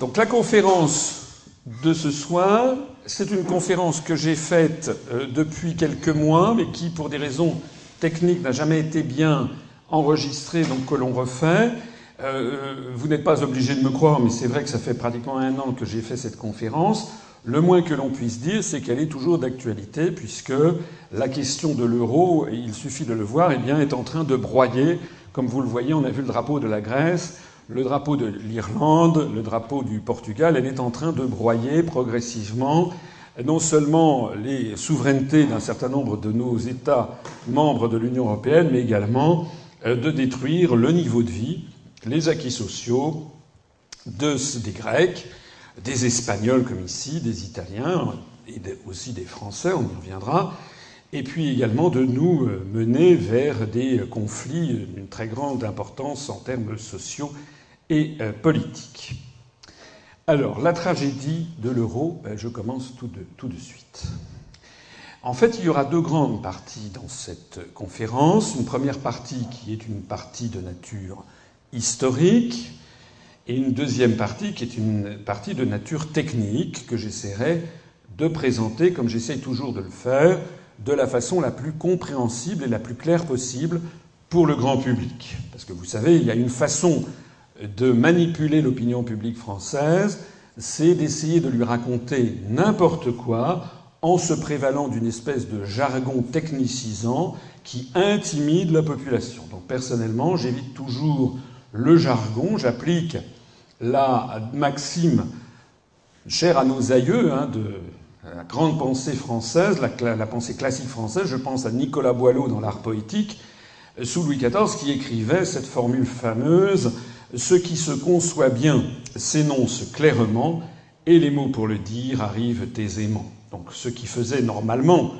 Donc la conférence de ce soir, c'est une conférence que j'ai faite euh, depuis quelques mois, mais qui, pour des raisons techniques, n'a jamais été bien enregistrée, donc que l'on refait. Euh, vous n'êtes pas obligé de me croire, mais c'est vrai que ça fait pratiquement un an que j'ai fait cette conférence. Le moins que l'on puisse dire, c'est qu'elle est toujours d'actualité, puisque la question de l'euro, il suffit de le voir, eh bien, est en train de broyer. Comme vous le voyez, on a vu le drapeau de la Grèce, le drapeau de l'Irlande, le drapeau du Portugal, elle est en train de broyer progressivement. Non seulement les souverainetés d'un certain nombre de nos États membres de l'Union européenne, mais également euh, de détruire le niveau de vie, les acquis sociaux de, des Grecs, des Espagnols comme ici, des Italiens et aussi des Français, on y reviendra, et puis également de nous euh, mener vers des conflits d'une très grande importance en termes sociaux et euh, politique. Alors, la tragédie de l'euro, ben, je commence tout de, tout de suite. En fait, il y aura deux grandes parties dans cette conférence. Une première partie qui est une partie de nature historique et une deuxième partie qui est une partie de nature technique que j'essaierai de présenter, comme j'essaie toujours de le faire, de la façon la plus compréhensible et la plus claire possible pour le grand public. Parce que vous savez, il y a une façon de manipuler l'opinion publique française, c'est d'essayer de lui raconter n'importe quoi en se prévalant d'une espèce de jargon technicisant qui intimide la population. Donc personnellement, j'évite toujours le jargon, j'applique la maxime chère à nos aïeux hein, de la grande pensée française, la, la, pensée classique française. Je pense à Nicolas Boileau dans l'art poétique, sous Louis XIV, qui écrivait cette formule fameuse ce qui se conçoit bien s'énonce clairement, et les mots pour le dire arrivent aisément. Donc ce qui faisait normalement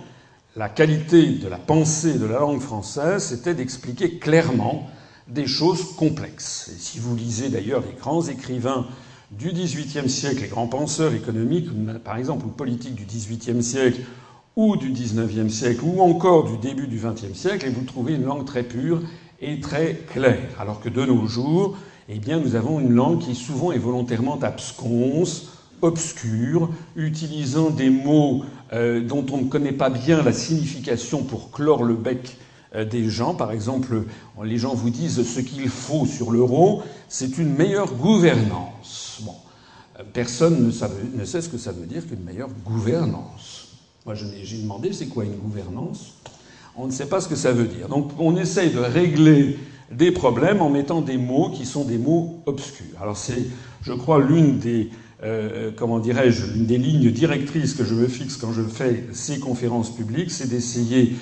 la qualité de la pensée de la langue française, c'était d'expliquer clairement des choses complexes. Et si vous lisez d'ailleurs les grands écrivains du XVIIIe siècle, les grands penseurs économiques, par exemple, ou politiques du XVIIIe siècle, ou du XIXe siècle, ou encore du début du XXe siècle, et vous trouvez une langue très pure et très claire. Alors que de nos jours, eh bien, nous avons une langue qui souvent est volontairement absconce, obscure, utilisant des mots euh, dont on ne connaît pas bien la signification pour clore le bec euh, des gens. Par exemple, les gens vous disent ce qu'il faut sur l'euro, c'est une meilleure gouvernance. Bon, euh, personne ne, ne, sait ce que ça veut dire qu'une meilleure gouvernance. Moi, j'ai demandé c'est quoi une gouvernance? On ne sait pas ce que ça veut dire. Donc, on essaye de régler des problèmes en mettant des mots qui sont des mots obscurs. Alors c'est, je crois, l'une des euh, comment dirais-je, l'une des lignes directrices que je me fixe quand je fais ces conférences publiques, c'est d'essayer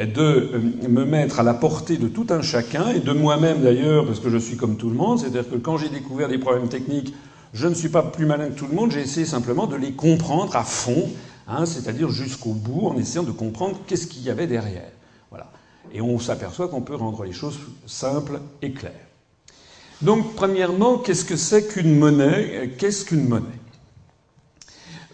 de euh, me mettre à la portée de tout un chacun et de moi-même d'ailleurs, parce que je suis comme tout le monde, c'est-à-dire que quand j'ai découvert des problèmes techniques, je ne suis pas plus malin que tout le monde, j'ai essayé simplement de les comprendre à fond, hein, c'est-à-dire jusqu'au bout, en essayant de comprendre qu'est-ce qu'il y avait derrière. Et on s'aperçoit qu'on peut rendre les choses simples et claires. Donc, premièrement, qu'est-ce que c'est qu'une monnaie? Qu'est-ce qu'une monnaie?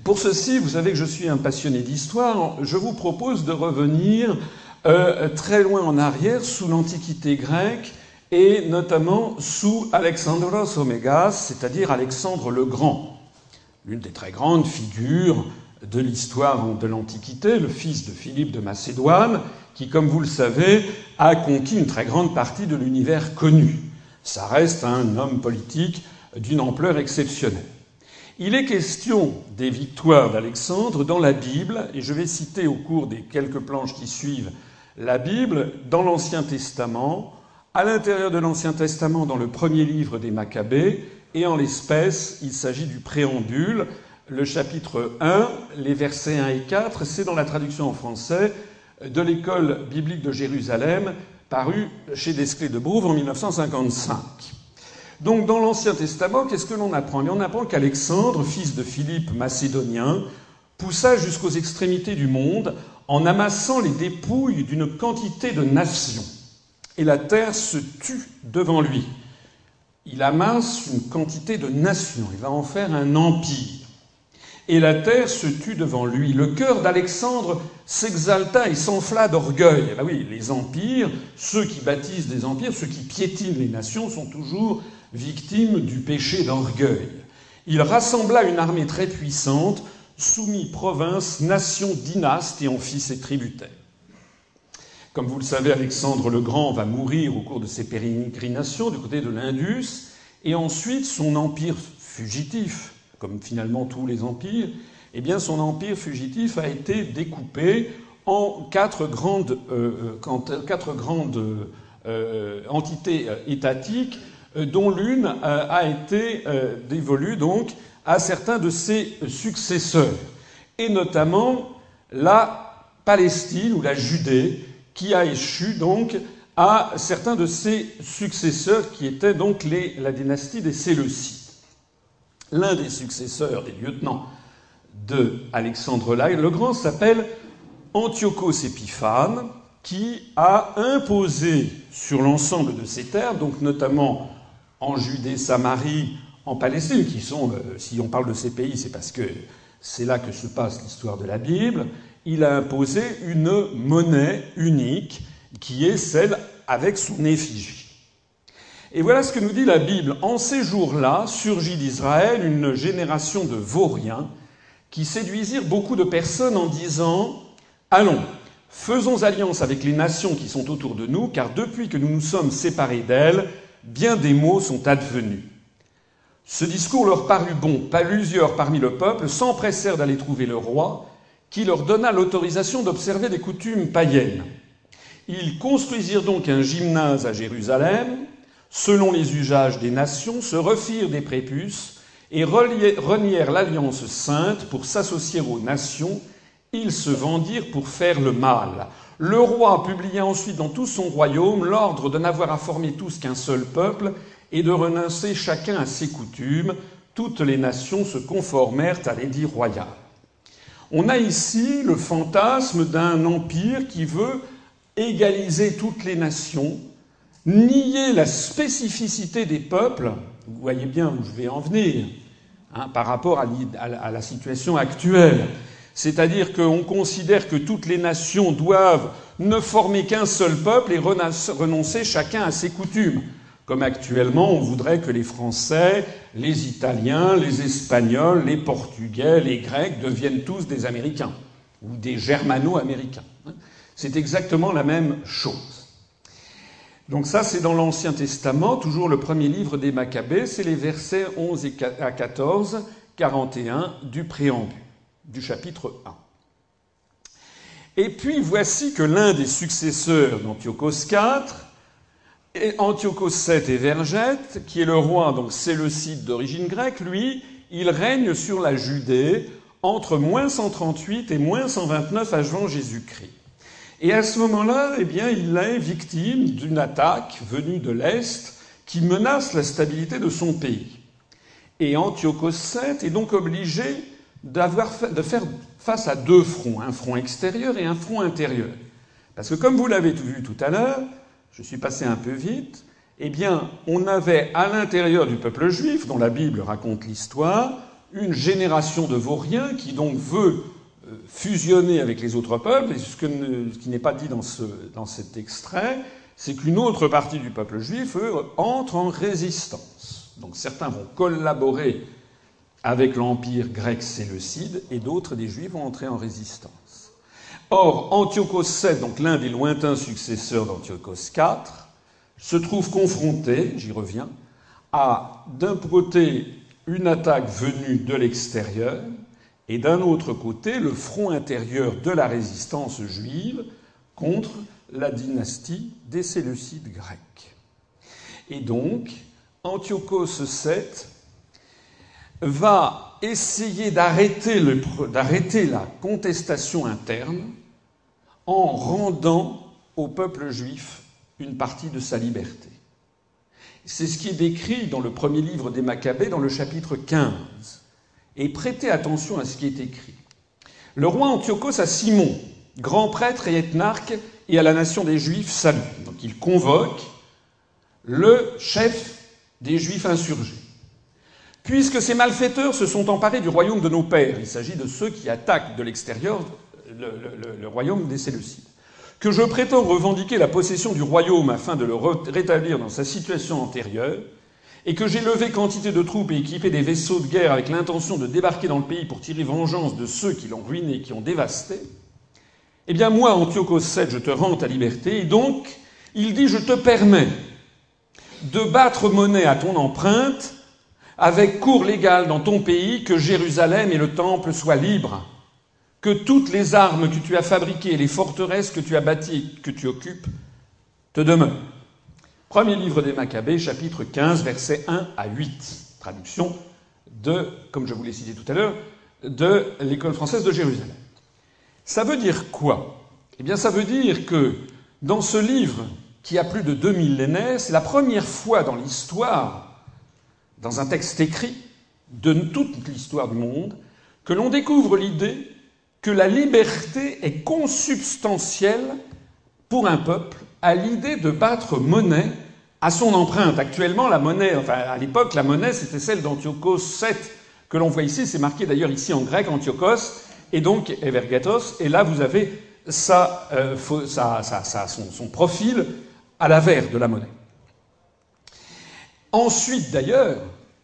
Pour ceci, vous savez que je suis un passionné d'histoire. Je vous propose de revenir euh, très loin en arrière, sous l'Antiquité grecque, et notamment sous Alexandros Omegas, c'est-à-dire Alexandre le Grand, l'une des très grandes figures de l'histoire de l'Antiquité, le fils de Philippe de Macédoine, qui, comme vous le savez, a conquis une très grande partie de l'univers connu. Ça reste un homme politique d'une ampleur exceptionnelle. Il est question des victoires d'Alexandre dans la Bible, et je vais citer au cours des quelques planches qui suivent la Bible, dans l'Ancien Testament, à l'intérieur de l'Ancien Testament, dans le premier livre des Maccabées, et en l'espèce, il s'agit du préambule, le chapitre 1, les versets 1 et 4, c'est dans la traduction en français de l'école biblique de Jérusalem, paru chez Desclés de Brouve en 1955. Donc, dans l'Ancien Testament, qu'est-ce que l'on apprend? On apprend qu'Alexandre, fils de Philippe macédonien, poussa jusqu'aux extrémités du monde en amassant les dépouilles d'une quantité de nations. Et la terre se tut devant lui. Il amasse une quantité de nations. Il va en faire un empire et la terre se tut devant lui. Le cœur d'Alexandre s'exalta et s'enfla d'orgueil. Ben oui, les empires, ceux qui bâtissent des empires, ceux qui piétinent les nations sont toujours victimes du péché d'orgueil. il rassembla une armée très puissante, soumit provinces, nations, dynastes et en fit ses tributaires. Comme vous le savez, Alexandre le Grand va mourir au cours de ses pérégrinations du côté de l'Indus, et ensuite son empire fugitif, comme finalement tous les empires, eh son empire fugitif a été découpé en quatre grandes, euh, euh, euh, entités étatiques, dont l'une a été dévolue donc à certains de ses successeurs, et notamment la Palestine ou la Judée, qui a échu donc à certains de ses successeurs, qui étaient donc la dynastie des Séleucides. L'un des successeurs des lieutenants de Alexandre le Grand s'appelle Antiochos Épiphane, qui a imposé sur l'ensemble de ces terres, donc notamment en Judée, Samarie, en Palestine, qui sont, euh, si on parle de ces pays, c'est parce que c'est là que se passe l'histoire de la Bible, il a imposé une monnaie unique qui est celle avec son effigie. Et voilà ce que nous dit la Bible. En ces jours-là surgit d'Israël une génération de vauriens qui séduisirent beaucoup de personnes en disant Allons, faisons alliance avec les nations qui sont autour de nous, car depuis que nous nous sommes séparés d'elles, bien des maux sont advenus. Ce discours leur parut bon. Plusieurs parmi le peuple s'empressèrent d'aller trouver le roi, qui leur donna l'autorisation d'observer des coutumes païennes. Ils construisirent donc un gymnase à Jérusalem, selon les usages des nations, se refirent des prépuces et renièrent l'alliance sainte pour s'associer aux nations, ils se vendirent pour faire le mal. Le roi publia ensuite dans tout son royaume l'ordre de n'avoir à former tous qu'un seul peuple et de renoncer chacun à ses coutumes. Toutes les nations se conformèrent à l'édit royal. On a ici le fantasme d'un empire qui veut égaliser toutes les nations, nier la spécificité des peuples vous voyez bien où je vais en venir hein, par rapport à, la situation actuelle. C'est-à-dire qu'on considère que toutes les nations doivent ne former qu'un seul peuple et renoncer chacun à ses coutumes. Comme actuellement, on voudrait que les Français, les Italiens, les Espagnols, les Portugais, les Grecs deviennent tous des Américains ou des Germano-Américains. C'est exactement la même chose. Donc ça, c'est dans l'Ancien Testament, toujours le premier livre des Maccabées, c'est les versets 11 à 14, 41 du préambule, du chapitre 1. Et puis voici que l'un des successeurs d'Antiochos IV, Antiochos VII et Vergette, qui est le roi, donc c'est le site d'origine grecque, lui, il règne sur la Judée entre moins 138 et moins 129 avant Jésus-Christ. Et à ce moment-là, eh bien, il est victime d'une attaque venue de l'Est qui menace la stabilité de son pays. Et Antiochos VII est donc obligé de faire face à deux fronts, un front extérieur et un front intérieur. Parce que comme vous l'avez vu tout à l'heure, je suis passé un peu vite, eh bien, on avait à l'intérieur du peuple juif, dont la Bible raconte l'histoire, une génération de vauriens qui donc veut fusionner avec les autres peuples, et ce, qui n'est pas dit dans, dans cet extrait, c'est qu'une autre partie du peuple juif, entre en résistance. Donc certains vont collaborer avec l'empire grec séleucide, et d'autres des juifs vont entrer en résistance. Or, Antiochos VII, donc l'un des lointains successeurs d'Antiochos IV, se trouve confronté, j'y reviens, à d'un côté une attaque venue de l'extérieur, et d'un autre côté le front intérieur de la résistance juive contre la dynastie des Séleucides grecs. Et donc, Antiochos VII va essayer d'arrêter la contestation interne en rendant au peuple juif une partie de sa liberté. C'est ce qui est décrit dans le premier livre des Maccabées, dans le chapitre 15. Et prêtez attention à ce qui est écrit. Le roi Antiochos a Simon, grand prêtre et ethnarque, et à la nation des Juifs salut. Donc il convoque le chef des Juifs insurgés. Puisque ces malfaiteurs se sont emparés du royaume de nos pères, il s'agit de ceux qui attaquent de l'extérieur le, le, royaume des Séleucides, que je prétends revendiquer la possession du royaume afin de le rétablir dans sa situation antérieure, et que j'ai levé quantité de troupes et équipé des vaisseaux de guerre avec l'intention de débarquer dans le pays pour tirer vengeance de ceux qui l'ont ruiné, qui ont dévasté, eh bien moi, Antiochos VII, je te rends ta liberté, et donc, il dit, je te permets de battre monnaie à ton empreinte avec cours légal dans ton pays, que Jérusalem et le temple soient libres, que toutes les armes que tu as fabriquées et les forteresses que tu as bâties et que tu occupes te demeurent. Premier livre des Maccabées, chapitre 15, versets 1 à 8. Traduction de, comme je vous l'ai cité tout à l'heure, de l'école française de Jérusalem. Ça veut dire quoi? Eh bien, ça veut dire que dans ce livre, qui a plus de deux millénaires, c'est la première fois dans l'histoire, dans un texte écrit de toute l'histoire du monde, que l'on découvre l'idée que la liberté est consubstantielle pour un peuple à l'idée de battre monnaie à son empreinte. Actuellement, la monnaie, enfin à l'époque, la monnaie c'était celle d'Antiochos VII que l'on voit ici. C'est marqué d'ailleurs ici en grec Antiochos et donc Evergatos. Et là, vous avez euh, son, profil à l'avers de la monnaie. Ensuite, d'ailleurs,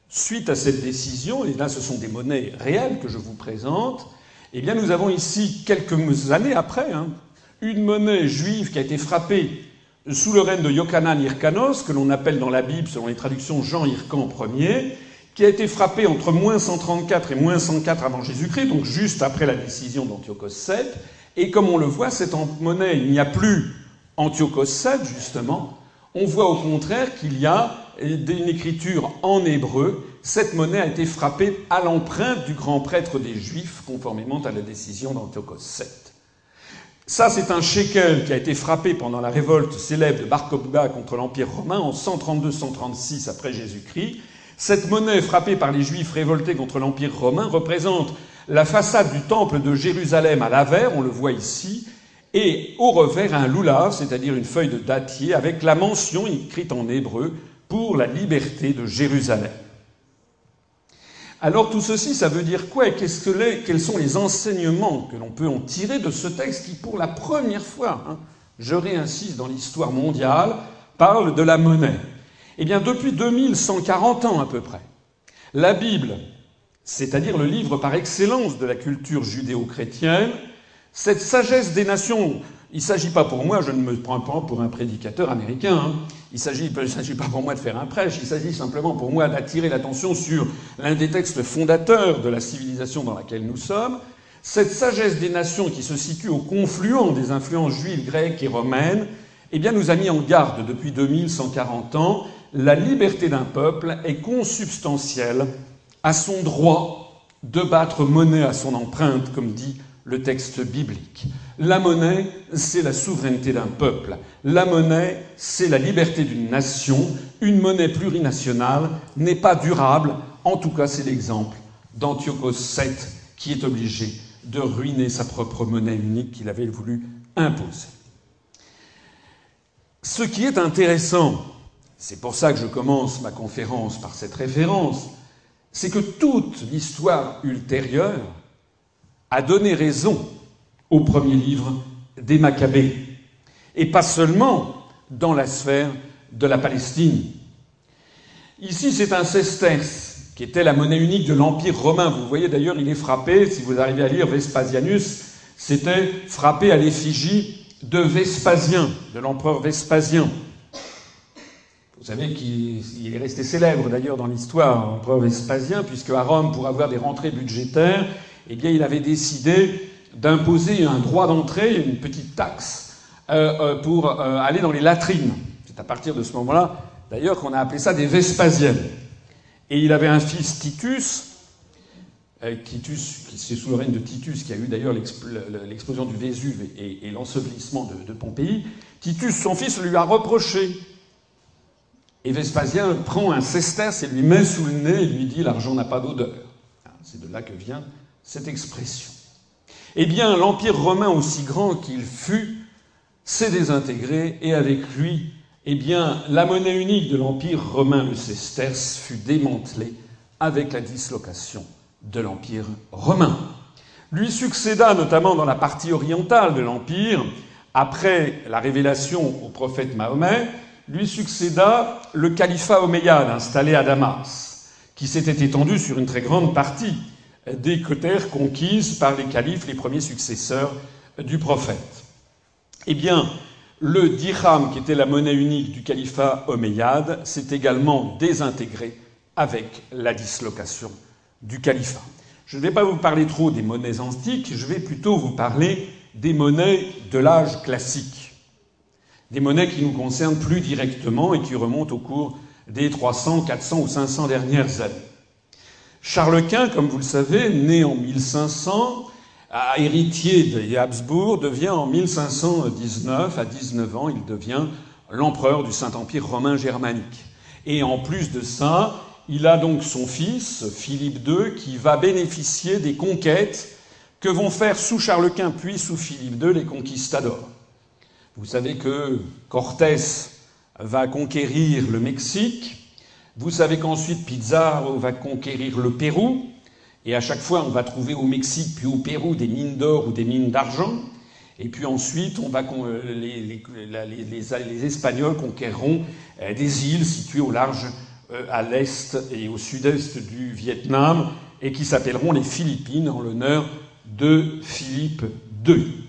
suite à cette décision, et là ce sont des monnaies réelles que je vous présente, eh bien nous avons ici, quelques années après, hein, une monnaie juive qui a été frappée sous le règne de Yochanan Hirkanos, que l'on appelle dans la Bible, selon les traductions, Jean Hircan Ier, qui a été frappée entre moins 134 et moins 104 avant Jésus-Christ, donc juste après la décision d'Antiochos VII. Et comme on le voit, cette monnaie, il n'y a plus Antiochos VII, justement. On voit au contraire qu'il y a une écriture en hébreu. Cette monnaie a été frappée à l'empreinte du grand prêtre des Juifs, conformément à la décision d'Antiochos VII. Ça, c'est un shekel qui a été frappé pendant la révolte célèbre de Bar Kokhba contre l'Empire romain en 132-136 après Jésus-Christ. Cette monnaie frappée par les Juifs révoltés contre l'Empire romain représente la façade du temple de Jérusalem à l'avers, on le voit ici, et au revers un loulav, c'est-à-dire une feuille de dattier avec la mention écrite en hébreu pour la liberté de Jérusalem. Alors tout ceci, ça veut dire quoi quels sont les enseignements que l'on peut en tirer de ce texte qui, pour la première fois, hein, je réinsiste dans l'histoire mondiale, parle de la monnaie? Eh bien, depuis 2140 ans à peu près, la Bible, c'est-à-dire le livre par excellence de la culture judéo-chrétienne, cette sagesse des nations il ne s'agit pas pour moi, je ne me prends pas pour un prédicateur américain, hein. il ne s'agit pas pour moi de faire un prêche, il s'agit simplement pour moi d'attirer l'attention sur l'un des textes fondateurs de la civilisation dans laquelle nous sommes, cette sagesse des nations qui se situe au confluent des influences juives, grecques et romaines, eh bien, nous a mis en garde depuis 2140 ans, la liberté d'un peuple est consubstantielle à son droit de battre monnaie à son empreinte, comme dit le texte biblique. La monnaie, c'est la souveraineté d'un peuple. La monnaie, c'est la liberté d'une nation. Une monnaie plurinationale n'est pas durable. En tout cas, c'est l'exemple d'Antiochos VII qui est obligé de ruiner sa propre monnaie unique qu'il avait voulu imposer. Ce qui est intéressant, c'est pour ça que je commence ma conférence par cette référence, c'est que toute l'histoire ultérieure a donné raison au premier livre des Maccabées, et pas seulement dans la sphère de la Palestine. Ici, c'est un sesterce, qui était la monnaie unique de l'Empire romain. Vous voyez d'ailleurs, il est frappé, si vous arrivez à lire Vespasianus, c'était frappé à l'effigie de Vespasien, de l'empereur Vespasien. Vous savez qu'il est resté célèbre d'ailleurs dans l'histoire, l'empereur Vespasien, puisque à Rome, pour avoir des rentrées budgétaires, eh bien, il avait décidé d'imposer un droit d'entrée, une petite taxe, euh, euh, pour euh, aller dans les latrines. C'est à partir de ce moment-là, d'ailleurs, qu'on a appelé ça des Vespasiennes. Et il avait un fils, Titus, Titus, c'est sous le règne de Titus, qui a eu d'ailleurs l'explosion du Vésuve et, l'ensevelissement de, Pompéi. Titus, son fils, lui a reproché. Et Vespasien prend un sesterce et lui met sous le nez et lui dit l'argent n'a pas d'odeur. C'est de là que vient cette expression. Eh bien, l'Empire romain, aussi grand qu'il fut, s'est désintégré et avec lui, eh bien, la monnaie unique de l'Empire romain, le sesterce, fut démantelée avec la dislocation de l'Empire romain. Lui succéda notamment dans la partie orientale de l'Empire, après la révélation au prophète Mahomet, lui succéda le califat omeyyade installé à Damas, qui s'était étendu sur une très grande partie des terres conquises par les califes, les premiers successeurs du prophète. Eh bien, le dirham, qui était la monnaie unique du califat omeyyade, s'est également désintégré avec la dislocation du califat. Je ne vais pas vous parler trop des monnaies antiques, je vais plutôt vous parler des monnaies de l'âge classique. Des monnaies qui nous concernent plus directement et qui remontent au cours des 300, 400 ou 500 dernières années. Charles Quint, comme vous le savez, né en 1500, héritier des Habsbourg, devient en 1519, à 19 ans, il devient l'empereur du Saint-Empire romain germanique. Et en plus de ça, il a donc son fils, Philippe II, qui va bénéficier des conquêtes que vont faire sous Charles Quint puis sous Philippe II les conquistadors. Vous savez que Cortés va conquérir le Mexique, vous savez qu'ensuite Pizarro va conquérir le Pérou, et à chaque fois on va trouver au Mexique puis au Pérou des mines d'or ou des mines d'argent, et puis ensuite on va, les, les, Espagnols conquéreront euh, des îles situées au large euh, à l'est et au sud-est du Vietnam, et qui s'appelleront les Philippines en l'honneur de Philippe II.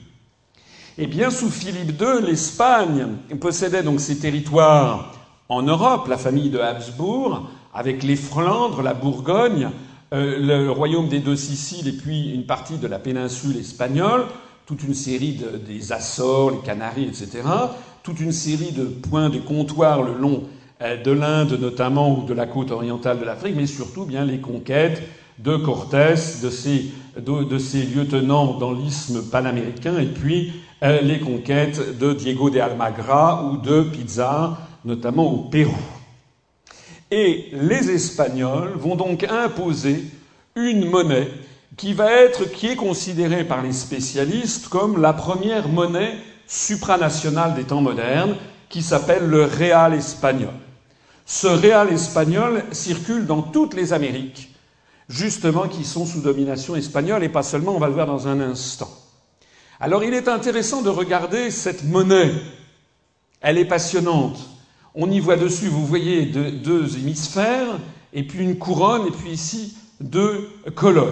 Eh bien, sous Philippe II, l'Espagne possédait donc ces territoires en Europe, la famille de Habsbourg, avec les Flandres, la Bourgogne, euh, le royaume des deux Siciles et puis une partie de la péninsule espagnole, toute une série des Açores, les Canaries, etc., toute une série de points de comptoir le long euh, de l'Inde notamment ou de la côte orientale de l'Afrique, mais surtout bien les conquêtes de Cortés, de ses, lieutenants dans l'isthme panaméricain, et puis euh, les conquêtes de Diego de Almagra ou de Pizarro notamment au Pérou. Et les Espagnols vont donc imposer une monnaie qui va être, qui est considérée par les spécialistes comme la première monnaie supranationale des temps modernes, qui s'appelle le réal espagnol. Ce réal espagnol circule dans toutes les Amériques, justement qui sont sous domination espagnole, et pas seulement, on va le voir dans un instant. Alors il est intéressant de regarder cette monnaie. Elle est passionnante. On y voit dessus, vous voyez, deux, hémisphères, et puis une couronne, et puis ici deux colonnes.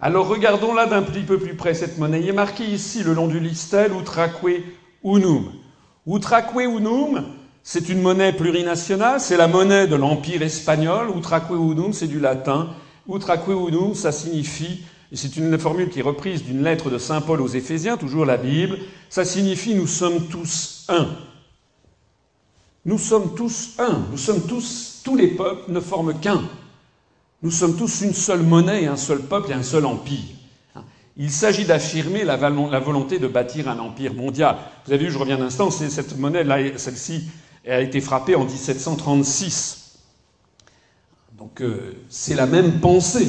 Alors regardons là d'un petit peu plus près cette monnaie. Il est marqué ici le long du listel Utraque Unum. Utraque Unum, c'est une monnaie plurinationale, c'est la monnaie de l'Empire espagnol. Utraque Unum, c'est du latin. Utraque Unum, ça signifie, c'est une formule qui est reprise d'une lettre de Saint Paul aux Éphésiens, toujours la Bible, ça signifie nous sommes tous un. Nous sommes tous un, nous sommes tous, tous les peuples ne forment qu'un. Nous sommes tous une seule monnaie, un seul peuple et un seul empire. Il s'agit d'affirmer la, volonté de bâtir un empire mondial. Vous avez vu, je reviens d'un instant, cette monnaie, celle-ci, a été frappée en 1736. Donc euh, c'est la même pensée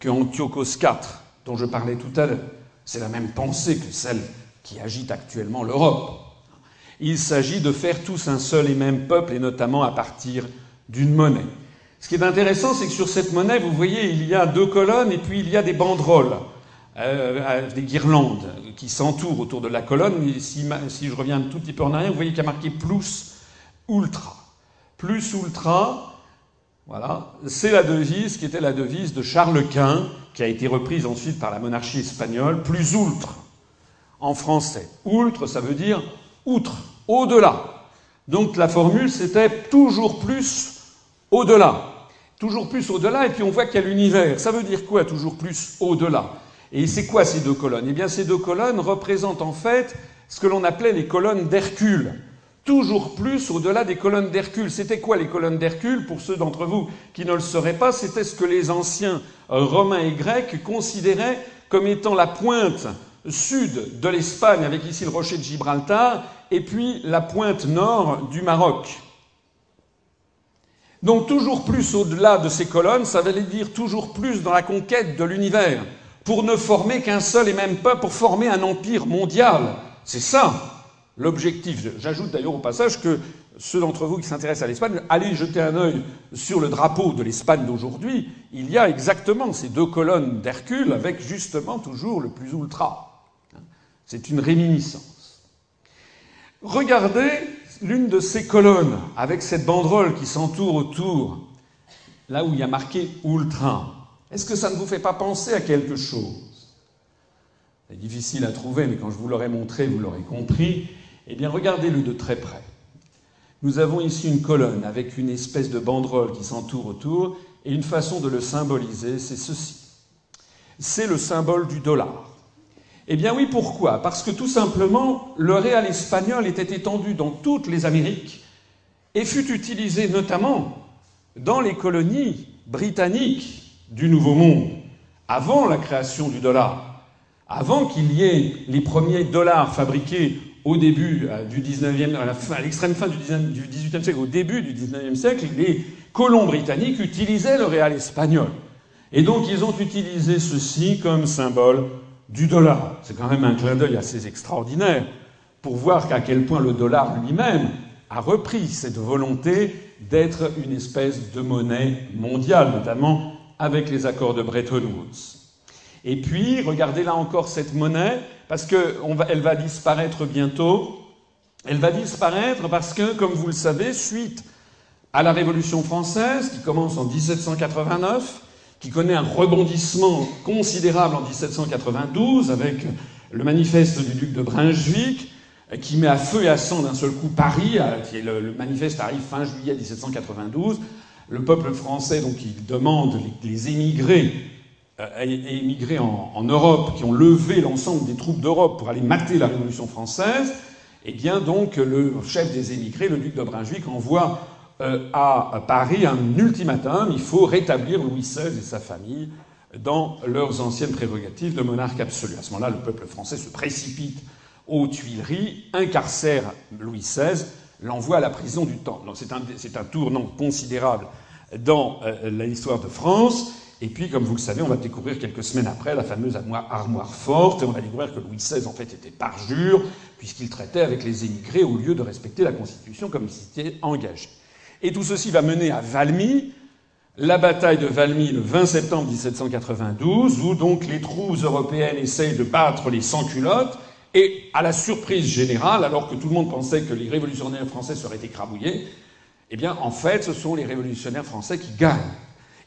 que Antiochos IV, dont je parlais tout à l'heure. C'est la même pensée que celle qui agite actuellement l'Europe. Il s'agit de faire tous un seul et même peuple, et notamment à partir d'une monnaie. Ce qui est intéressant, c'est que sur cette monnaie, vous voyez, il y a deux colonnes et puis il y a des banderoles, euh, des guirlandes qui s'entourent autour de la colonne. Si, si, je reviens un tout petit peu en arrière, vous voyez qu'il y a marqué plus ultra. Plus ultra, voilà, c'est la devise qui était la devise de Charles Quint, qui a été reprise ensuite par la monarchie espagnole. Plus ultra en français. Ultra, ça veut dire outre, au-delà. Donc la formule, c'était toujours plus au-delà. Toujours plus au-delà, et puis on voit qu'il y a l'univers. Ça veut dire quoi, toujours plus au-delà? Et c'est quoi ces deux colonnes? Eh bien, ces deux colonnes représentent en fait ce que l'on appelait les colonnes d'Hercule. Toujours plus au-delà des colonnes d'Hercule. C'était quoi les colonnes d'Hercule? Pour ceux d'entre vous qui ne le sauraient pas, c'était ce que les anciens romains et grecs considéraient comme étant la pointe sud de l'Espagne, avec ici le rocher de Gibraltar, et puis la pointe nord du Maroc. Donc toujours plus au-delà de ces colonnes, ça veut dire toujours plus dans la conquête de l'univers, pour ne former qu'un seul et même peuple, pour former un empire mondial. C'est ça l'objectif. J'ajoute d'ailleurs au passage que ceux d'entre vous qui s'intéressent à l'Espagne, allez jeter un œil sur le drapeau de l'Espagne d'aujourd'hui. Il y a exactement ces deux colonnes d'Hercule avec justement toujours le plus ultra. C'est une réminiscence. Regardez l'une de ces colonnes, avec cette banderole qui s'entoure autour, là où il y a marqué Ultra, est-ce que ça ne vous fait pas penser à quelque chose? C'est difficile à trouver, mais quand je vous l'aurai montré, vous l'aurez compris. Eh bien, regardez-le de très près. Nous avons ici une colonne avec une espèce de banderole qui s'entoure autour, et une façon de le symboliser, c'est ceci. C'est le symbole du dollar. Eh bien oui, pourquoi? Parce que tout simplement, le réal espagnol était étendu dans toutes les Amériques et fut utilisé notamment dans les colonies britanniques du Nouveau Monde, avant la création du dollar, avant qu'il y ait les premiers dollars fabriqués au début euh, du 19e, à l'extrême fin du 18e siècle, au début du 19e siècle, les colons britanniques utilisaient le réal espagnol. Et donc ils ont utilisé ceci comme symbole du dollar. C'est quand même un clin d'œil assez extraordinaire pour voir qu'à quel point le dollar lui-même a repris cette volonté d'être une espèce de monnaie mondiale, notamment avec les accords de Bretton Woods. Et puis, regardez là encore cette monnaie, parce qu'elle va disparaître bientôt. Elle va disparaître parce que, comme vous le savez, suite à la Révolution française, qui commence en 1789, qui connaît un rebondissement considérable en 1792 avec le manifeste du duc de Brunswick, qui met à feu et à sang d'un seul coup Paris, est le, manifeste arrive fin juillet 1792. Le peuple français, donc, il demande les, émigrés, euh, émigrés en, en, Europe, qui ont levé l'ensemble des troupes d'Europe pour aller mater la Révolution française. Eh bien donc, le chef des émigrés, le duc de Brunswick, envoie euh, à Paris un ultimatum, il faut rétablir Louis XVI et sa famille dans leurs anciennes prérogatives de monarque absolu. À ce moment-là, le peuple français se précipite aux Tuileries, incarcère Louis XVI, l'envoie à la prison du temps. C'est un, tournant considérable dans euh, l'histoire de France. Et puis, comme vous le savez, on va découvrir quelques semaines après la fameuse armoire, armoire forte, et on va découvrir que Louis XVI, en fait, était parjure, puisqu'il traitait avec les émigrés au lieu de respecter la Constitution comme il s'était engagé. Et tout ceci va mener à Valmy, la bataille de Valmy le 20 septembre 1792, où donc les troupes européennes essayent de battre les sans-culottes, et à la surprise générale, alors que tout le monde pensait que les révolutionnaires français seraient écrabouillés, eh bien, en fait, ce sont les révolutionnaires français qui gagnent.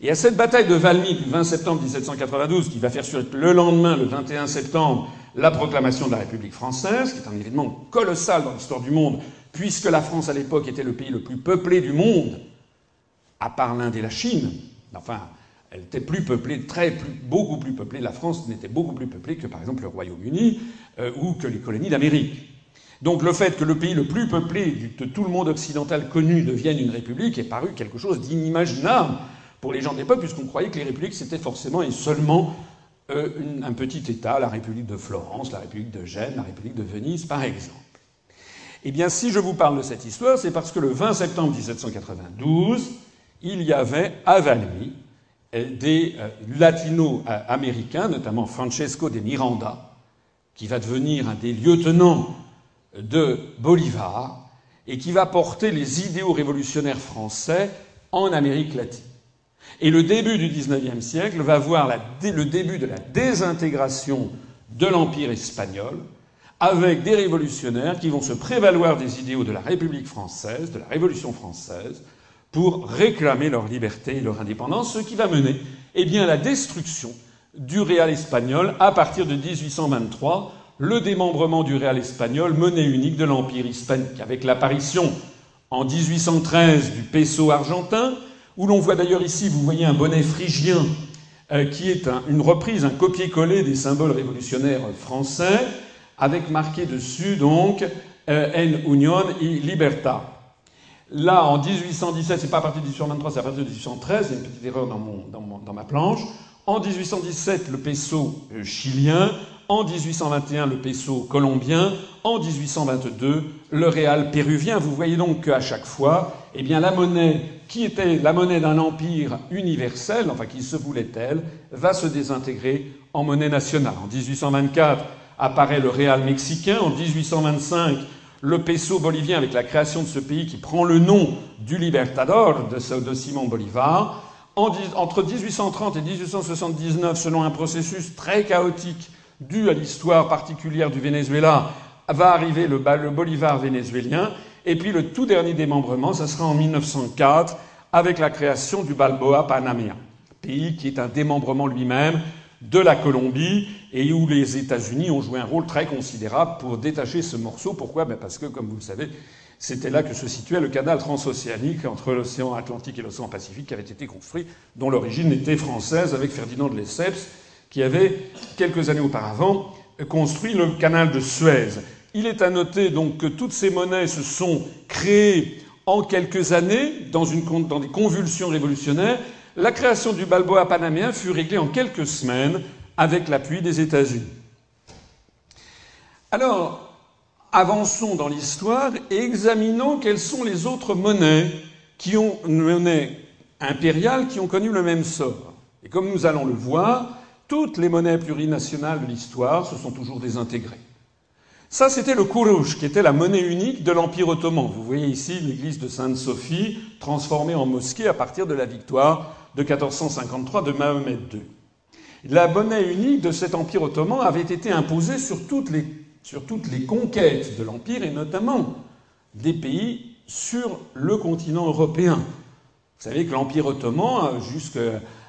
Et à cette bataille de Valmy du 20 septembre 1792, qui va faire suite le lendemain, le 21 septembre, la proclamation de la République française, qui est un événement colossal dans l'histoire du monde, puisque la France à l'époque était le pays le plus peuplé du monde, à part l'Inde et la Chine, enfin, elle était plus peuplée, très, beaucoup plus peuplée, la France n'était beaucoup plus peuplée que par exemple le Royaume-Uni euh, ou que les colonies d'Amérique. Donc le fait que le pays le plus peuplé de tout le monde occidental connu devienne une république est paru quelque chose d'inimaginable pour les gens de l'époque, puisqu'on croyait que les républiques c'était forcément et seulement euh, un petit État, la République de Florence, la République de Gênes, la République de Venise, par exemple. Eh bien, si je vous parle de cette histoire, c'est parce que le 20 septembre 1792, il y avait à Valmy euh, des euh, latino-américains, notamment Francesco de Miranda, qui va devenir un des lieutenants de Bolivar et qui va porter les idéaux révolutionnaires français en Amérique latine. Et le début du XIXe siècle va voir le début de la désintégration de l'Empire espagnol, avec des révolutionnaires qui vont se prévaloir des idéaux de la République française, de la Révolution française, pour réclamer leur liberté et leur indépendance, ce qui va mener eh bien, à la destruction du réal espagnol à partir de 1823, le démembrement du réal espagnol, monnaie unique de l'Empire hispanique, avec l'apparition en 1813 du peso argentin, où l'on voit d'ailleurs ici, vous voyez un bonnet phrygien euh, qui est une reprise, un copier-coller des symboles révolutionnaires français, avec marqué dessus donc euh, En Union y Libertad. Là, en 1817, c'est pas à partir de 1823, c'est à partir de 1813, il y a une petite erreur dans, ma planche. En 1817, le peso euh, chilien. En 1821, le peso colombien. En 1822, le réal péruvien. Vous voyez donc qu'à chaque fois, eh bien, la monnaie qui était la monnaie d'un empire universel, enfin qui se voulait tel, va se désintégrer en monnaie nationale. En 1824, apparaît le réal mexicain. En 1825, le peso bolivien avec la création de ce pays qui prend le nom du Libertador de, Simon Bolivar. entre 1830 et 1879, selon un processus très chaotique dû à l'histoire particulière du Venezuela, va arriver le, le Bolivar vénézuélien. Et puis le tout dernier démembrement, ça sera en 1904 avec la création du Balboa panaméen, pays qui est un démembrement lui-même de la Colombie et où les États-Unis ont joué un rôle très considérable pour détacher ce morceau. Pourquoi? Ben Parce que, comme vous le savez, c'était là que se situait le canal transocéanique entre l'océan Atlantique et l'océan Pacifique qui avait été construit, dont l'origine était française avec Ferdinand de Lesseps, qui avait, quelques années auparavant, construit le canal de Suez. Il est à noter donc que toutes ces monnaies se sont créées en quelques années dans, une, dans des convulsions révolutionnaires. La création du Balboa panaméen fut réglée en quelques semaines avec l'appui des États-Unis. Alors, avançons dans l'histoire et examinons quelles sont les autres monnaies qui ont monnaie impériale qui ont connu le même sort. Et comme nous allons le voir, toutes les monnaies plurinationales de l'histoire se sont toujours désintégrées. Ça, c'était le Kourouch, qui était la monnaie unique de l'Empire ottoman. Vous voyez ici l'église de Sainte-Sophie transformée en mosquée à partir de la victoire de 1453 de Mahomet II. La monnaie unique de cet Empire ottoman avait été imposée sur toutes les, sur toutes les conquêtes de l'Empire, et notamment des pays sur le continent européen. Vous savez que l'Empire ottoman,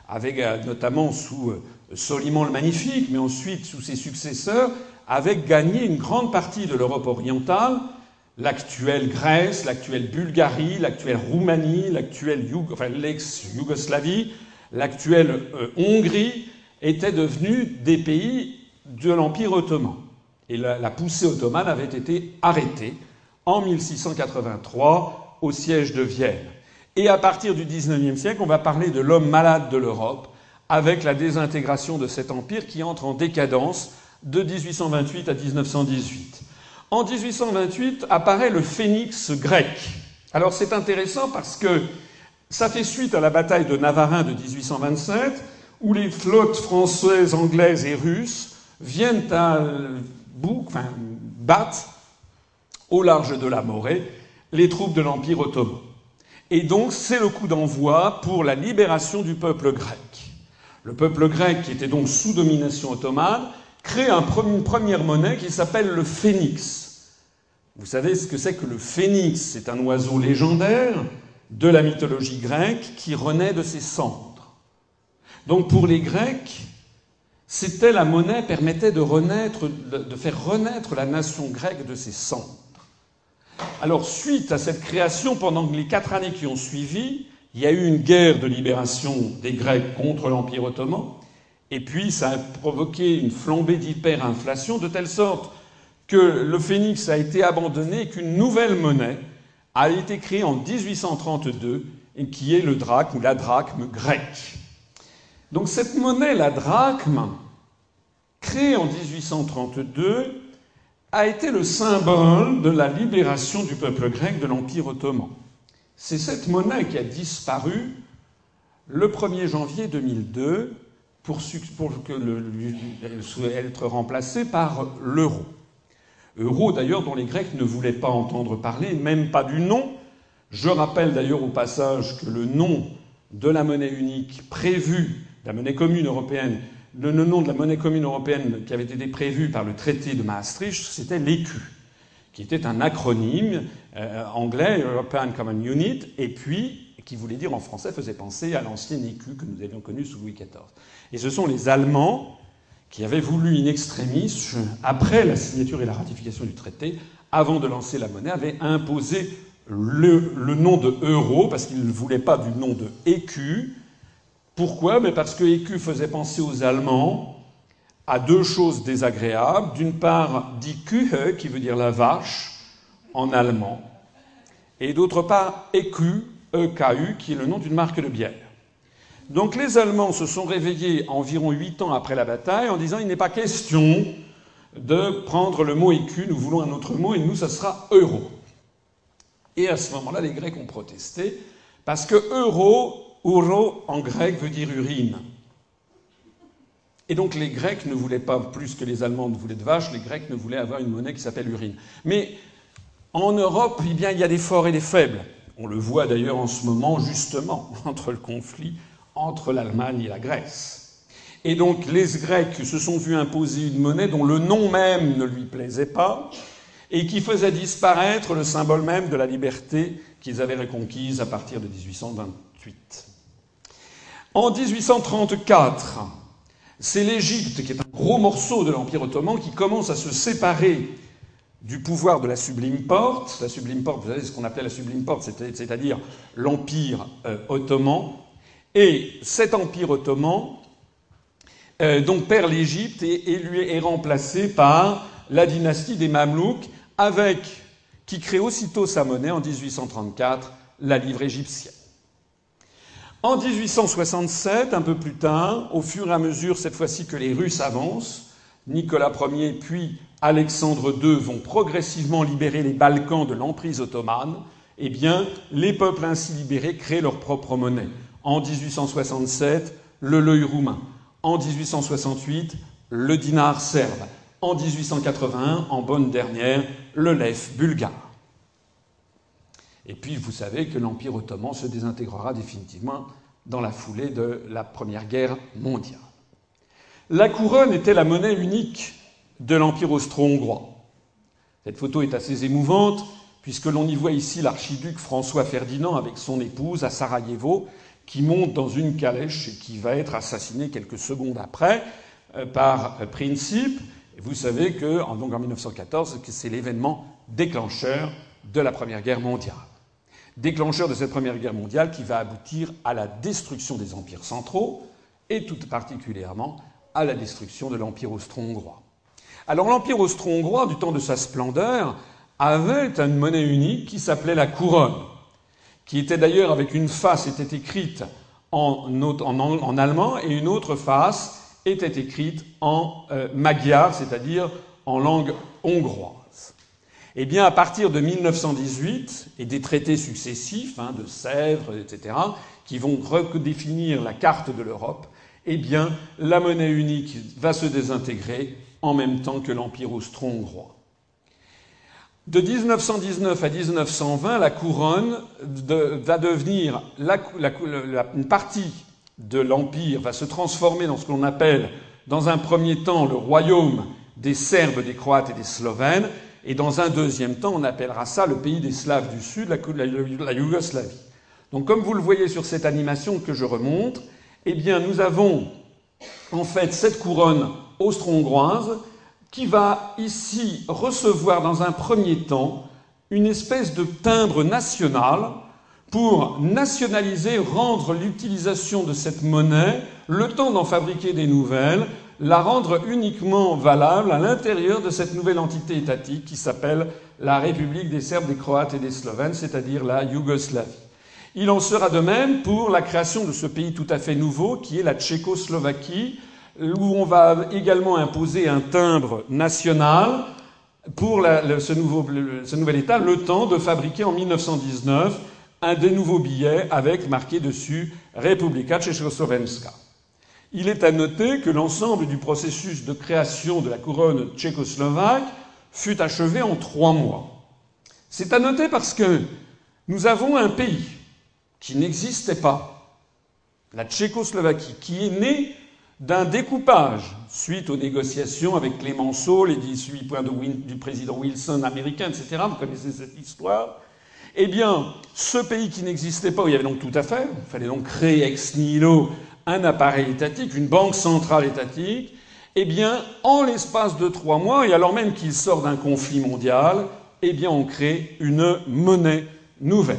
avec, notamment sous Soliman le Magnifique, mais ensuite sous ses successeurs, avait gagné une grande partie de l'Europe orientale, l'actuelle Grèce, l'actuelle Bulgarie, l'actuelle Roumanie, l'actuelle enfin, l'ex-Yougoslavie, l'actuelle euh, Hongrie étaient devenus des pays de l'Empire ottoman. Et la, la, poussée ottomane avait été arrêtée en 1683 au siège de Vienne. Et à partir du XIXe siècle, on va parler de l'homme malade de l'Europe, avec la désintégration de cet empire qui entre en décadence de 1828 à 1918. En 1828 apparaît le phénix grec. Alors c'est intéressant parce que ça fait suite à la bataille de Navarin de 1827, où les flottes françaises, anglaises et russes viennent à enfin, battre au large de la Morée les troupes de l'Empire ottoman. Et donc c'est le coup d'envoi pour la libération du peuple grec. Le peuple grec, qui était donc sous domination ottomane, crée une première monnaie qui s'appelle le phénix. Vous savez ce que c'est que le phénix? C'est un oiseau légendaire de la mythologie grecque qui renaît de ses cendres. Donc pour les Grecs, c'était la monnaie permettait de, renaître, de faire renaître la nation grecque de ses cendres. Alors suite à cette création, pendant les quatre années qui ont suivi, il y a eu une guerre de libération des Grecs contre l'Empire ottoman. Et puis, ça a provoqué une flambée d'hyperinflation de telle sorte que le phénix a été abandonné et qu'une nouvelle monnaie a été créée en 1832 et qui est le drachme ou la drachme grecque. Donc cette monnaie, la drachme, créée en 1832, a été le symbole de la libération du peuple grec de l'Empire ottoman. C'est cette monnaie qui a disparu le 1er janvier 2002 pour, pour que être remplacé par l'euro. Euro d'ailleurs dont les Grecs ne voulaient pas entendre parler, même pas du nom. Je rappelle d'ailleurs au passage que le nom de la monnaie unique prévue, la monnaie commune européenne, le nom de la monnaie commune européenne qui avait été prévu par le traité de Maastricht, c'était l'écu, qui était un acronyme euh, anglais, European Common Unit, et puis qui voulait dire en français, faisait penser à l'ancien écu que nous avions connu sous Louis XIV. Et ce sont les Allemands qui avaient voulu in extremis, après la signature et la ratification du traité, avant de lancer la monnaie, avaient imposé le, nom de euro, parce qu'ils ne voulaient pas du nom de écu. Pourquoi? Mais Parce que écu faisait penser aux Allemands à deux choses désagréables. D'une part, Kühe, qui veut dire la vache, en allemand, et d'autre part, écu, EKU, qui est le nom d'une marque de bière. Donc les Allemands se sont réveillés environ huit ans après la bataille en disant il n'est pas question de prendre le mot écu, nous voulons un autre mot et nous, ça sera euro. Et à ce moment-là, les Grecs ont protesté parce que euro, euro en grec veut dire urine. Et donc les Grecs ne voulaient pas plus que les Allemands ne voulaient de vache, les Grecs ne voulaient avoir une monnaie qui s'appelle urine. Mais en Europe, eh bien, il y a des forts et des faibles. On le voit d'ailleurs en ce moment, justement, entre le conflit entre l'Allemagne et la Grèce. Et donc les Grecs se sont vus imposer une monnaie dont le nom même ne lui plaisait pas, et qui faisait disparaître le symbole même de la liberté qu'ils avaient reconquise à partir de 1828. En 1834, c'est l'Égypte, qui est un gros morceau de l'Empire ottoman, qui commence à se séparer du pouvoir de la Sublime Porte. La Sublime Porte, vous savez ce qu'on appelait la Sublime Porte, c'est-à-dire l'Empire euh, ottoman. Et cet Empire ottoman euh, perd l'Égypte et, et, lui est remplacé par la dynastie des Mamelouks, avec qui crée aussitôt sa monnaie en 1834, la livre égyptienne. En 1867, un peu plus tard, au fur et à mesure, cette fois-ci que les Russes avancent, Nicolas Ier puis Alexandre II vont progressivement libérer les Balkans de l'emprise ottomane, eh bien, les peuples ainsi libérés créent leur propre monnaie. En 1867, le leu roumain. En 1868, le dinar serbe. En 1881, en bonne dernière, le lef bulgare. Et puis vous savez que l'Empire ottoman se désintégrera définitivement dans la foulée de la Première Guerre mondiale. La couronne était la monnaie unique de l'Empire austro-hongrois. Cette photo est assez émouvante, puisque l'on y voit ici l'archiduc François Ferdinand avec son épouse à Sarajevo, qui monte dans une calèche et qui va être assassiné quelques secondes après euh, par Principe. Et vous savez que, donc en 1914, c'est l'événement déclencheur de la Première Guerre mondiale déclencheur de cette Première Guerre mondiale qui va aboutir à la destruction des empires centraux et tout particulièrement à la destruction de l'Empire austro-hongrois. Alors l'Empire austro-hongrois, du temps de sa splendeur, avait une monnaie unique qui s'appelait la couronne, qui était d'ailleurs avec une face était écrite en, en, allemand et une autre face était écrite en euh, magyar, c'est-à-dire en langue hongroise. Eh bien, à partir de 1918 et des traités successifs hein, de Sèvres, etc., qui vont redéfinir la carte de l'Europe, eh bien, la monnaie unique va se désintégrer en même temps que l'Empire austro-hongrois. De 1919 à 1920, la couronne va devenir une partie de l'Empire va se transformer dans ce qu'on appelle, dans un premier temps, le royaume des Serbes, des Croates et des Slovènes, et dans un deuxième temps, on appellera ça le pays des Slaves du Sud, la, Yougoslavie. Donc comme vous le voyez sur cette animation que je remonte, eh bien nous avons en fait cette couronne austro-hongroise qui va ici recevoir dans un premier temps une espèce de timbre national pour nationaliser, rendre l'utilisation de cette monnaie, le temps d'en fabriquer des nouvelles, la rendre uniquement valable à l'intérieur de cette nouvelle entité étatique qui s'appelle la République des Serbes, des Croates et des Slovènes, c'est-à-dire la Yougoslavie. Il en sera de même pour la création de ce pays tout à fait nouveau qui est la Tchécoslovaquie, où on va également imposer un timbre national pour ce, nouvel État, le temps de fabriquer en 1919 un des nouveaux billets avec marqué dessus Republika Tchécoslovenska. Il est à noter que l'ensemble du processus de création de la couronne tchécoslovaque fut achevé en trois mois. C'est à noter parce que nous avons un pays qui n'existait pas, la Tchécoslovaquie, qui est né d'un découpage suite aux négociations avec Clémenceau, les 18 points du président Wilson américain, etc. Vous connaissez cette histoire. Eh bien, ce pays qui n'existait pas, où il y avait donc tout à faire, il fallait donc créer ex nihilo un appareil étatique, une banque centrale étatique, eh bien, en l'espace de trois mois, et alors même qu'il sort d'un conflit mondial, eh bien, on crée une monnaie nouvelle.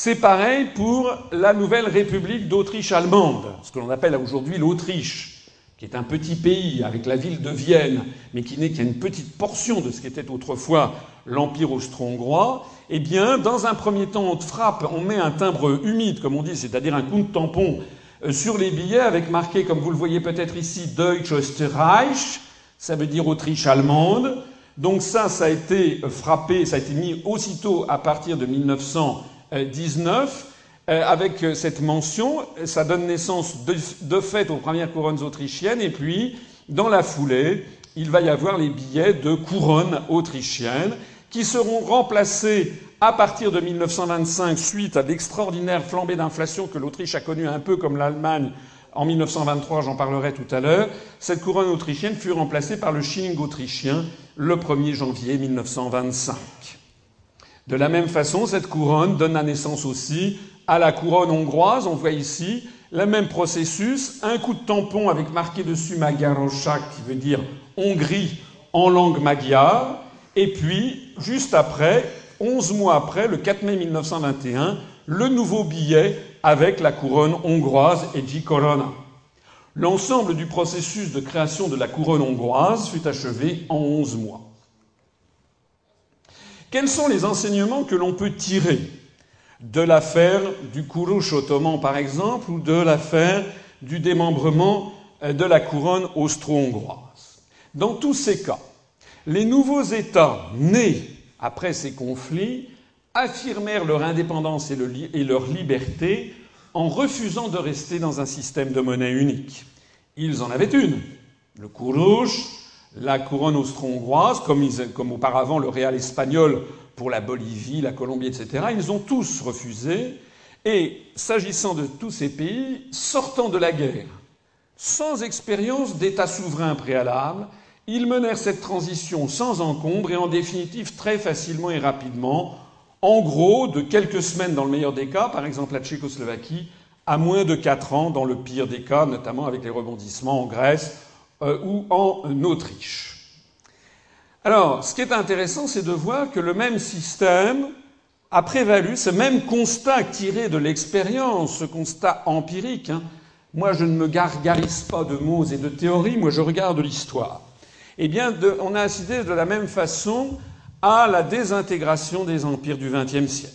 C'est pareil pour la nouvelle République d'Autriche allemande, ce que l'on appelle aujourd'hui l'Autriche, qui est un petit pays avec la ville de Vienne, mais qui n'est qu'à une petite portion de ce qu'était autrefois l'Empire austro-hongrois. Eh bien, dans un premier temps, on te frappe, on met un timbre humide, comme on dit, c'est-à-dire un coup de tampon euh, sur les billets avec marqué, comme vous le voyez peut-être ici, Deutsch Österreich, ça veut dire Autriche allemande. Donc ça, ça a été frappé, ça a été mis aussitôt à partir de 1900 19, euh, avec euh, cette mention, ça donne naissance de, fait aux premières couronnes autrichiennes, et puis, dans la foulée, il va y avoir les billets de couronne autrichienne, qui seront remplacés à partir de 1925, suite à l'extraordinaire flambée d'inflation que l'Autriche a connue un peu comme l'Allemagne en 1923, j'en parlerai tout à l'heure, cette couronne autrichienne fut remplacée par le shilling autrichien le 1er janvier 1925. De la même façon, cette couronne donne la naissance aussi à la couronne hongroise. On voit ici le même processus, un coup de tampon avec marqué dessus Magyarország, qui veut dire Hongrie en langue magyare, et puis, juste après, 11 mois après, le 4 mai 1921, le nouveau billet avec la couronne hongroise et G. Corona. L'ensemble du processus de création de la couronne hongroise fut achevé en 11 mois. Quels sont les enseignements que l'on peut tirer de l'affaire du Kourouche ottoman, par exemple, ou de l'affaire du démembrement euh, de la couronne austro-hongroise? Dans tous ces cas, les nouveaux États nés après ces conflits affirmèrent leur indépendance et leur liberté en refusant de rester dans un système de monnaie unique. Ils en avaient une, le Kourouche, la couronne austro-hongroise, comme, auparavant le réal espagnol pour la Bolivie, la Colombie, etc. Ils ont tous refusé. Et s'agissant de tous ces pays, sortant de la guerre, sans expérience d'État souverain préalable, ils menèrent cette transition sans encombre et en définitive très facilement et rapidement, en gros de quelques semaines dans le meilleur des cas, par exemple la Tchécoslovaquie, à moins de quatre ans dans le pire des cas, notamment avec les rebondissements en Grèce euh, ou en Autriche. Alors, ce qui est intéressant, c'est de voir que le même système a prévalu, ce même constat tiré de l'expérience, ce constat empirique. Hein. Moi, je ne me gargarise pas de mots et de théories, moi, je regarde l'histoire. Eh bien, on a assisté de la même façon à la désintégration des empires du XXe siècle.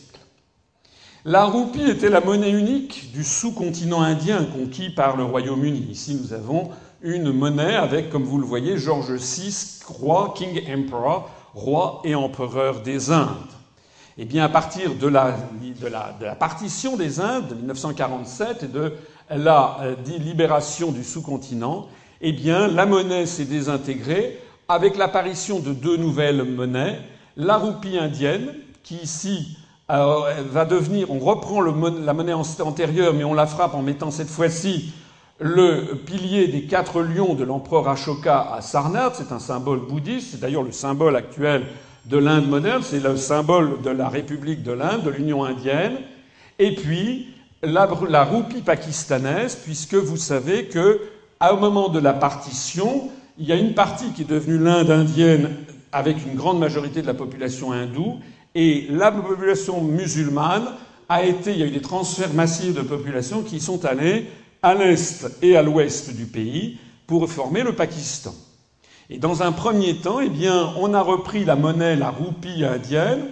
La roupie était la monnaie unique du sous-continent indien conquis par le Royaume-Uni. Ici, nous avons une monnaie avec, comme vous le voyez, George VI, roi, King Emperor, roi et empereur des Indes. Eh bien, à partir de la, partition des Indes de 1947 et de la euh, libération du sous-continent, eh bien, la monnaie s'est désintégrée avec l'apparition de deux nouvelles monnaies, la roupie indienne, qui ici euh, va devenir, on reprend la monnaie antérieure, mais on la frappe en mettant cette fois-ci le pilier des quatre lions de l'empereur Ashoka à Sarnath. C'est un symbole bouddhiste, c'est d'ailleurs le symbole actuel de l'Inde moderne, c'est le symbole de la République de l'Inde, de l'Union indienne. Et puis, la, roupie pakistanaise, puisque vous savez que, au moment de la partition, il y a une partie qui est devenue l'Inde indienne avec une grande majorité de la population hindoue, et la population musulmane a été, il y a eu des transferts massifs de population qui sont allés à l'est et à l'ouest du pays pour former le Pakistan. Et dans un premier temps, eh bien, on a repris la monnaie, la roupie indienne,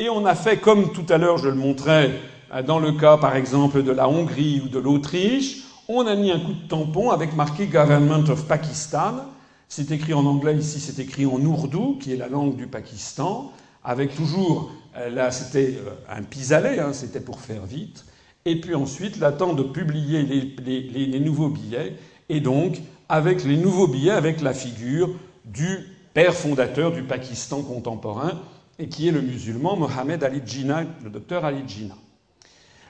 et on a fait, comme tout à l'heure je le montrais, dans le cas par exemple de la Hongrie ou de l'Autriche, on a mis un coup de tampon avec marqué Government of Pakistan. C'est écrit en anglais ici, c'est écrit en ourdou, qui est la langue du Pakistan avec toujours, euh, là c'était euh, un pis-aller, hein, c'était pour faire vite, et puis ensuite l'attente de publier les, nouveaux billets, et donc avec les nouveaux billets, avec la figure du père fondateur du Pakistan contemporain, et qui est le musulman Mohamed Ali Jinnah, le docteur Ali Jinnah.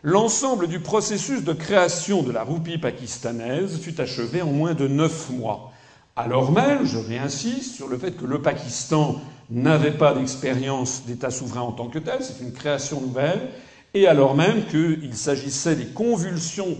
L'ensemble du processus de création de la roupie pakistanaise fut achevé en moins de neuf mois. Alors même, je réinsiste sur le fait que le Pakistan n'avait pas d'expérience d'État souverain en tant que tel, c'est une création nouvelle, et alors même qu'il s'agissait des convulsions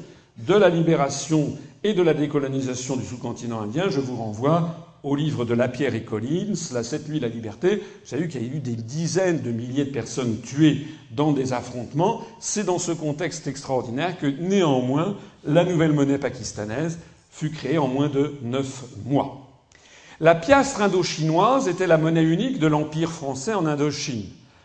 de la libération et de la décolonisation du sous-continent indien, je vous renvoie au livre de Lapierre et Collins, La Cette nuit, la liberté. Vous savez qu'il y a eu des dizaines de milliers de personnes tuées dans des affrontements. C'est dans ce contexte extraordinaire que, néanmoins, la nouvelle monnaie pakistanaise fut créée en moins de neuf mois. La piastre indochinoise était la monnaie unique de l'Empire français en Indochine.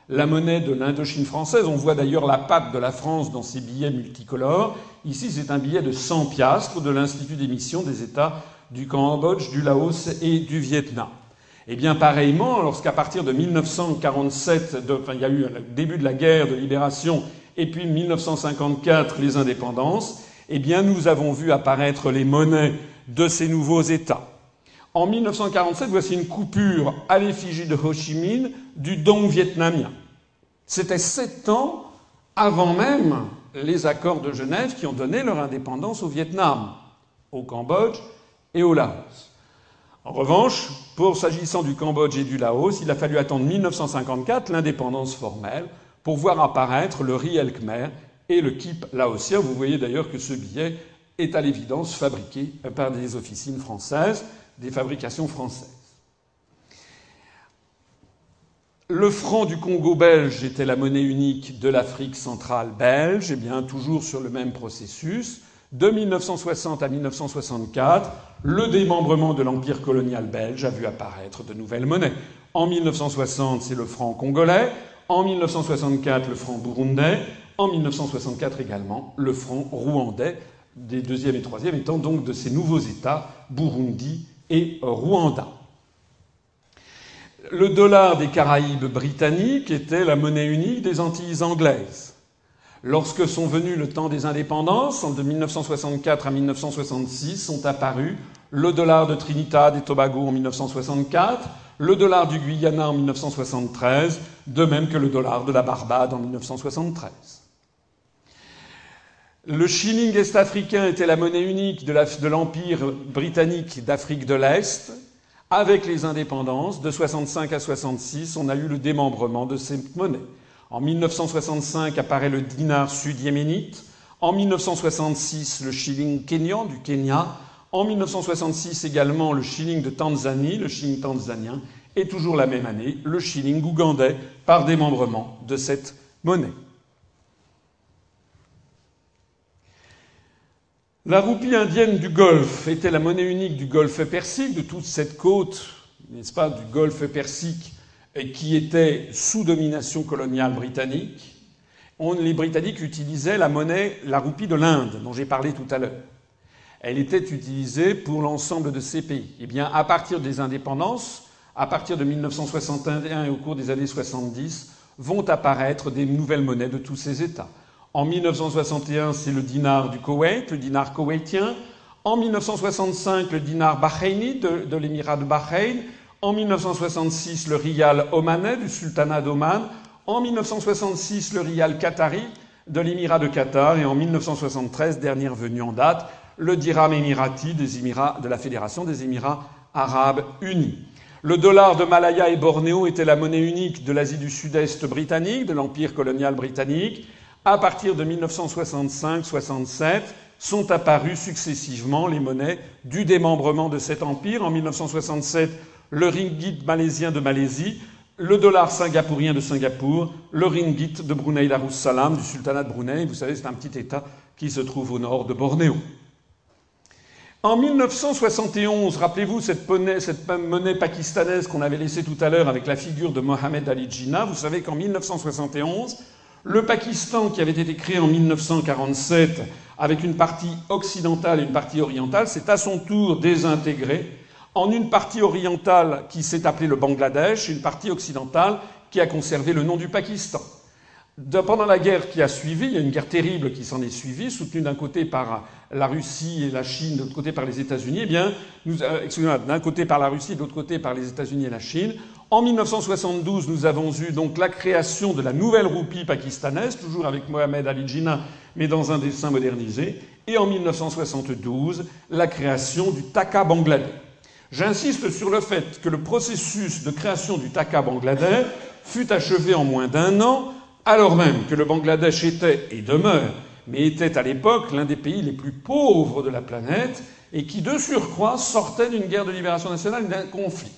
La monnaie de l'Indochine française, on voit d'ailleurs la patte de la France dans ses billets multicolores. Ici, c'est un billet de 100 piastres de l'Institut d'émission des États du Cambodge, du Laos et du Vietnam. Eh bien, pareillement, lorsqu'à partir de 1947, enfin, il y a eu le début de la guerre de libération, et puis 1954, les indépendances, eh bien, nous avons vu apparaître les monnaies de ces nouveaux États. En 1947, voici une coupure à l'effigie de Ho Chi Minh du Dong vietnamien. C'était sept ans avant même les accords de Genève qui ont donné leur indépendance au Vietnam. au Cambodge et au Laos. En revanche, pour s'agissant du Cambodge et du Laos, il a fallu attendre 1954, l'indépendance formelle, pour voir apparaître le riel khmer et le kip laotien. Vous voyez d'ailleurs que ce billet est à l'évidence fabriqué par des officines françaises, des fabrications françaises. Le franc du Congo belge était la monnaie unique de l'Afrique centrale belge, et bien toujours sur le même processus. De 1960 à 1964, le démembrement de l'empire colonial belge a vu apparaître de nouvelles monnaies. En 1960, c'est le franc congolais. En 1964, le franc burundais. En 1964 également, le franc rwandais, des deuxième et troisième étant donc de ces nouveaux États, Burundi et Rwanda. Le dollar des Caraïbes britanniques était la monnaie unique des Antilles anglaises. Lorsque sont venus le temps des indépendances, de 1964 à 1966, sont apparus le dollar de Trinidad et Tobago en 1964, le dollar du Guyana en 1973, de même que le dollar de la Barbade en 1973. Le shilling est-africain était la monnaie unique de l'Empire britannique d'Afrique de l'Est. Avec les indépendances, de 65 à 66, on a eu le démembrement de cette monnaie. En 1965 apparaît le dinar sud-yéménite. En 1966, le shilling kényan du Kenya. En 1966 également, le shilling de Tanzanie, le shilling tanzanien. Et toujours la même année, le shilling ougandais par démembrement de cette monnaie. La roupie indienne du Golfe était la monnaie unique du Golfe Persique, de toute cette côte, n'est-ce pas, du Golfe Persique qui était sous domination coloniale britannique, les Britanniques utilisaient la monnaie, la roupie de l'Inde, dont j'ai parlé tout à l'heure. Elle était utilisée pour l'ensemble de ces pays. Eh bien, à partir des indépendances, à partir de 1961 et au cours des années 70, vont apparaître des nouvelles monnaies de tous ces États. En 1961, c'est le dinar du Koweït, le dinar koweïtien. En 1965, le dinar bahreïni de, l'émirat de Bahreïn. En 1966, le rial omanais du sultanat d'Oman. En 1966, le rial qatari de l'émirat de Qatar. Et en 1973, dernière venue en date, le dirham émirati des Émirats, de la Fédération des Émirats arabes unis. Le dollar de Malaya et Bornéo était la monnaie unique de l'Asie du Sud-Est britannique, de l'Empire colonial britannique. À partir de 1965-67, sont apparues successivement les monnaies du démembrement de cet empire. En 1967, le ringgit malaisien de Malaisie, le dollar singapourien de Singapour, le ringgit de Brunei Darussalam, du sultanat de Brunei. Vous savez, c'est un petit État qui se trouve au nord de Bornéo. En 1971, rappelez-vous cette monnaie, cette monnaie pakistanaise qu'on avait laissée tout à l'heure avec la figure de Mohamed Ali Jinnah. Vous savez qu'en 1971, le Pakistan, qui avait été créé en 1947 avec une partie occidentale et une partie orientale, s'est à son tour désintégré en une partie orientale qui s'est appelée le Bangladesh, une partie occidentale qui a conservé le nom du Pakistan. pendant la guerre qui a suivi, il y a une guerre terrible qui s'en est suivie, soutenue d'un côté par la Russie et la Chine, de l'autre côté par les États-Unis. Eh bien, euh, d'un côté par la Russie, de l'autre côté par les États-Unis et la Chine. En 1972, nous avons eu donc la création de la nouvelle roupie pakistanaise, toujours avec Mohamed Ali Jinnah, mais dans un dessin modernisé. Et en 1972, la création du Taka bangladais. J'insiste sur le fait que le processus de création du Taka bangladais fut achevé en moins d'un an, alors même que le Bangladesh était et demeure, mais était à l'époque l'un des pays les plus pauvres de la planète et qui, de surcroît, sortait d'une guerre de libération nationale, d'un conflit.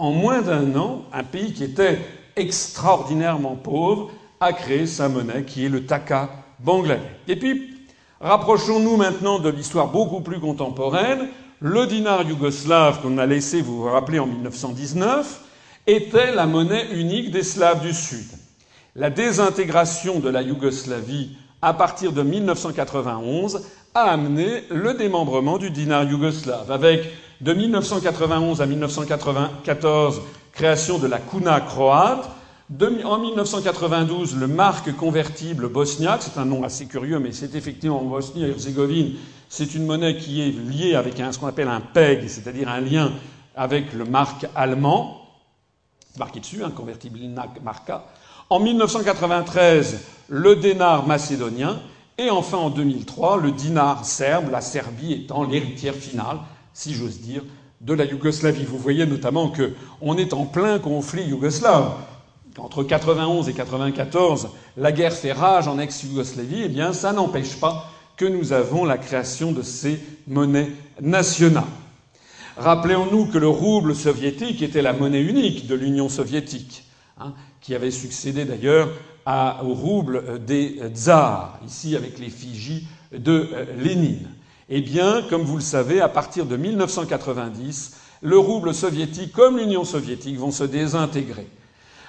En moins d'un an, un pays qui était extraordinairement pauvre a créé sa monnaie, qui est le Taka bangladais. Et puis, rapprochons-nous maintenant de l'histoire beaucoup plus contemporaine. Le dinar yougoslave qu'on a laissé, vous vous rappelez, en 1919, était la monnaie unique des Slaves du Sud. La désintégration de la Yougoslavie à partir de 1991 a amené le démembrement du dinar yougoslave, avec de 1991 à 1994 création de la kuna croate, en 1992 le marque convertible bosniaque, c'est un nom assez curieux, mais c'est effectivement en Bosnie-Herzégovine c'est une monnaie qui est liée avec ce qu'on appelle un PEG, c'est-à-dire un lien avec le marque allemand. Marqué dessus, un convertible marca. En 1993, le dénar macédonien. Et enfin, en 2003, le dinar serbe, la Serbie étant l'héritière finale, si j'ose dire, de la Yougoslavie. Vous voyez notamment qu'on est en plein conflit yougoslave. Entre 91 et 94, la guerre fait rage en ex-Yougoslavie. Eh bien, ça n'empêche pas que nous avons la création de ces monnaies nationales. Rappelons-nous que le rouble soviétique était la monnaie unique de l'Union soviétique, hein, qui avait succédé d'ailleurs au rouble des tsars, ici avec l'effigie de euh, Lénine. Eh bien, comme vous le savez, à partir de 1990, le rouble soviétique comme l'Union soviétique vont se désintégrer.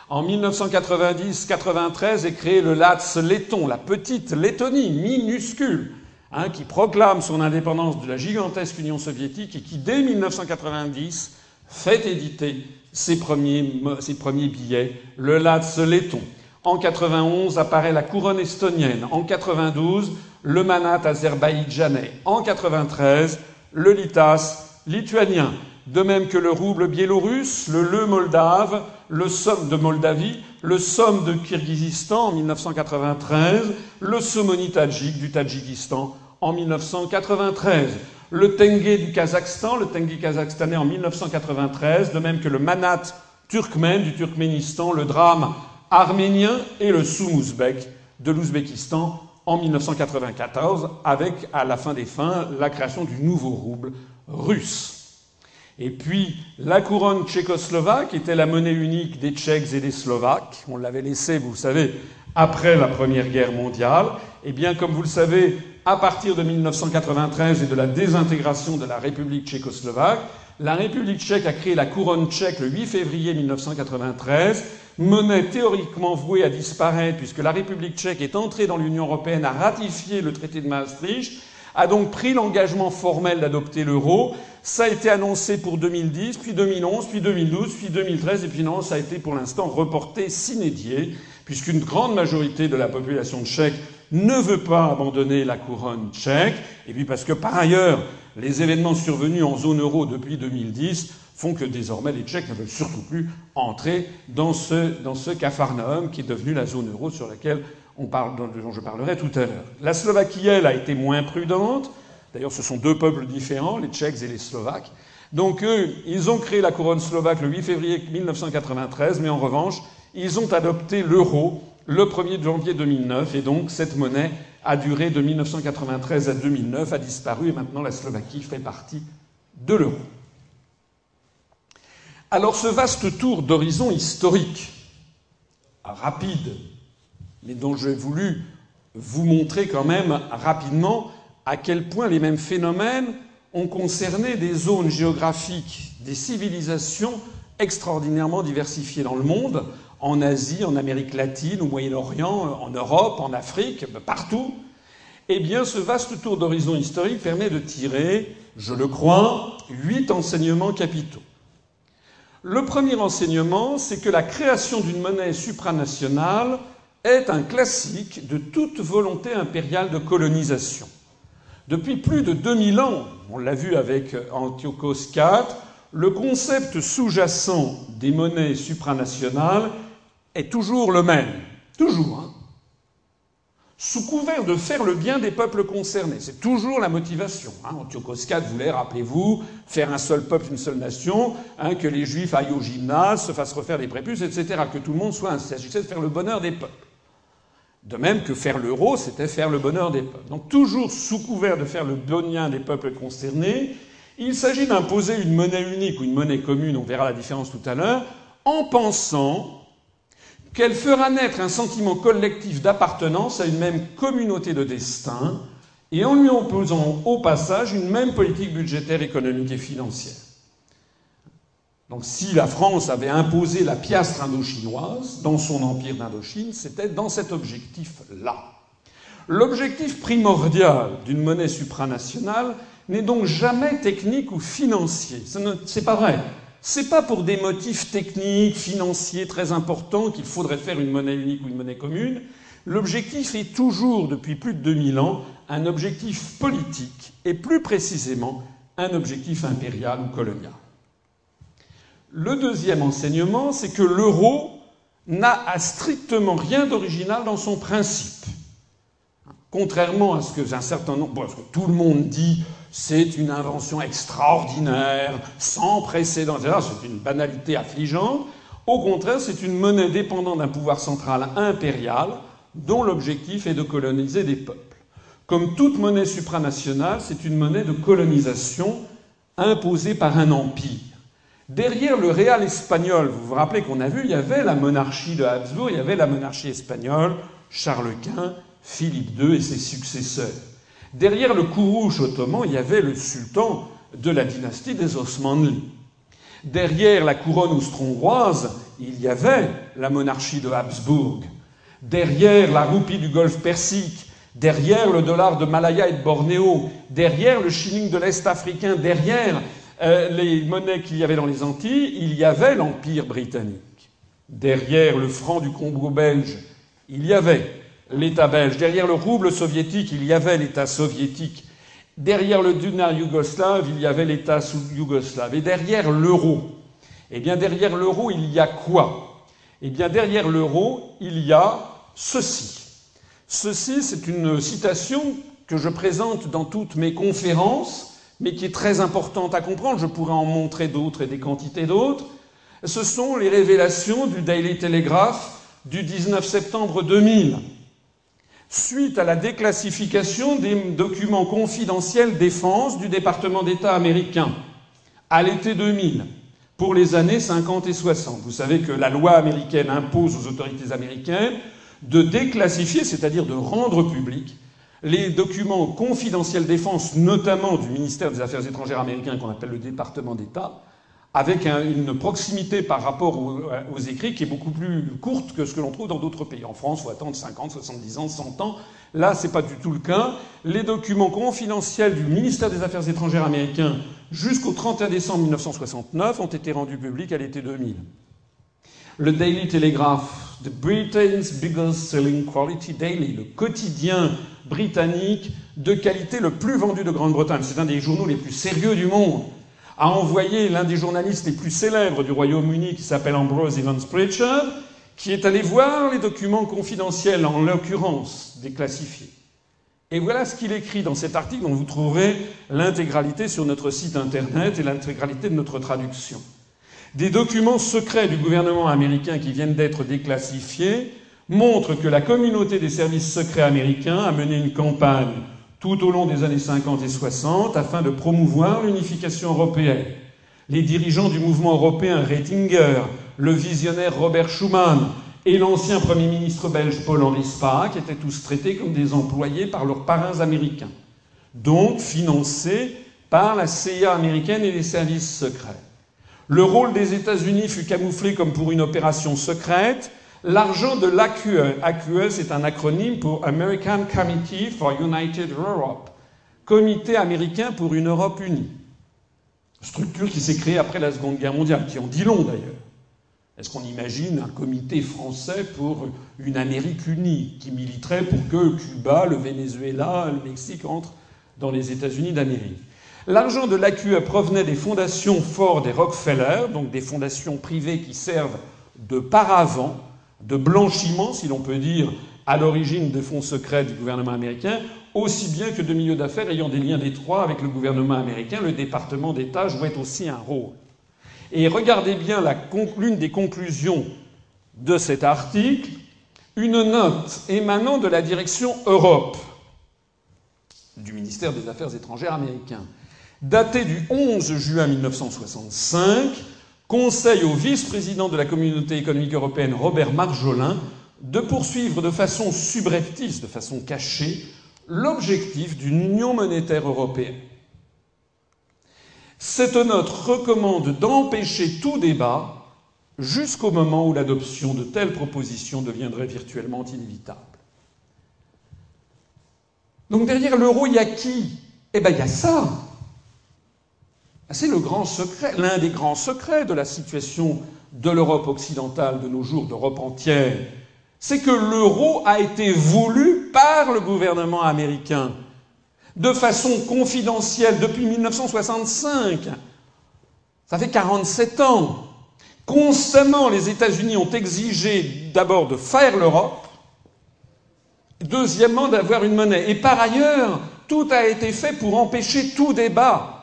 En 1990-93 est créé le LATS letton, la petite Lettonie minuscule, hein, qui proclame son indépendance de la gigantesque Union soviétique et qui, dès 1990, fait éditer ses premiers, billets, le LATS letton. En 91 apparaît la couronne estonienne. En 92, le manat azerbaïdjanais. En 93, le litas lituanien de même que le rouble biélorusse, le le moldave, le somme de Moldavie, le somme de Kirghizistan en 1993, le somoni tadjik du Tadjikistan en 1993, le tenge du Kazakhstan, le tenge kazakhstanais en 1993, de même que le manat turkmène du Turkménistan, le drame arménien et le soumouzbek de l'Ouzbékistan en 1994, avec, à la fin des fins, la création du nouveau rouble russe. Et puis la couronne tchécoslovaque était la monnaie unique des Tchèques et des Slovaques. On l'avait laissée, vous savez, après la Première Guerre mondiale. Eh bien, comme vous le savez, à partir de 1993 et de la désintégration de la République tchécoslovaque, la République tchèque a créé la couronne tchèque le 8 février 1993, monnaie théoriquement vouée à disparaître puisque la République tchèque est entrée dans l'Union européenne, a ratifié le traité de Maastricht, a donc pris l'engagement formel d'adopter l'euro. Ça a été annoncé pour 2010, puis 2011, puis 2012, puis 2013, et puis non, ça a été pour l'instant reporté s'inédier, puisqu'une grande majorité de la population tchèque ne veut pas abandonner la couronne tchèque, et puis parce que par ailleurs, les événements survenus en zone euro depuis 2010 font que désormais les Tchèques ne veulent surtout plus entrer dans ce, dans ce capharnaüm qui est devenu la zone euro sur laquelle on parle, dont je parlerai tout à l'heure. La Slovaquie, elle, a été moins prudente. D'ailleurs, ce sont deux peuples différents, les Tchèques et les Slovaques. Donc, eux, ils ont créé la couronne slovaque le 8 février 1993, mais en revanche, ils ont adopté l'euro le 1er janvier 2009, et donc cette monnaie a duré de 1993 à 2009, a disparu, et maintenant la Slovaquie fait partie de l'euro. Alors, ce vaste tour d'horizon historique, rapide, mais dont j'ai voulu vous montrer quand même rapidement à quel point les mêmes phénomènes ont concerné des zones géographiques, des civilisations extraordinairement diversifiées dans le monde, en Asie, en Amérique latine, au Moyen-Orient, en Europe, en Afrique, partout. Eh bien, ce vaste tour d'horizon historique permet de tirer, je le crois, huit enseignements capitaux. Le premier enseignement, c'est que la création d'une monnaie supranationale est un classique de toute volonté impériale de colonisation. Depuis plus de 2000 ans, on l'a vu avec Antiochos IV, le concept sous-jacent des monnaies supranationales est toujours le même. Toujours. Hein. Sous couvert de faire le bien des peuples concernés. C'est toujours la motivation. Hein. Antiochos voulait, rappelez-vous, faire un seul peuple, une seule nation, hein, que les juifs aillent au gymnase, se fassent refaire des prépuces, etc. Que tout le monde soit. Il s'agissait de faire le bonheur des peuples. De même que faire l'euro, c'était faire le bonheur des peuples. Donc toujours sous couvert de faire le bonheur des peuples concernés, il s'agit d'imposer une monnaie unique ou une monnaie commune, on verra la différence tout à l'heure, en pensant qu'elle fera naître un sentiment collectif d'appartenance à une même communauté de destin, et en lui opposant au passage une même politique budgétaire, économique et financière. Donc si la France avait imposé la piastre indochinoise dans son empire d'Indochine, c'était dans cet objectif-là. L'objectif primordial d'une monnaie supranationale n'est donc jamais technique ou financier. C'est pas vrai. C'est pas pour des motifs techniques, financiers très importants qu'il faudrait faire une monnaie unique ou une monnaie commune. L'objectif est toujours, depuis plus de 2000 ans, un objectif politique et plus précisément un objectif impérial ou colonial. Le deuxième enseignement, c'est que l'euro n'a strictement rien d'original dans son principe. Contrairement à ce que que tout le monde dit, c'est une invention extraordinaire, sans précédent, c'est une banalité affligeante. Au contraire, c'est une monnaie dépendant d'un pouvoir central impérial dont l'objectif est de coloniser des peuples. Comme toute monnaie supranationale, c'est une monnaie de colonisation imposée par un empire. Derrière le réal espagnol, vous vous rappelez qu'on a vu, il y avait la monarchie de Habsbourg, il y avait la monarchie espagnole, Charles Quint, Philippe II et ses successeurs. Derrière le Kourouche ottoman, il y avait le sultan de la dynastie des Osmanli. Derrière la couronne austro-hongroise, il y avait la monarchie de Habsbourg. Derrière la roupie du golfe Persique, derrière le dollar de Malaya et de Bornéo, derrière le shilling de l'Est africain, derrière euh, les monnaies qu'il y avait dans les Antilles, il y avait l'Empire britannique. Derrière le franc du Congo belge, il y avait l'État belge. Derrière le rouble soviétique, il y avait l'État soviétique. Derrière le dinar yougoslave, il y avait l'État yougoslave. Et derrière l'euro, eh bien derrière l'euro, il y a quoi? Eh bien derrière l'euro, il y a ceci. Ceci, c'est une citation que je présente dans toutes mes conférences, mais qui est très importante à comprendre. Je pourrais en montrer d'autres et des quantités d'autres. Ce sont les révélations du Daily Telegraph du 19 septembre 2000 suite à la déclassification des documents confidentiels défense du département d'État américain à l'été 2000 pour les années 50 et 60. Vous savez que la loi américaine impose aux autorités américaines de déclassifier, c'est-à-dire de rendre public, les documents confidentiels défense, notamment du ministère des Affaires étrangères américain qu'on appelle le département d'État, avec une proximité par rapport aux, écrits qui est beaucoup plus courte que ce que l'on trouve dans d'autres pays. En France, il faut attendre 50, 70 ans, 100 ans. Là, ce n'est pas du tout le cas. Les documents confidentiels du ministère des Affaires étrangères américain jusqu'au 31 décembre 1969 ont été rendus publics à l'été 2000. Le Daily Telegraph, The Britain's biggest selling quality daily, le quotidien britannique de qualité le plus vendu de Grande-Bretagne. C'est un des journaux les plus sérieux du monde a envoyé l'un des journalistes les plus célèbres du Royaume-Uni, qui s'appelle Ambrose Evans Pritchard, qui est allé voir les documents confidentiels, en l'occurrence déclassifiés. Et voilà ce qu'il écrit dans cet article dont vous trouverez l'intégralité sur notre site internet et l'intégralité de notre traduction. Des documents secrets du gouvernement américain qui viennent d'être déclassifiés montrent que la communauté des services secrets américains a mené une campagne tout au long des années 50 et 60 afin de promouvoir l'unification européenne. Les dirigeants du mouvement européen Reitinger, le visionnaire Robert Schuman et l'ancien Premier ministre belge Paul-Henri Spaak étaient tous traités comme des employés par leurs parrains américains, donc financés par la CIA américaine et les services secrets. Le rôle des États-Unis fut camouflé comme pour une opération secrète, L'argent de l'AQE, AQE c'est un acronyme pour American Committee for United Europe, Comité américain pour une Europe unie. Structure qui s'est créée après la Seconde Guerre mondiale, qui en dit long d'ailleurs. Est-ce qu'on imagine un comité français pour une Amérique unie qui militerait pour que Cuba, le Venezuela, le Mexique entrent dans les États-Unis d'Amérique? L'argent de l'AQE provenait des fondations Ford et Rockefeller, donc des fondations privées qui servent de paravent de blanchiment, si l'on peut dire, à l'origine des fonds secrets du gouvernement américain, aussi bien que de milieux d'affaires ayant des liens d'étroits avec le gouvernement américain. Le département d'État jouait aussi un rôle. Et regardez bien l'une des conclusions de cet article, une note émanant de la direction Europe du ministère des Affaires étrangères américain, datée du 11 juin 1965, conseille au vice-président de la communauté économique européenne, Robert Marjolin, de poursuivre de façon subreptice, de façon cachée, l'objectif d'une union monétaire européenne. Cette note recommande d'empêcher tout débat jusqu'au moment où l'adoption de telles propositions deviendrait virtuellement inévitable. Donc derrière l'euro, il y a qui? Eh bien, il y a ça. Ah, c'est le grand secret, l'un des grands secrets de la situation de l'Europe occidentale de nos jours, d'Europe entière. C'est que l'euro a été voulu par le gouvernement américain de façon confidentielle depuis 1965. Ça fait 47 ans. Constamment, les États-Unis ont exigé d'abord de faire l'Europe, Deuxièmement, d'avoir une monnaie. Et par ailleurs, tout a été fait pour empêcher tout débat,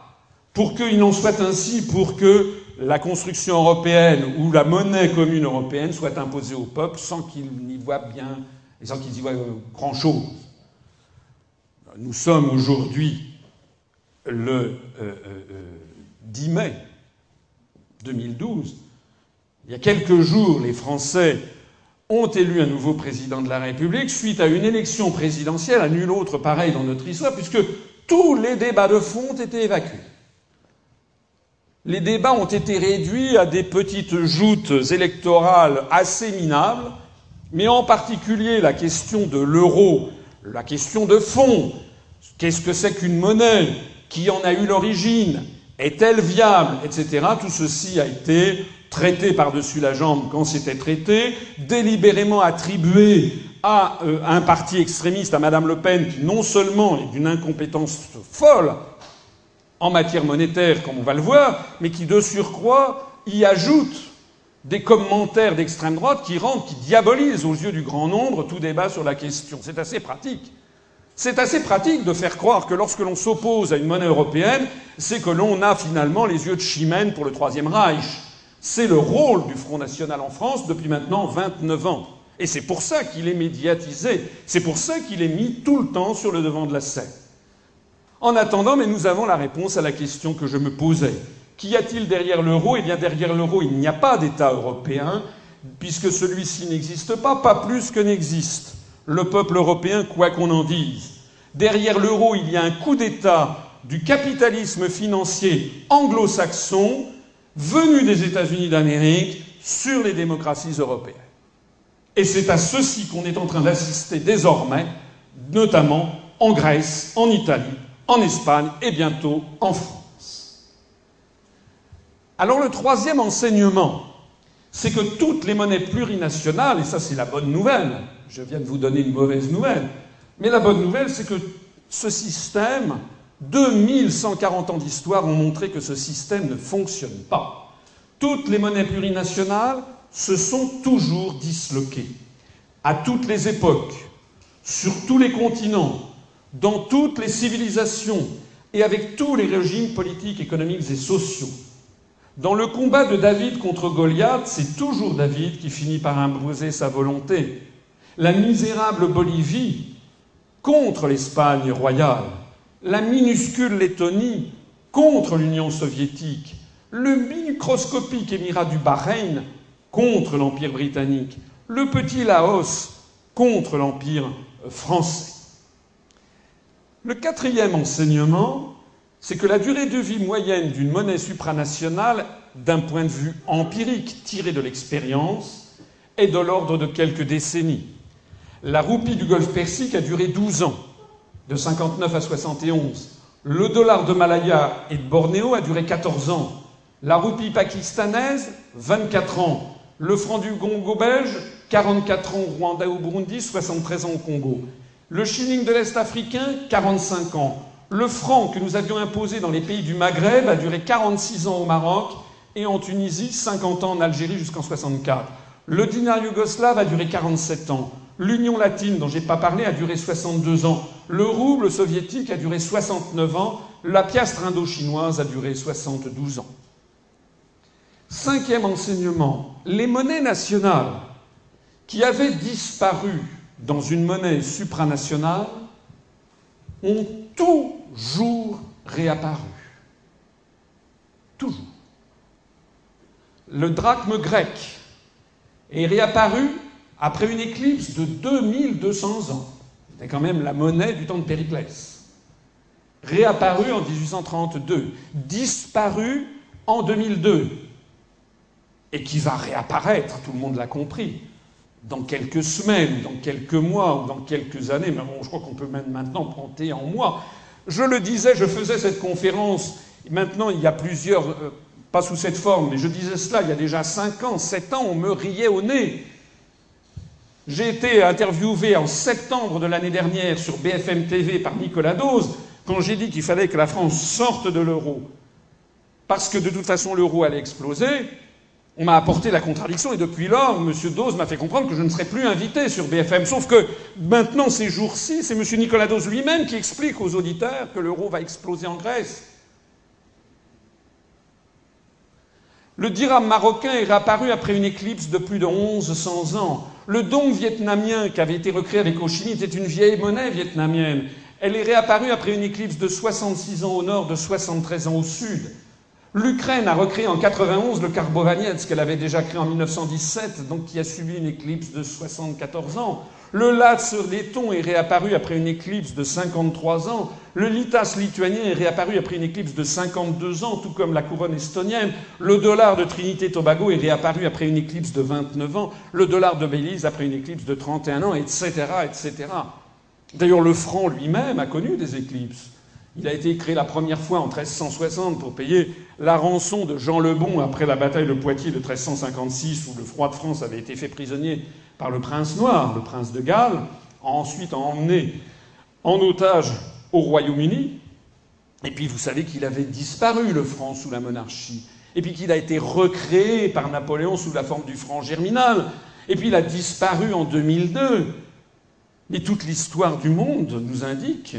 pour qu'il n'en soit ainsi, pour que la construction européenne ou la monnaie commune européenne soit imposée au peuple sans qu'il n'y voit bien et sans qu'il y voit grand-chose. Nous sommes aujourd'hui le 10 mai 2012. Il y a quelques jours, les Français ont élu un nouveau président de la République suite à une élection présidentielle à nul autre pareil dans notre histoire, puisque tous les débats de fond ont été évacués. Les débats ont été réduits à des petites joutes électorales assez minables, mais en particulier la question de l'euro, la question de fond, qu'est-ce que c'est qu'une monnaie, qui en a eu l'origine, est-elle viable, etc. Tout ceci a été traité par-dessus la jambe quand c'était traité, délibérément attribué à euh, un parti extrémiste, à Madame Le Pen, qui non seulement est d'une incompétence folle en matière monétaire, comme on va le voir, mais qui de surcroît y ajoute des commentaires d'extrême droite qui rendent, qui diabolisent aux yeux du grand nombre tout débat sur la question. C'est assez pratique. C'est assez pratique de faire croire que lorsque l'on s'oppose à une monnaie européenne, c'est que l'on a finalement les yeux de chimène pour le Troisième Reich. C'est le rôle du Front National en France depuis maintenant 29 ans. Et c'est pour ça qu'il est médiatisé. C'est pour ça qu'il est mis tout le temps sur le devant de la scène. En attendant, mais nous avons la réponse à la question que je me posais. Qu'y a-t-il derrière l'euro? Eh bien, derrière l'euro, il n'y a pas d'État européen, puisque celui-ci n'existe pas, pas plus que n'existe le peuple européen, quoi qu'on en dise. Derrière l'euro, il y a un coup d'État du capitalisme financier anglo-saxon venu des États-Unis d'Amérique sur les démocraties européennes. Et c'est à ceci qu'on est en train d'assister désormais, notamment en Grèce, en Italie, en Espagne et bientôt en France. Alors le troisième enseignement, c'est que toutes les monnaies plurinationales, et ça c'est la bonne nouvelle, je viens de vous donner une mauvaise nouvelle, mais la bonne nouvelle c'est que ce système 2140 ans d'histoire ont montré que ce système ne fonctionne pas. Toutes les monnaies plurinationales se sont toujours disloquées, à toutes les époques, sur tous les continents, dans toutes les civilisations et avec tous les régimes politiques, économiques et sociaux. Dans le combat de David contre Goliath, c'est toujours David qui finit par imposer sa volonté. La misérable Bolivie contre l'Espagne royale la minuscule Lettonie contre l'Union soviétique, le microscopique Émirat du Bahreïn contre l'Empire britannique, le petit Laos contre l'Empire français. Le quatrième enseignement, c'est que la durée de vie moyenne d'une monnaie supranationale, d'un point de vue empirique tiré de l'expérience, est de l'ordre de quelques décennies. La roupie du Golfe Persique a duré 12 ans de 59 à 71. Le dollar de Malaya et de Bornéo a duré 14 ans. La roupie pakistanaise, 24 ans. Le franc du Congo belge, 44 ans au Rwanda et au Burundi, 73 ans au Congo. Le shilling de l'Est africain, 45 ans. Le franc que nous avions imposé dans les pays du Maghreb a duré 46 ans au Maroc et en Tunisie, 50 ans en Algérie jusqu'en 64. Le dinar yougoslave a duré 47 ans. L'Union latine, dont je n'ai pas parlé, a duré 62 ans. Le rouble soviétique a duré 69 ans. La piastre indo-chinoise a duré 72 ans. Cinquième enseignement, les monnaies nationales qui avaient disparu dans une monnaie supranationale ont toujours réapparu. Toujours. Le drachme grec est réapparu après une éclipse de 2200 ans. C'était quand même la monnaie du temps de Périclès. Réapparue en 1832, disparue en 2002, et qui va réapparaître, tout le monde l'a compris, dans quelques semaines, dans quelques mois ou dans quelques années, mais bon, je crois qu'on peut même maintenant compter en mois. Je le disais, je faisais cette conférence, maintenant il y a plusieurs, euh, pas sous cette forme, mais je disais cela il y a déjà 5 ans, 7 ans, on me riait au nez j'ai été interviewé en septembre de l'année dernière sur BFM TV par Nicolas Dose quand j'ai dit qu'il fallait que la France sorte de l'euro parce que de toute façon l'euro allait exploser. On m'a apporté la contradiction et depuis lors, M. Dose m'a fait comprendre que je ne serais plus invité sur BFM. Sauf que maintenant, ces jours-ci, c'est M. Nicolas Dose lui-même qui explique aux auditeurs que l'euro va exploser en Grèce. Le dirham marocain est réapparu après une éclipse de plus de 1100 ans. Le dong vietnamien qui avait été recréé avec Ho était une vieille monnaie vietnamienne. Elle est réapparue après une éclipse de 66 ans au nord, de 73 ans au sud. L'Ukraine a recréé en 91 le ce qu'elle avait déjà créé en 1917, donc qui a subi une éclipse de 74 ans. Le lat sur letton est réapparu après une éclipse de 53 ans. Le litas lituanien est réapparu après une éclipse de 52 ans, tout comme la couronne estonienne. Le dollar de Trinité-Tobago est réapparu après une éclipse de 29 ans. Le dollar de Belize après une éclipse de 31 ans, etc., etc. D'ailleurs, le franc lui-même a connu des éclipses. Il a été créé la première fois en 1360 pour payer la rançon de Jean le Bon après la bataille de Poitiers de 1356 où le roi de France avait été fait prisonnier par le prince noir, le prince de Galles, ensuite emmené en otage au Royaume-Uni. Et puis vous savez qu'il avait disparu le franc sous la monarchie. Et puis qu'il a été recréé par Napoléon sous la forme du franc germinal. Et puis il a disparu en 2002. Mais toute l'histoire du monde nous indique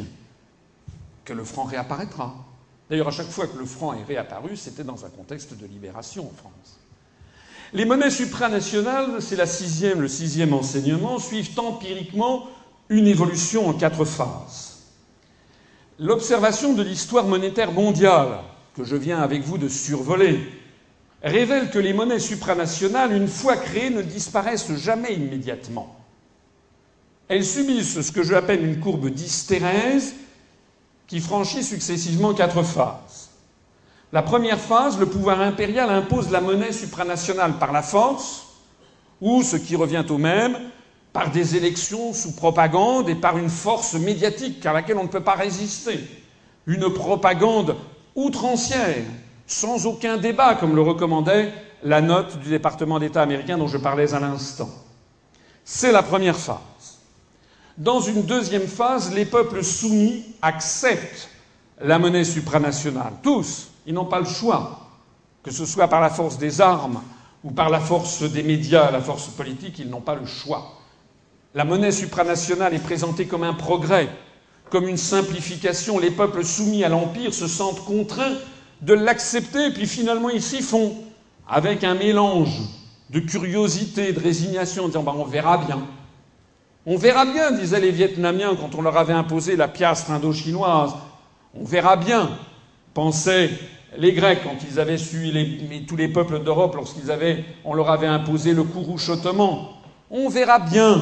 que le franc réapparaîtra. D'ailleurs, à chaque fois que le franc est réapparu, c'était dans un contexte de libération en France. Les monnaies supranationales, c'est la sixième, le sixième enseignement, suivent empiriquement une évolution en quatre phases. L'observation de l'histoire monétaire mondiale, que je viens avec vous de survoler, révèle que les monnaies supranationales, une fois créées, ne disparaissent jamais immédiatement. Elles subissent ce que j'appelle une courbe d'hystérèse qui franchit successivement quatre phases. La première phase, le pouvoir impérial impose la monnaie supranationale par la force, ou, ce qui revient au même, par des élections sous propagande et par une force médiatique à laquelle on ne peut pas résister. Une propagande outrancière, sans aucun débat, comme le recommandait la note du département d'État américain dont je parlais à l'instant. C'est la première phase. Dans une deuxième phase, les peuples soumis acceptent la monnaie supranationale. Tous, ils n'ont pas le choix. Que ce soit par la force des armes ou par la force des médias, la force politique, ils n'ont pas le choix. La monnaie supranationale est présentée comme un progrès, comme une simplification. Les peuples soumis à l'Empire se sentent contraints de l'accepter, puis finalement ils s'y font, avec un mélange de curiosité, de résignation, en disant bah, on verra bien. On verra bien, disaient les Vietnamiens quand on leur avait imposé la piastre indo-chinoise. On verra bien, pensaient les Grecs quand ils avaient suivi tous les peuples d'Europe lorsqu'ils avaient, on leur avait imposé le courouche ottoman. On verra bien,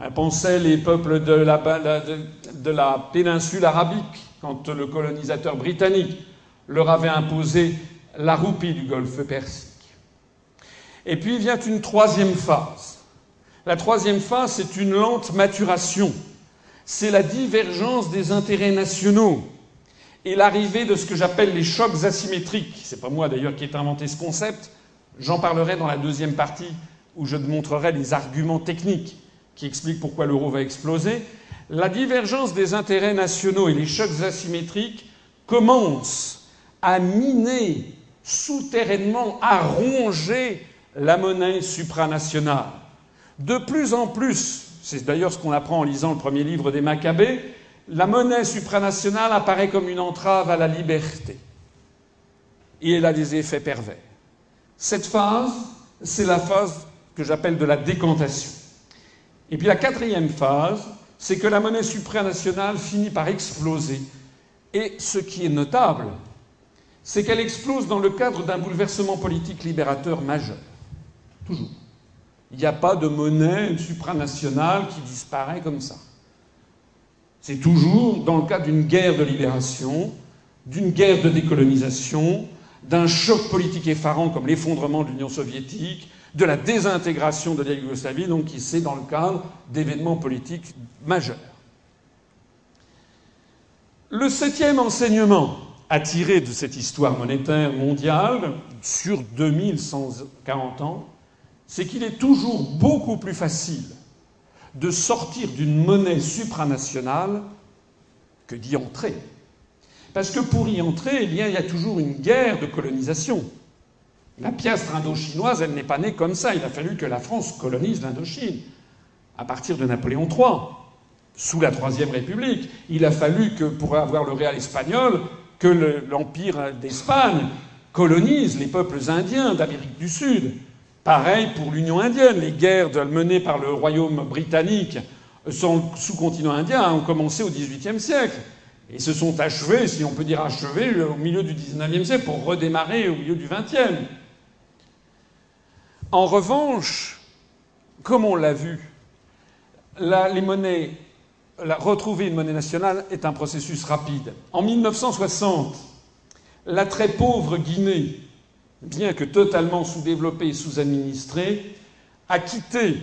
hein, pensaient les peuples de la péninsule arabique quand le colonisateur britannique leur avait imposé la roupie du golfe Persique. Et puis vient une troisième phase la troisième phase, c'est une lente maturation. C'est la divergence des intérêts nationaux et l'arrivée de ce que j'appelle les chocs asymétriques. C'est pas moi d'ailleurs qui ai inventé ce concept. J'en parlerai dans la deuxième partie où je montrerai les arguments techniques qui expliquent pourquoi l'euro va exploser. La divergence des intérêts nationaux et les chocs asymétriques commencent à miner souterrainement, à ronger la monnaie supranationale. De plus en plus, c'est d'ailleurs ce qu'on apprend en lisant le premier livre des Maccabées, la monnaie supranationale apparaît comme une entrave à la liberté. Et elle a des effets pervers. Cette phase, c'est la phase que j'appelle de la décantation. Et puis la quatrième phase, c'est que la monnaie supranationale finit par exploser. Et ce qui est notable, c'est qu'elle explose dans le cadre d'un bouleversement politique libérateur majeur. Toujours. Il n'y a pas de monnaie supranationale qui disparaît comme ça. C'est toujours dans le cadre d'une guerre de libération, d'une guerre de décolonisation, d'un choc politique effarant comme l'effondrement de l'Union soviétique, de la désintégration de la Yougoslavie, donc c'est dans le cadre d'événements politiques majeurs. Le septième enseignement à tirer de cette histoire monétaire mondiale sur 2140 ans, c'est qu'il est toujours beaucoup plus facile de sortir d'une monnaie supranationale que d'y entrer. Parce que pour y entrer, eh il y a toujours une guerre de colonisation. La piastre indochinoise, elle n'est pas née comme ça. Il a fallu que la France colonise l'Indochine à partir de Napoléon III, sous la Troisième République. Il a fallu que, pour avoir le réal espagnol, que l'Empire d'Espagne colonise les peuples indiens d'Amérique du Sud. Pareil pour l'Union indienne. Les guerres menées par le Royaume britannique sur le sous-continent indien ont commencé au XVIIIe siècle et se sont achevées, si on peut dire achevées, au milieu du XIXe siècle pour redémarrer au milieu du XXe. En revanche, comme on l'a vu, les monnaies, retrouver une monnaie nationale est un processus rapide. En 1960, la très pauvre Guinée, bien que totalement sous-développée et sous-administrée, a quitté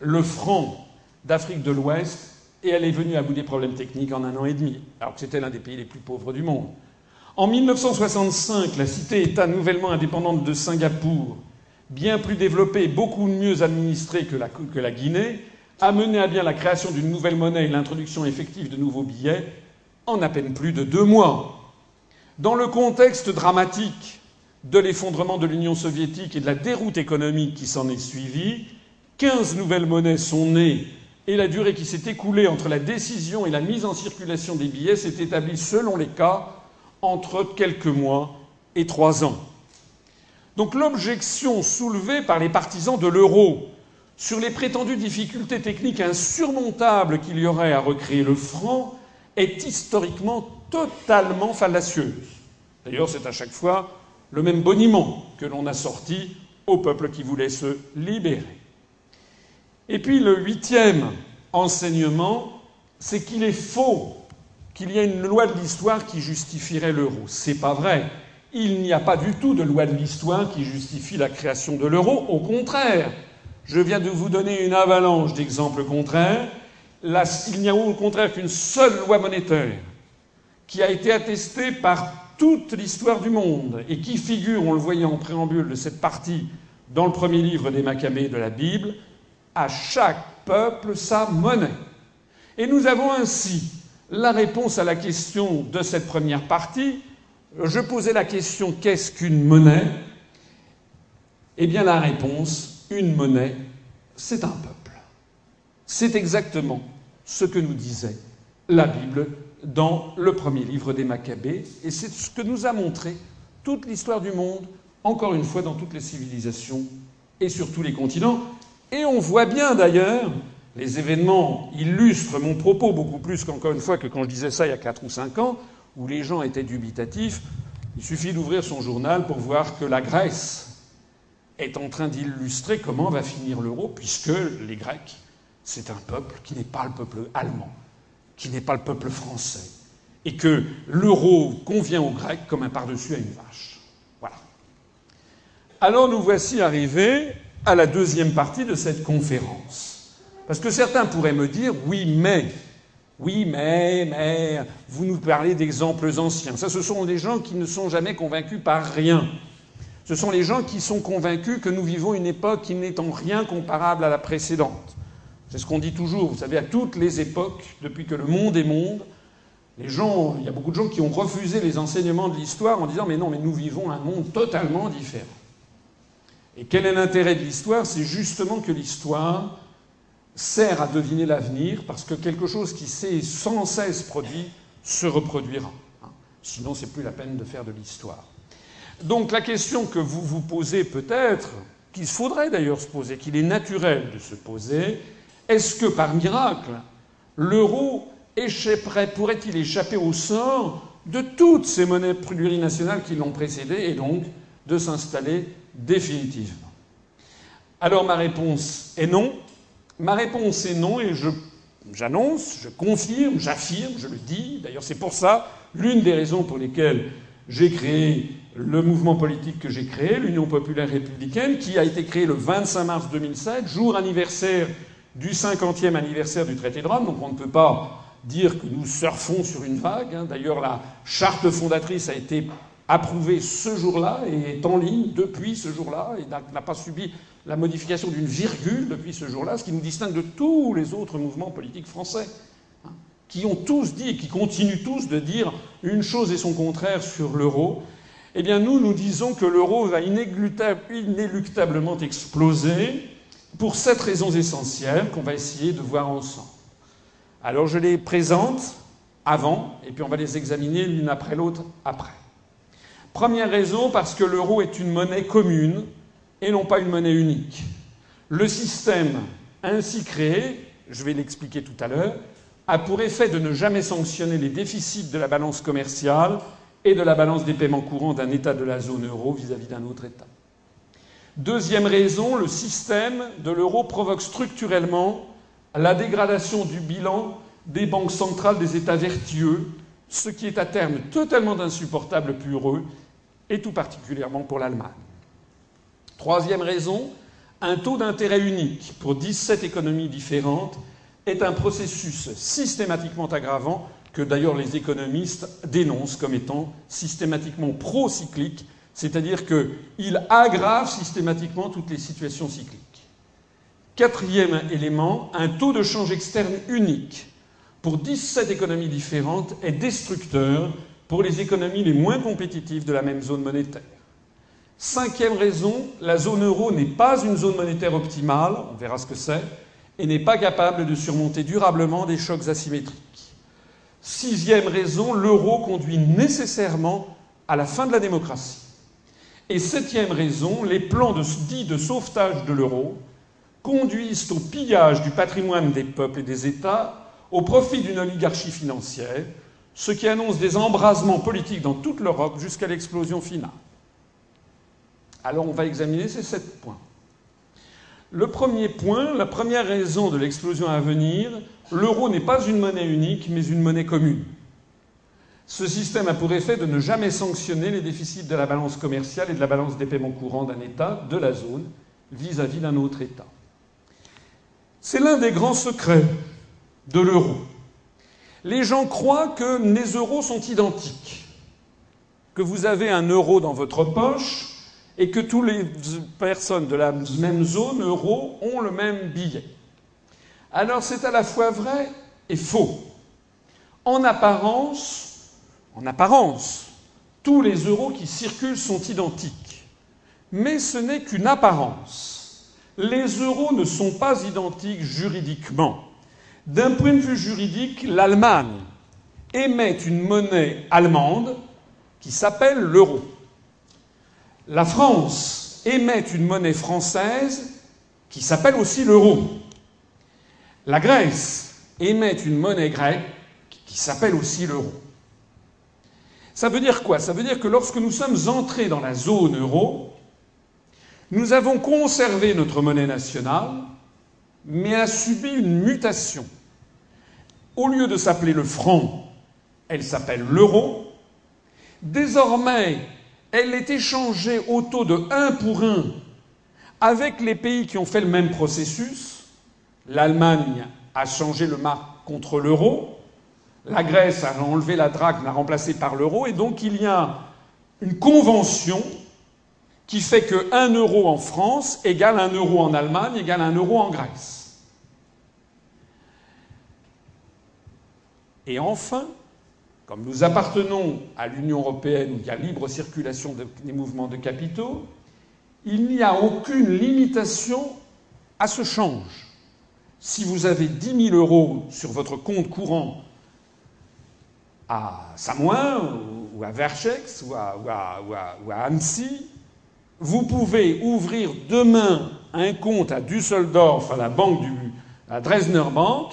le franc d'Afrique de l'Ouest et elle est venue à bout des problèmes techniques en un an et demi, alors que c'était l'un des pays les plus pauvres du monde. En 1965, la cité-État nouvellement indépendante de Singapour, bien plus développée et beaucoup mieux administrée que la, que la Guinée, a mené à bien la création d'une nouvelle monnaie et l'introduction effective de nouveaux billets en à peine plus de deux mois. Dans le contexte dramatique de l'effondrement de l'Union soviétique et de la déroute économique qui s'en est suivie, quinze nouvelles monnaies sont nées et la durée qui s'est écoulée entre la décision et la mise en circulation des billets s'est établie selon les cas entre quelques mois et trois ans. Donc l'objection soulevée par les partisans de l'euro sur les prétendues difficultés techniques insurmontables qu'il y aurait à recréer le franc est historiquement totalement fallacieuse. D'ailleurs, c'est à chaque fois le même boniment que l'on a sorti au peuple qui voulait se libérer. Et puis le huitième enseignement, c'est qu'il est faux qu'il y ait une loi de l'histoire qui justifierait l'euro. C'est pas vrai. Il n'y a pas du tout de loi de l'histoire qui justifie la création de l'euro. Au contraire, je viens de vous donner une avalanche d'exemples contraires. il n'y a au contraire qu'une seule loi monétaire qui a été attestée par toute l'histoire du monde et qui figure, on le voyait en préambule de cette partie, dans le premier livre des Maccabées de la Bible, à chaque peuple sa monnaie. Et nous avons ainsi la réponse à la question de cette première partie. Je posais la question qu'est-ce qu'une monnaie? Eh bien la réponse une monnaie, c'est un peuple. C'est exactement ce que nous disait la Bible dans le premier livre des Maccabées, et c'est ce que nous a montré toute l'histoire du monde, encore une fois dans toutes les civilisations et sur tous les continents. Et on voit bien d'ailleurs, les événements illustrent mon propos beaucoup plus qu'encore une fois que quand je disais ça il y a 4 ou 5 ans, où les gens étaient dubitatifs. Il suffit d'ouvrir son journal pour voir que la Grèce est en train d'illustrer comment va finir l'euro, puisque les Grecs, c'est un peuple qui n'est pas le peuple allemand, qui n'est pas le peuple français, et que l'euro convient aux Grecs comme un par-dessus à une vache. Voilà. Alors nous voici arrivés à la deuxième partie de cette conférence. Parce que certains pourraient me dire, oui, mais, oui, mais, mais, vous nous parlez d'exemples anciens. Ça, ce sont des gens qui ne sont jamais convaincus par rien. Ce sont les gens qui sont convaincus que nous vivons une époque qui n'est en rien comparable à la précédente. C'est ce qu'on dit toujours. Vous savez, à toutes les époques, depuis que le monde est monde, les gens, il y a beaucoup de gens qui ont refusé les enseignements de l'histoire en disant mais non, mais nous vivons un monde totalement différent. Et quel est l'intérêt de l'histoire? C'est justement que l'histoire sert à deviner l'avenir, parce que quelque chose qui s'est sans cesse produit se reproduira. Sinon, c'est plus la peine de faire de l'histoire. Donc la question que vous vous posez peut-être, qu'il faudrait d'ailleurs se poser, qu'il est naturel de se poser, est-ce que par miracle, l'euro pourrait-il échapper au sort de toutes ces monnaies plurinationales qui l'ont précédé et donc de s'installer définitivement? Alors ma réponse est non. Ma réponse est non et j'annonce, je confirme, j'affirme, je le dis. D'ailleurs c'est pour ça l'une des raisons pour lesquelles j'ai créé le mouvement politique que j'ai créé, l'Union populaire républicaine, qui a été créé le 25 mars 2007, jour anniversaire du 50e anniversaire du traité de Rome. Donc on ne peut pas dire que nous surfons sur une vague. Hein. D'ailleurs, la charte fondatrice a été approuvée ce jour-là et est en ligne depuis ce jour-là et n'a pas subi la modification d'une virgule depuis ce jour-là, ce qui nous distingue de tous les autres mouvements politiques français, hein, qui ont tous dit et qui continuent tous de dire une chose et son contraire sur l'euro. eh bien nous, nous disons que l'euro va inéluctablement exploser pour sept raisons essentielles qu'on va essayer de voir ensemble. Alors je les présente avant, et puis on va les examiner l'une après l'autre après. Première raison, parce que l'euro est une monnaie commune et non pas une monnaie unique. Le système ainsi créé, je vais l'expliquer tout à l'heure, a pour effet de ne jamais sanctionner les déficits de la balance commerciale et de la balance des paiements courants d'un État de la zone euro vis-à-vis d'un autre État. Deuxième raison, le système de l'euro provoque structurellement la dégradation du bilan des banques centrales des États vertueux, ce qui est à terme totalement insupportable pour eux, et tout particulièrement pour l'Allemagne. Troisième raison, un taux d'intérêt unique pour 17 économies différentes est un processus systématiquement aggravant que d'ailleurs les économistes dénoncent comme étant systématiquement pro-cyclique, c'est-à-dire qu'il aggrave systématiquement toutes les situations cycliques. Quatrième élément, un taux de change externe unique pour 17 économies différentes est destructeur pour les économies les moins compétitives de la même zone monétaire. Cinquième raison, la zone euro n'est pas une zone monétaire optimale, on verra ce que c'est, et n'est pas capable de surmonter durablement des chocs asymétriques. Sixième raison, l'euro conduit nécessairement à la fin de la démocratie. Et septième raison, les plans de, dits de sauvetage de l'euro conduisent au pillage du patrimoine des peuples et des États au profit d'une oligarchie financière, ce qui annonce des embrasements politiques dans toute l'Europe jusqu'à l'explosion finale. Alors on va examiner ces sept points. Le premier point, la première raison de l'explosion à venir, l'euro n'est pas une monnaie unique, mais une monnaie commune. Ce système a pour effet de ne jamais sanctionner les déficits de la balance commerciale et de la balance des paiements courants d'un État, de la zone, vis-à-vis d'un autre État. C'est l'un des grands secrets de l'euro. Les gens croient que les euros sont identiques, que vous avez un euro dans votre poche et que toutes les personnes de la même zone euro ont le même billet. Alors c'est à la fois vrai et faux. En apparence, en apparence, tous les euros qui circulent sont identiques. Mais ce n'est qu'une apparence. Les euros ne sont pas identiques juridiquement. D'un point de vue juridique, l'Allemagne émet une monnaie allemande qui s'appelle l'euro. La France émet une monnaie française qui s'appelle aussi l'euro. La Grèce émet une monnaie grecque qui s'appelle aussi l'euro. Ça veut dire quoi? Ça veut dire que lorsque nous sommes entrés dans la zone euro, nous avons conservé notre monnaie nationale, mais a subi une mutation. Au lieu de s'appeler le franc, elle s'appelle l'euro. Désormais, elle est échangée au taux de 1 pour 1 avec les pays qui ont fait le même processus. L'Allemagne a changé le marque contre l'euro, la Grèce a enlevé la drachme, l'a remplacée par l'euro, et donc il y a une convention qui fait que 1 euro en France égale 1 euro en Allemagne égale 1 euro en Grèce. Et enfin, comme nous appartenons à l'Union européenne où il y a libre circulation des mouvements de capitaux, il n'y a aucune limitation à ce change. Si vous avez 10 000 euros sur votre compte courant à Samoin ou à Verchex ou à, Annecy, vous pouvez ouvrir demain un compte à Düsseldorf, à la banque du à Dresdner Bank,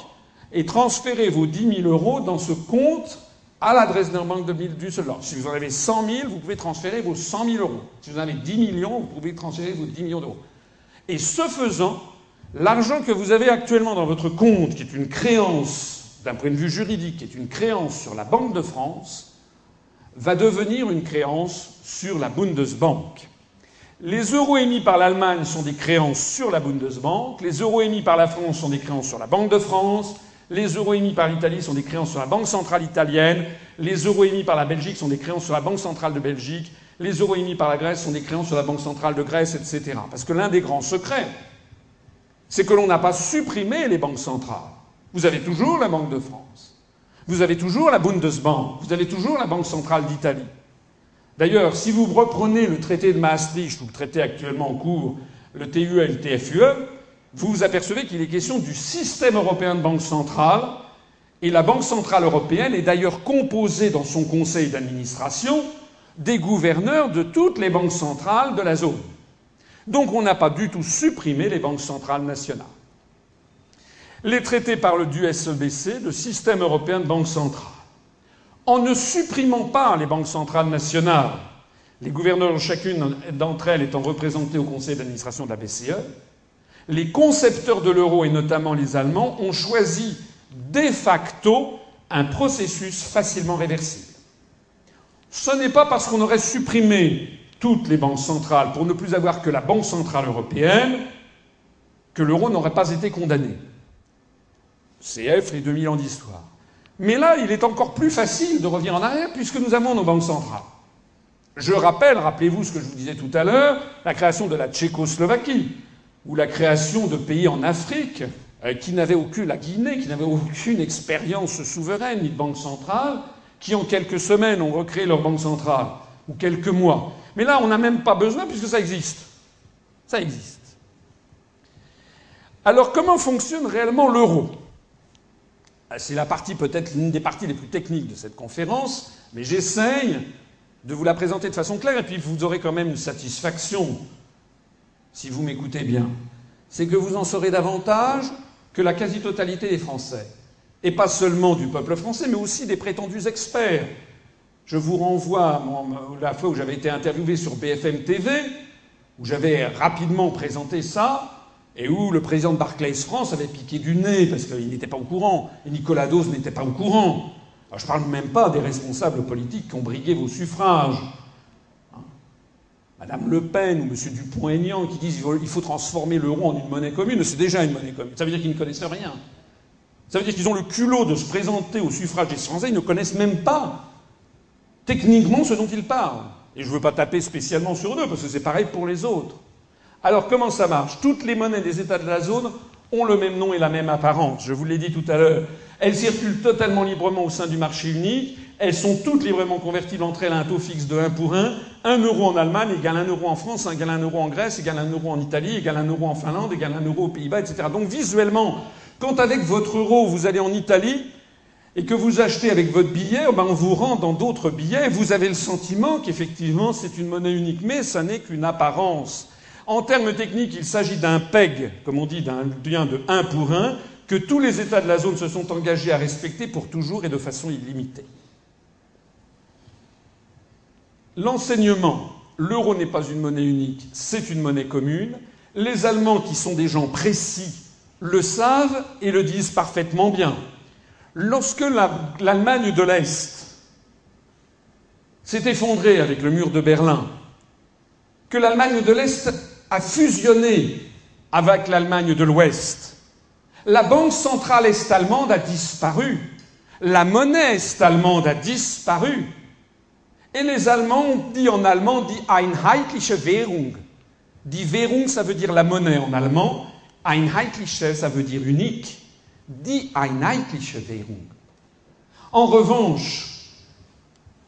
et transférer vos 10 000 euros dans ce compte à la Dresdner Bank de Düsseldorf. Si vous en avez 100 000, vous pouvez transférer vos 100 000 euros. Si vous en avez 10 millions, vous pouvez transférer vos 10 millions d'euros. Et ce faisant, l'argent que vous avez actuellement dans votre compte, qui est une créance d'un point de vue juridique, est une créance sur la Banque de France, va devenir une créance sur la Bundesbank. Les euros émis par l'Allemagne sont des créances sur la Bundesbank, les euros émis par la France sont des créances sur la Banque de France, les euros émis par l'Italie sont des créances sur la Banque centrale italienne. Les euros émis par la Belgique sont des créances sur la Banque centrale de Belgique. Les euros émis par la Grèce sont des créances sur la Banque centrale de Grèce, etc. Parce que l'un des grands secrets, c'est que l'on n'a pas supprimé les banques centrales. Vous avez toujours la Banque de France. Vous avez toujours la Bundesbank. Vous avez toujours la Banque centrale d'Italie. D'ailleurs, si vous reprenez le traité de Maastricht ou le traité actuellement en cours, le TUE et le TFUE, vous vous apercevez qu'il est question du système européen de banque centrale. Et la Banque centrale européenne est d'ailleurs composée dans son conseil d'administration des gouverneurs de toutes les banques centrales de la zone. Donc on n'a pas du tout supprimé les banques centrales nationales. Les traités parlent du SEBC, le système européen de banque centrale. En ne supprimant pas les banques centrales nationales, les gouverneurs, chacune d'entre elles étant représentés au conseil d'administration de la BCE, les concepteurs de l'euro, et notamment les Allemands, ont choisi de facto un processus facilement réversible. Ce n'est pas parce qu'on aurait supprimé toutes les banques centrales pour ne plus avoir que la Banque centrale européenne que l'euro n'aurait pas été condamné. CF et 2000 ans d'histoire. Mais là, il est encore plus facile de revenir en arrière puisque nous avons nos banques centrales. Je rappelle, rappelez-vous ce que je vous disais tout à l'heure, la création de la Tchécoslovaquie, ou la création de pays en Afrique euh, qui n'avaient aucune, la Guinée, qui n'avaient aucune expérience souveraine ni de banque centrale, qui en quelques semaines ont recréé leur banque centrale, ou quelques mois. Mais là, on n'a même pas besoin puisque ça existe. Ça existe. Alors, comment fonctionne réellement l'euro? C'est la partie peut-être l'une des parties les plus techniques de cette conférence, mais j'essaye de vous la présenter de façon claire, et puis vous aurez quand même une satisfaction si vous m'écoutez bien. C'est que vous en saurez davantage que la quasi-totalité des Français, et pas seulement du peuple français, mais aussi des prétendus experts. Je vous renvoie à la fois où j'avais été interviewé sur BFM TV, où j'avais rapidement présenté ça, et où le président de Barclays France avait piqué du nez parce qu'il n'était pas au courant, et Nicolas Dose n'était pas au courant. Je ne parle même pas des responsables politiques qui ont brigué vos suffrages. Hein. Madame Le Pen ou M. Dupont-Aignan qui disent qu'il faut transformer l'euro en une monnaie commune, c'est déjà une monnaie commune. Ça veut dire qu'ils ne connaissent rien. Ça veut dire qu'ils ont le culot de se présenter au suffrage des Français, ils ne connaissent même pas techniquement ce dont ils parlent. Et je ne veux pas taper spécialement sur eux, parce que c'est pareil pour les autres. Alors comment ça marche? Toutes les monnaies des États de la zone ont le même nom et la même apparence. Je vous l'ai dit tout à l'heure. Elles circulent totalement librement au sein du marché unique. Elles sont toutes librement convertibles entre elles à un taux fixe de 1 pour 1. 1 euro en Allemagne égale 1 euro en France, égale 1 euro en Grèce, égale 1 euro en Italie, égale 1 euro en Finlande, égale 1 euro aux Pays-Bas, etc. Donc visuellement, quand avec votre euro vous allez en Italie et que vous achetez avec votre billet, eh ben on vous rend dans d'autres billets, vous avez le sentiment qu'effectivement c'est une monnaie unique, mais ça n'est qu'une apparence. En termes techniques, il s'agit d'un PEG, comme on dit, d'un lien de 1 pour 1, que tous les États de la zone se sont engagés à respecter pour toujours et de façon illimitée. L'enseignement, l'euro n'est pas une monnaie unique, c'est une monnaie commune. Les Allemands, qui sont des gens précis, le savent et le disent parfaitement bien. Lorsque l'Allemagne de l'Est s'est effondrée avec le mur de Berlin, que l'Allemagne de l'Est a fusionné avec l'Allemagne de l'Ouest. La banque centrale est-allemande a disparu. La monnaie est-allemande a disparu. Et les Allemands ont dit en allemand die einheitliche Währung. Die Währung, ça veut dire la monnaie en allemand. Einheitliche, ça veut dire unique. Die einheitliche Währung. En revanche,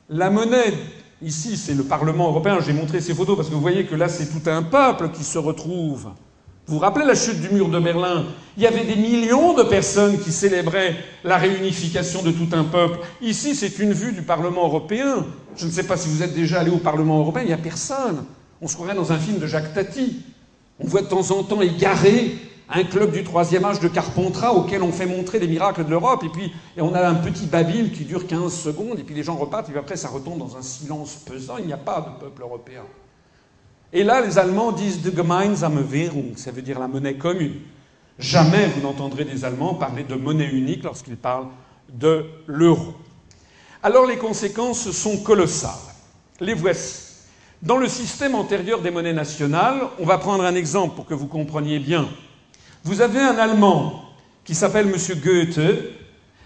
la monnaie Ici, c'est le Parlement européen. J'ai montré ces photos parce que vous voyez que là, c'est tout un peuple qui se retrouve. Vous vous rappelez la chute du mur de Berlin? Il y avait des millions de personnes qui célébraient la réunification de tout un peuple. Ici, c'est une vue du Parlement européen. Je ne sais pas si vous êtes déjà allé au Parlement européen, il n'y a personne. On se croirait dans un film de Jacques Tati. On voit de temps en temps égaré un club du troisième âge de Carpentras auquel on fait montrer les miracles de l'Europe, et puis et on a un petit babil qui dure 15 secondes, et puis les gens repartent, et puis après ça retombe dans un silence pesant, il n'y a pas de peuple européen. Et là, les Allemands disent de Gemeinsame Währung, ça veut dire la monnaie commune. Jamais vous n'entendrez des Allemands parler de monnaie unique lorsqu'ils parlent de l'euro. Alors les conséquences sont colossales. Les voici. Dans le système antérieur des monnaies nationales, on va prendre un exemple pour que vous compreniez bien. Vous avez un Allemand qui s'appelle M. Goethe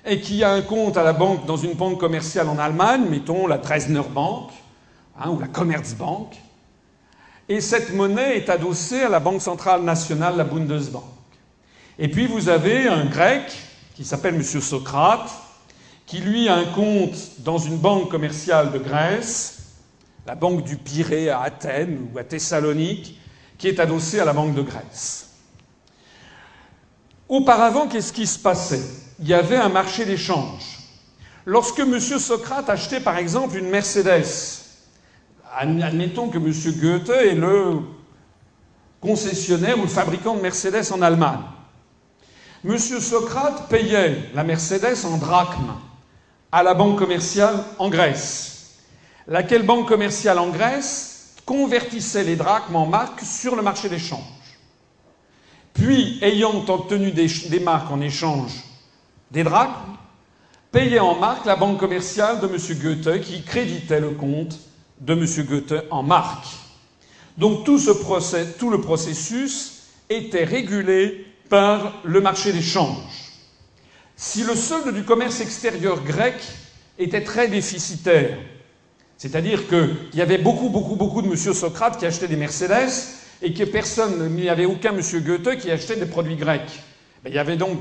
et qui a un compte à la banque dans une banque commerciale en Allemagne, mettons la Dresdner Bank hein, ou la Commerzbank. Et cette monnaie est adossée à la Banque centrale nationale, la Bundesbank. Et puis vous avez un Grec qui s'appelle M. Socrate, qui lui a un compte dans une banque commerciale de Grèce, la banque du Pirée à Athènes ou à Thessalonique, qui est adossée à la banque de Grèce. Auparavant, qu'est-ce qui se passait? Il y avait un marché d'échange. Lorsque M. Socrate achetait par exemple une Mercedes, admettons que M. Goethe est le concessionnaire ou le fabricant de Mercedes en Allemagne. M. Socrate payait la Mercedes en drachmes à la banque commerciale en Grèce, laquelle banque commerciale en Grèce convertissait les drachmes en marques sur le marché d'échange. Puis, ayant obtenu des, marques en échange des drachmes, payait en marques la banque commerciale de M. Goethe qui créditait le compte de M. Goethe en marques. Donc tout, le processus était régulé par le marché d'échange. Si le solde du commerce extérieur grec était très déficitaire, c'est-à-dire qu'il y avait beaucoup, beaucoup, beaucoup de M. Socrate qui achetaient des Mercedes et que personne, il n'y avait aucun M. Goethe qui achetait des produits grecs. Il y avait donc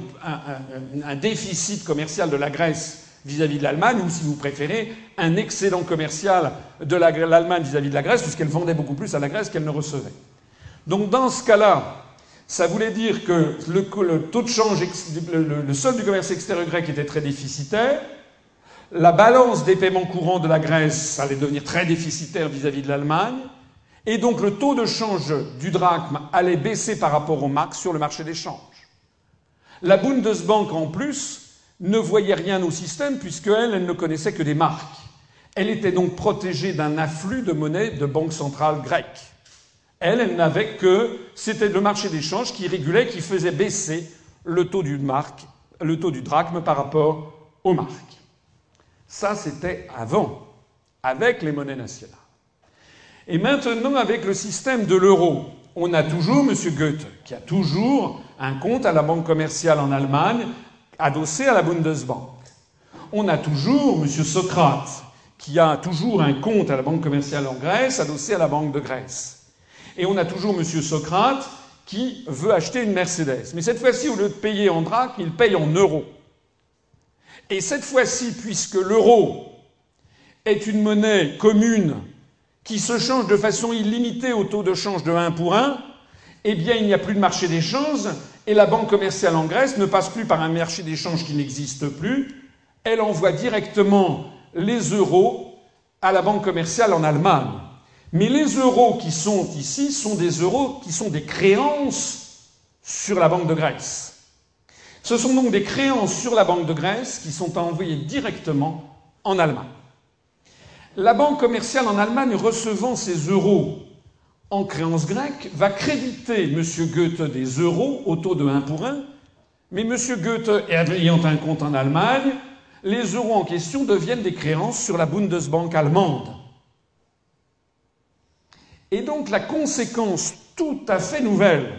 un, déficit commercial de la Grèce vis-à-vis de l'Allemagne, ou si vous préférez, un excédent commercial de l'Allemagne vis-à-vis de la Grèce, puisqu'elle vendait beaucoup plus à la Grèce qu'elle ne recevait. Donc dans ce cas-là, ça voulait dire que le, taux de change, le, le solde du commerce extérieur grec était très déficitaire, la balance des paiements courants de la Grèce allait devenir très déficitaire vis-à-vis de l'Allemagne, et donc le taux de change du drachme allait baisser par rapport au marque sur le marché d'échange. La Bundesbank, en plus, ne voyait rien au système puisqu'elle, elle ne connaissait que des marques. Elle était donc protégée d'un afflux de monnaie de banque centrale grecque. Elle, elle n'avait que, c'était le marché d'échange qui régulait, qui faisait baisser le taux du le taux du drachme par rapport aux marques. Ça, c'était avant, avec les monnaies nationales. Et maintenant, avec le système de l'euro, on a toujours M. Goethe, qui a toujours un compte à la banque commerciale en Allemagne, adossé à la Bundesbank. On a toujours M. Socrate, qui a toujours un compte à la banque commerciale en Grèce, adossé à la banque de Grèce. Et on a toujours M. Socrate, qui veut acheter une Mercedes. Mais cette fois-ci, au lieu de payer en drachmes, il paye en euros. Et cette fois-ci, puisque l'euro est une monnaie commune qui se change de façon illimitée au taux de change de 1 pour 1, eh bien, il n'y a plus de marché d'échange et la banque commerciale en Grèce ne passe plus par un marché d'échange qui n'existe plus. Elle envoie directement les euros à la banque commerciale en Allemagne. Mais les euros qui sont ici sont des euros qui sont des créances sur la Banque de Grèce. Ce sont donc des créances sur la Banque de Grèce qui sont envoyées directement en Allemagne. La banque commerciale en Allemagne recevant ces euros en créance grecque va créditer M. Goethe des euros au taux de 1 pour 1, mais M. Goethe ayant un compte en Allemagne, les euros en question deviennent des créances sur la Bundesbank allemande. Et donc la conséquence tout à fait nouvelle,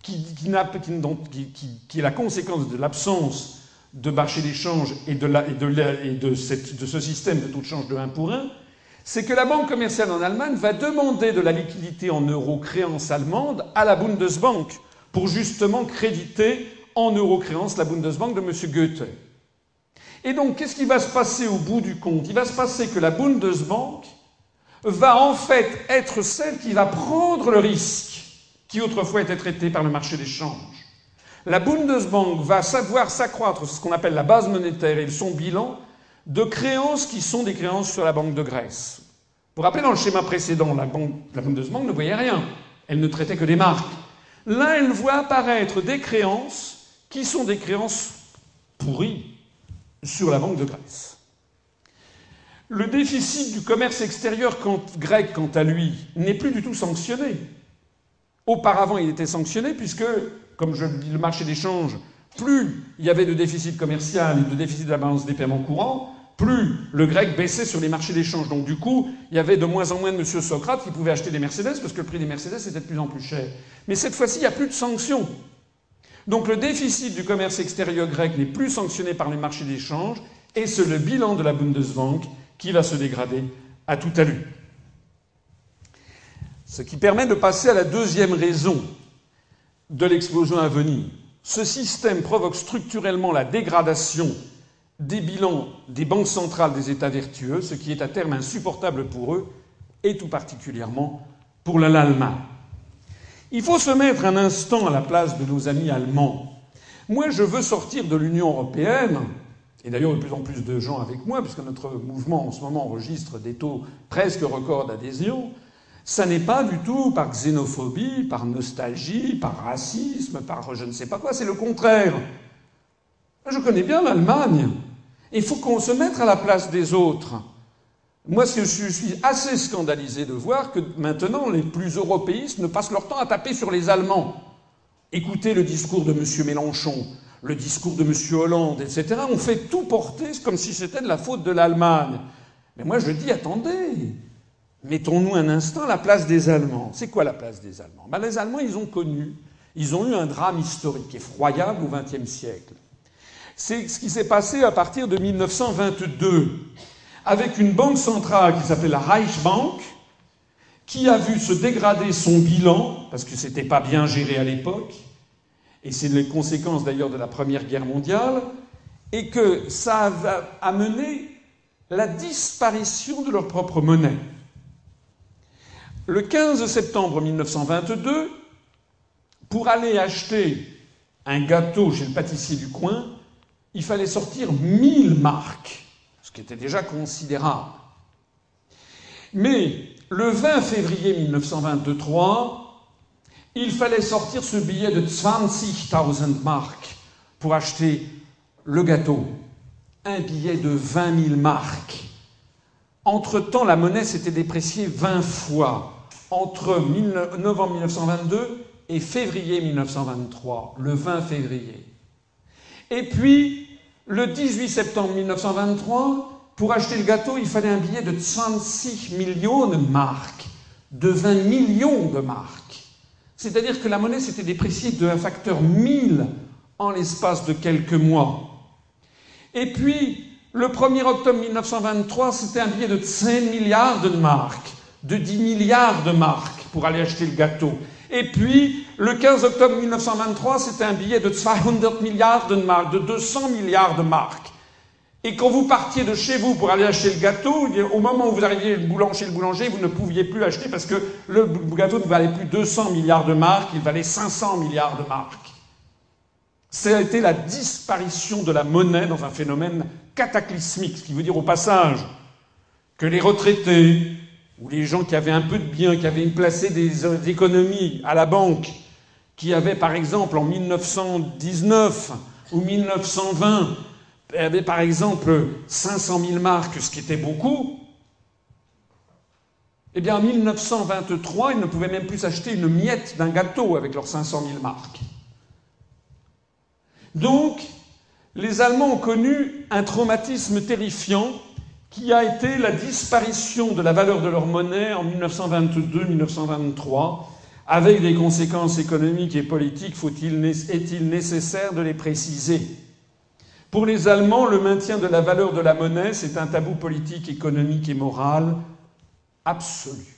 qui est la conséquence de l'absence de marché d'échange et, de, de, ce système de taux de change de 1 pour 1, c'est que la banque commerciale en Allemagne va demander de la liquidité en euros créance allemande à la Bundesbank pour justement créditer en euros créance la Bundesbank de M. Goethe. Et donc, qu'est-ce qui va se passer au bout du compte? Il va se passer que la Bundesbank va en fait être celle qui va prendre le risque qui autrefois était traité par le marché d'échange. La Bundesbank va savoir s'accroître ce qu'on appelle la base monétaire et son bilan de créances qui sont des créances sur la Banque de Grèce. Pour rappeler, dans le schéma précédent, la, Bundesbank ne voyait rien. Elle ne traitait que des marques. Là, elle voit apparaître des créances qui sont des créances pourries sur la Banque de Grèce. Le déficit du commerce extérieur grec, quant à lui, n'est plus du tout sanctionné. Auparavant, il était sanctionné puisque comme je le dis, le marché d'échange, plus il y avait de déficit commercial et de déficit de la balance des paiements courants, plus le grec baissait sur les marchés d'échange. Donc du coup, il y avait de moins en moins de monsieur Socrate qui pouvaient acheter des Mercedes parce que le prix des Mercedes était de plus en plus cher. Mais cette fois-ci, il n'y a plus de sanctions. Donc le déficit du commerce extérieur grec n'est plus sanctionné par les marchés d'échange et c'est le bilan de la Bundesbank qui va se dégrader à tout allure. Ce qui permet de passer à la deuxième raison de l'explosion à venir. Ce système provoque structurellement la dégradation des bilans des banques centrales des États vertueux, ce qui est à terme insupportable pour eux, et tout particulièrement pour l'Allemagne. Il faut se mettre un instant à la place de nos amis allemands. Moi, je veux sortir de l'Union européenne, et d'ailleurs de plus en plus de gens avec moi, puisque notre mouvement en ce moment enregistre des taux presque records d'adhésion. Ça n'est pas du tout par xénophobie, par nostalgie, par racisme, par je ne sais pas quoi, c'est le contraire. Je connais bien l'Allemagne. Il faut qu'on se mette à la place des autres. Moi, je suis assez scandalisé de voir que maintenant, les plus européistes ne passent leur temps à taper sur les Allemands. Écoutez le discours de M. Mélenchon, le discours de M. Hollande, etc. On fait tout porter comme si c'était de la faute de l'Allemagne. Mais moi, je dis, attendez, mettons-nous un instant la place des Allemands. C'est quoi la place des Allemands? Ben, Les Allemands, ils ont connu, ils ont eu un drame historique effroyable au XXe siècle. C'est ce qui s'est passé à partir de 1922, avec une banque centrale qui s'appelait la Reichsbank, qui a vu se dégrader son bilan, parce que c'était pas bien géré à l'époque, et c'est les conséquences d'ailleurs de la Première Guerre mondiale, et que ça a amené la disparition de leur propre monnaie. Le 15 septembre 1922, pour aller acheter un gâteau chez le pâtissier du coin, il fallait sortir 1000 marques, ce qui était déjà considérable. Mais le 20 février 1923, il fallait sortir ce billet de 20.000 marques pour acheter le gâteau. Un billet de 20 000 marques. Entre-temps, la monnaie s'était dépréciée 20 fois entre novembre 1922 et février 1923, le 20 février. Et puis, le 18 septembre 1923, pour acheter le gâteau, il fallait un billet de 36 millions de marques, de 20 millions de marques. C'est-à-dire que la monnaie s'était dépréciée d'un facteur 1000 en l'espace de quelques mois. Et puis, le 1er octobre 1923, c'était un billet de 5 milliards de marques, de 10 milliards de marques pour aller acheter le gâteau. Et puis, le 15 octobre 1923, c'était un billet de 200 milliards de marques, de 200 milliards de marques. Et quand vous partiez de chez vous pour aller acheter le gâteau, au moment où vous arriviez chez le boulanger, vous ne pouviez plus acheter parce que le gâteau ne valait plus 200 milliards de marques, il valait 500 milliards de marques. Ça a été la disparition de la monnaie dans un phénomène cataclysmique, ce qui veut dire au passage que les retraités, ou les gens qui avaient un peu de biens, qui avaient placé des économies à la banque, qui avaient par exemple en 1919 ou 1920, avaient par exemple 500 000 marques, ce qui était beaucoup, eh bien en 1923, ils ne pouvaient même plus acheter une miette d'un gâteau avec leurs 500 000 marques. Donc, les Allemands ont connu un traumatisme terrifiant qui a été la disparition de la valeur de leur monnaie en 1922-1923, avec des conséquences économiques et politiques, est-il nécessaire de les préciser? Pour les Allemands, le maintien de la valeur de la monnaie, c'est un tabou politique, économique et moral absolu.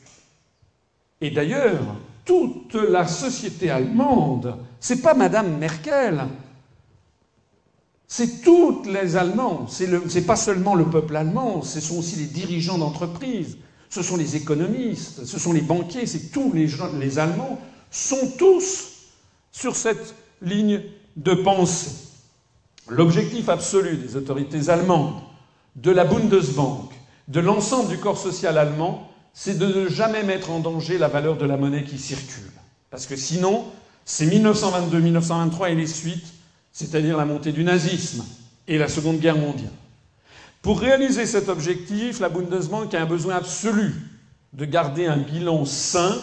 Et d'ailleurs, toute la société allemande, c'est pas Madame Merkel, c'est toutes les Allemands, ce n'est pas seulement le peuple allemand, ce sont aussi les dirigeants d'entreprise, ce sont les économistes, ce sont les banquiers, c'est tous les, les Allemands, sont tous sur cette ligne de pensée. L'objectif absolu des autorités allemandes, de la Bundesbank, de l'ensemble du corps social allemand, c'est de ne jamais mettre en danger la valeur de la monnaie qui circule. Parce que sinon, c'est 1922, 1923 et les suites c'est-à-dire la montée du nazisme et la Seconde Guerre mondiale. Pour réaliser cet objectif, la Bundesbank a un besoin absolu de garder un bilan sain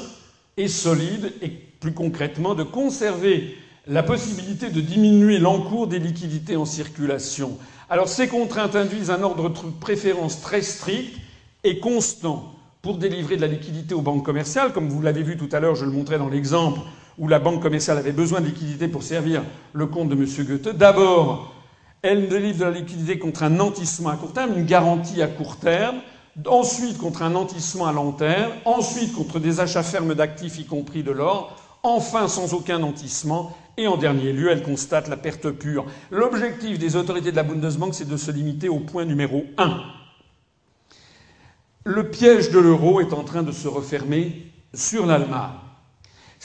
et solide et plus concrètement de conserver la possibilité de diminuer l'encours des liquidités en circulation. Alors ces contraintes induisent un ordre de préférence très strict et constant pour délivrer de la liquidité aux banques commerciales, comme vous l'avez vu tout à l'heure, je le montrais dans l'exemple où la banque commerciale avait besoin de liquidité pour servir le compte de M. Goethe, d'abord, elle délivre de la liquidité contre un nantissement à court terme, une garantie à court terme, ensuite contre un nantissement à long terme, ensuite contre des achats fermes d'actifs, y compris de l'or, enfin sans aucun nantissement, et en dernier lieu, elle constate la perte pure. L'objectif des autorités de la Bundesbank, c'est de se limiter au point numéro 1. Le piège de l'euro est en train de se refermer sur l'Allemagne.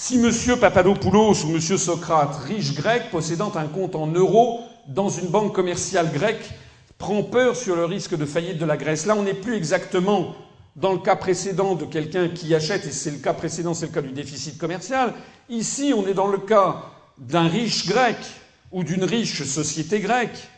Si M. Papadopoulos ou M. Socrate, riche grec possédant un compte en euros dans une banque commerciale grecque, prend peur sur le risque de faillite de la Grèce, là on n'est plus exactement dans le cas précédent de quelqu'un qui achète, et c'est le cas précédent, c'est le cas du déficit commercial. Ici, on est dans le cas d'un riche grec ou d'une riche société grecque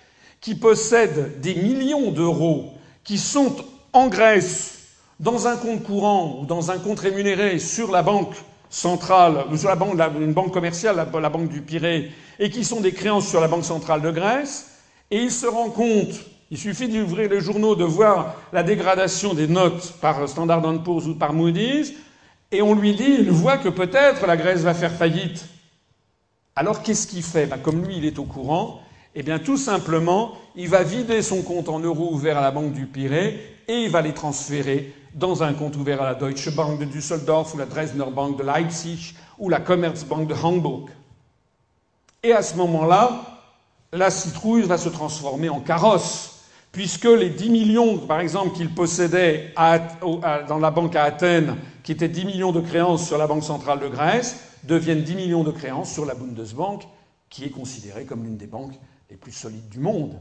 qui possède des millions d'euros qui sont en Grèce dans un compte courant ou dans un compte rémunéré sur la banque centrale, la banque, une banque commerciale, la, banque du Pirée, et qui sont des créances sur la Banque centrale de Grèce, et il se rend compte, il suffit d'ouvrir les journaux, de voir la dégradation des notes par Standard Poor's ou par Moody's, et on lui dit, il voit que peut-être la Grèce va faire faillite. Alors qu'est-ce qu'il fait? Ben, Comme lui, il est au courant, eh bien tout simplement, il va vider son compte en euros ouvert à la Banque du Pirée et il va les transférer dans un compte ouvert à la Deutsche Bank de Düsseldorf ou la Dresdner Bank de Leipzig ou la Commerzbank de Hamburg. Et à ce moment-là, la citrouille va se transformer en carrosse, puisque les 10 millions, par exemple, qu'il possédait dans la banque à Athènes, qui étaient 10 millions de créances sur la Banque centrale de Grèce, deviennent 10 millions de créances sur la Bundesbank, qui est considérée comme l'une des banques les plus solides du monde.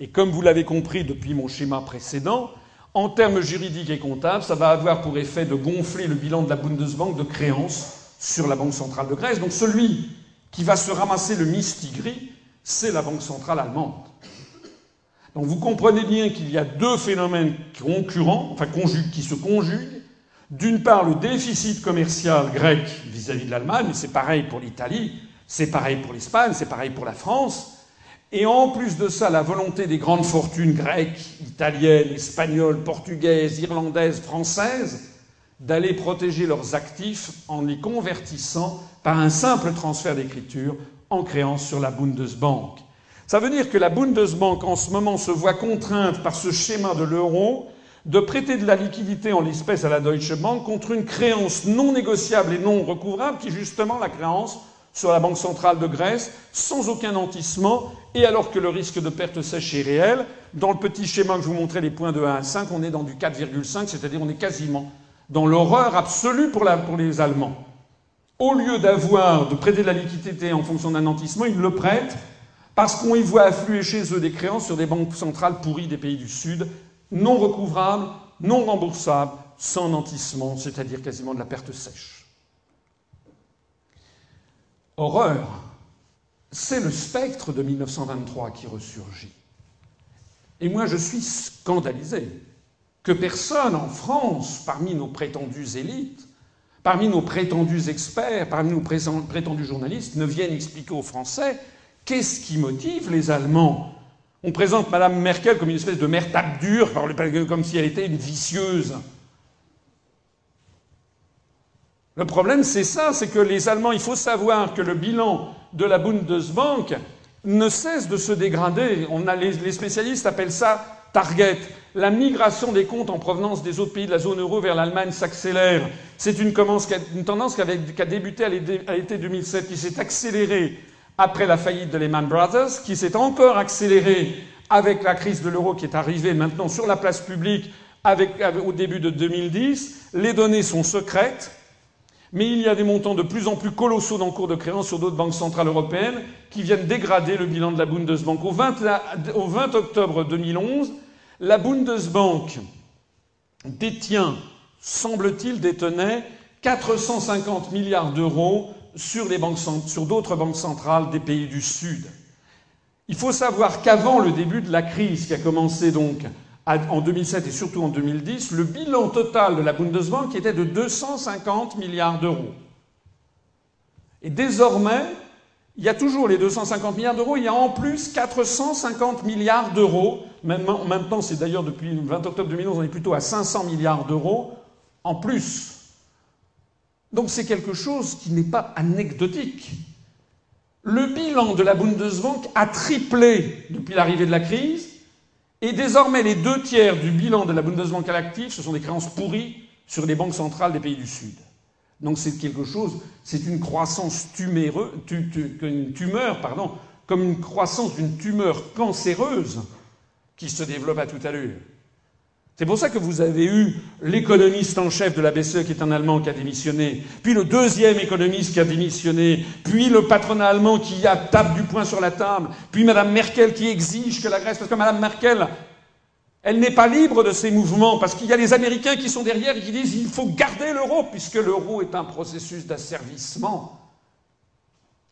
Et comme vous l'avez compris depuis mon schéma précédent, en termes juridiques et comptables, ça va avoir pour effet de gonfler le bilan de la Bundesbank de créances sur la Banque centrale de Grèce. Donc celui qui va se ramasser le mistigris, c'est la Banque centrale allemande. Donc vous comprenez bien qu'il y a deux phénomènes concurrents, enfin qui se conjuguent. D'une part, le déficit commercial grec vis-à-vis de l'Allemagne, c'est pareil pour l'Italie, c'est pareil pour l'Espagne, c'est pareil pour la France. Et en plus de ça, la volonté des grandes fortunes grecques, italiennes, espagnoles, portugaises, irlandaises, françaises, d'aller protéger leurs actifs en les convertissant par un simple transfert d'écriture en créant sur la Bundesbank. Ça veut dire que la Bundesbank en ce moment se voit contrainte par ce schéma de l'euro de prêter de la liquidité en l'espèce à la Deutsche Bank contre une créance non négociable et non recouvrable qui est justement la créance sur la Banque centrale de Grèce sans aucun nantissement et alors que le risque de perte sèche est réel. Dans le petit schéma que je vous montrais, les points de 1 à 5, on est dans du 4,5, c'est-à-dire on est quasiment dans l'horreur absolue pour, pour, les Allemands. Au lieu d'avoir, de prêter de la liquidité en fonction d'un nantissement, ils le prêtent parce qu'on y voit affluer chez eux des créances sur des banques centrales pourries des pays du Sud, non recouvrables, non remboursables, sans nantissement, c'est-à-dire quasiment de la perte sèche horreur, c'est le spectre de 1923 qui ressurgit. Et moi, je suis scandalisé que personne en France, parmi nos prétendues élites, parmi nos prétendus experts, parmi nos prétendus journalistes, ne vienne expliquer aux Français qu'est-ce qui motive les Allemands. On présente Mme Merkel comme une espèce de mère tape dure, comme si elle était une vicieuse. Le problème, c'est ça, c'est que les Allemands, il faut savoir que le bilan de la Bundesbank ne cesse de se dégrader. On a, les, spécialistes appellent ça target. La migration des comptes en provenance des autres pays de la zone euro vers l'Allemagne s'accélère. C'est une, tendance qui, a débuté à l'été 2007, qui s'est accélérée après la faillite de Lehman Brothers, qui s'est encore accélérée avec la crise de l'euro qui est arrivée maintenant sur la place publique avec, au début de 2010. Les données sont secrètes. Mais il y a des montants de plus en plus colossaux d'encours de créance sur d'autres banques centrales européennes qui viennent dégrader le bilan de la Bundesbank. Au 20, au 20 octobre 2011, la Bundesbank détient, semble-t-il, détenait 450 milliards d'euros sur, sur d'autres banques centrales des pays du Sud. Il faut savoir qu'avant le début de la crise qui a commencé donc en 2007 et surtout en 2010, le bilan total de la Bundesbank était de 250 milliards d'euros. Et désormais, il y a toujours les 250 milliards d'euros, il y a en plus 450 milliards d'euros. Maintenant, c'est d'ailleurs depuis le 20 octobre 2011, on est plutôt à 500 milliards d'euros en plus. Donc c'est quelque chose qui n'est pas anecdotique. Le bilan de la Bundesbank a triplé depuis l'arrivée de la crise et désormais, les deux tiers du bilan de la Bundesbank à l'actif, ce sont des créances pourries sur les banques centrales des pays du Sud. Donc c'est quelque chose, c'est une croissance tuméreuse, une tumeur, pardon, comme une croissance d'une tumeur cancéreuse qui se développe à toute allure. C'est pour ça que vous avez eu l'économiste en chef de la BCE qui est un Allemand qui a démissionné, puis le deuxième économiste qui a démissionné, puis le patronat allemand qui tape du poing sur la table, puis Mme Merkel qui exige que la Grèce, parce que Mme Merkel, elle n'est pas libre de ces mouvements, parce qu'il y a les Américains qui sont derrière et qui disent il faut garder l'euro, puisque l'euro est un processus d'asservissement.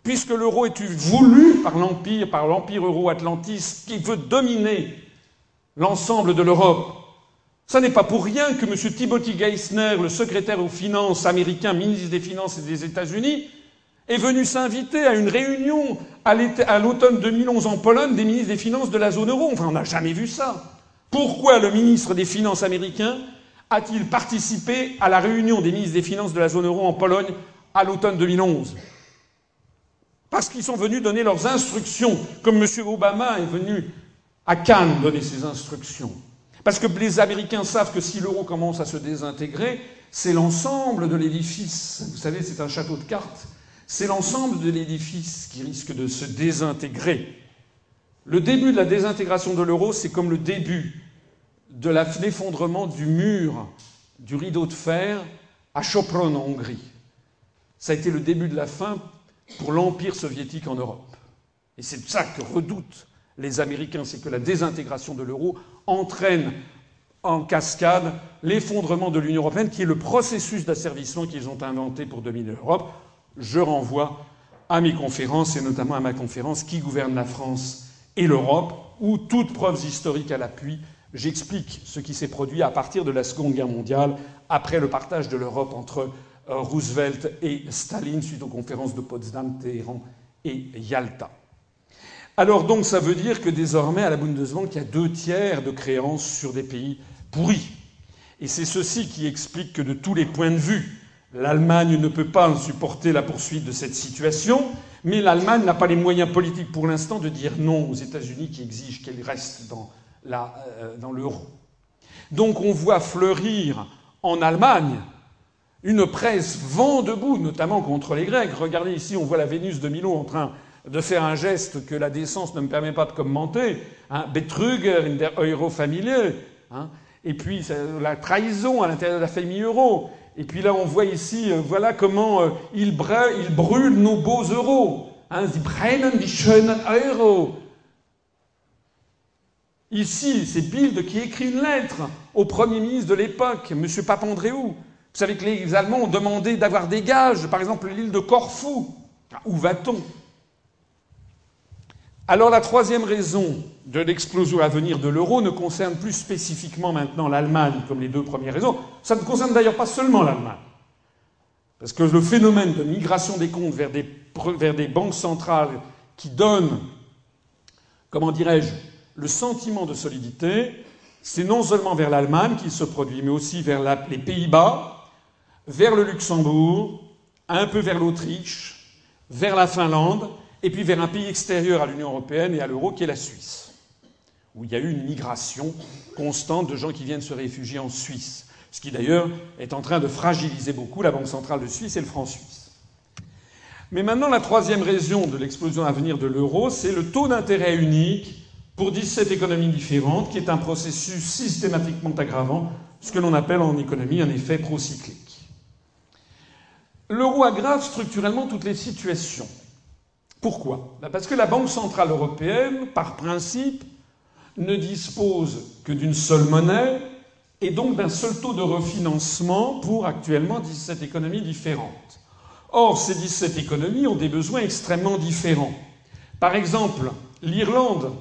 Puisque l'euro est voulu par l'Empire, par l'Empire euro-atlantiste, qui veut dominer l'ensemble de l'Europe. Ce n'est pas pour rien que M. Timothy Geithner, le secrétaire aux finances américain, ministre des Finances des États-Unis, est venu s'inviter à une réunion à l'automne 2011 en Pologne des ministres des Finances de la zone euro. Enfin, on n'a jamais vu ça. Pourquoi le ministre des Finances américain a-t-il participé à la réunion des ministres des Finances de la zone euro en Pologne à l'automne 2011 Parce qu'ils sont venus donner leurs instructions, comme M. Obama est venu à Cannes donner ses instructions. Parce que les Américains savent que si l'euro commence à se désintégrer, c'est l'ensemble de l'édifice. Vous savez, c'est un château de cartes. C'est l'ensemble de l'édifice qui risque de se désintégrer. Le début de la désintégration de l'euro, c'est comme le début de l'effondrement du mur du rideau de fer à Sopron en Hongrie. Ça a été le début de la fin pour l'Empire soviétique en Europe. Et c'est ça que redoutent les Américains, c'est que la désintégration de l'euro entraîne en cascade l'effondrement de l'Union européenne, qui est le processus d'asservissement qu'ils ont inventé pour dominer l'Europe. Je renvoie à mes conférences, et notamment à ma conférence Qui gouverne la France et l'Europe, où, toutes preuves historiques à l'appui, j'explique ce qui s'est produit à partir de la Seconde Guerre mondiale, après le partage de l'Europe entre euh, Roosevelt et Staline, suite aux conférences de Potsdam, Téhéran et Yalta. Alors donc ça veut dire que désormais à la Bundesbank, il y a deux tiers de créances sur des pays pourris. Et c'est ceci qui explique que de tous les points de vue, l'Allemagne ne peut pas supporter la poursuite de cette situation, mais l'Allemagne n'a pas les moyens politiques pour l'instant de dire non aux États-Unis qui exigent qu'elle reste dans, euh, dans l'euro. Donc on voit fleurir en Allemagne une presse vent debout, notamment contre les Grecs. Regardez ici, on voit la Vénus de Milo en train de faire un geste que la décence ne me permet pas de commenter, hein, Betrüger in der Euro-Familie, hein, et puis la trahison à l'intérieur de la famille euro. Et puis là, on voit ici, euh, voilà comment euh, ils, brûlent nos beaux euros. Hein, sie brennen die schönen Euro. Ici, c'est Bild qui écrit une lettre au Premier ministre de l'époque, M. Papandréou. Vous savez que les Allemands ont demandé d'avoir des gages, par exemple l'île de Corfou. Où va-t-on? Alors la troisième raison de l'explosion à venir de l'euro ne concerne plus spécifiquement maintenant l'Allemagne comme les deux premières raisons. Ça ne concerne d'ailleurs pas seulement l'Allemagne. Parce que le phénomène de migration des comptes vers des, banques centrales qui donnent, comment dirais-je, le sentiment de solidité, c'est non seulement vers l'Allemagne qu'il se produit, mais aussi vers les Pays-Bas, vers le Luxembourg, un peu vers l'Autriche, vers la Finlande, et puis vers un pays extérieur à l'Union européenne et à l'euro qui est la Suisse, où il y a eu une migration constante de gens qui viennent se réfugier en Suisse, ce qui d'ailleurs est en train de fragiliser beaucoup la Banque centrale de Suisse et le franc suisse. Mais maintenant, la troisième raison de l'explosion à venir de l'euro, c'est le taux d'intérêt unique pour 17 économies différentes, qui est un processus systématiquement aggravant, ce que l'on appelle en économie un effet procyclique. L'euro aggrave structurellement toutes les situations. Pourquoi? Ben Parce que la Banque centrale européenne, par principe, ne dispose que d'une seule monnaie et donc d'un seul taux de refinancement pour actuellement 17 économies différentes. Or, ces 17 économies ont des besoins extrêmement différents. Par exemple, l'Irlande,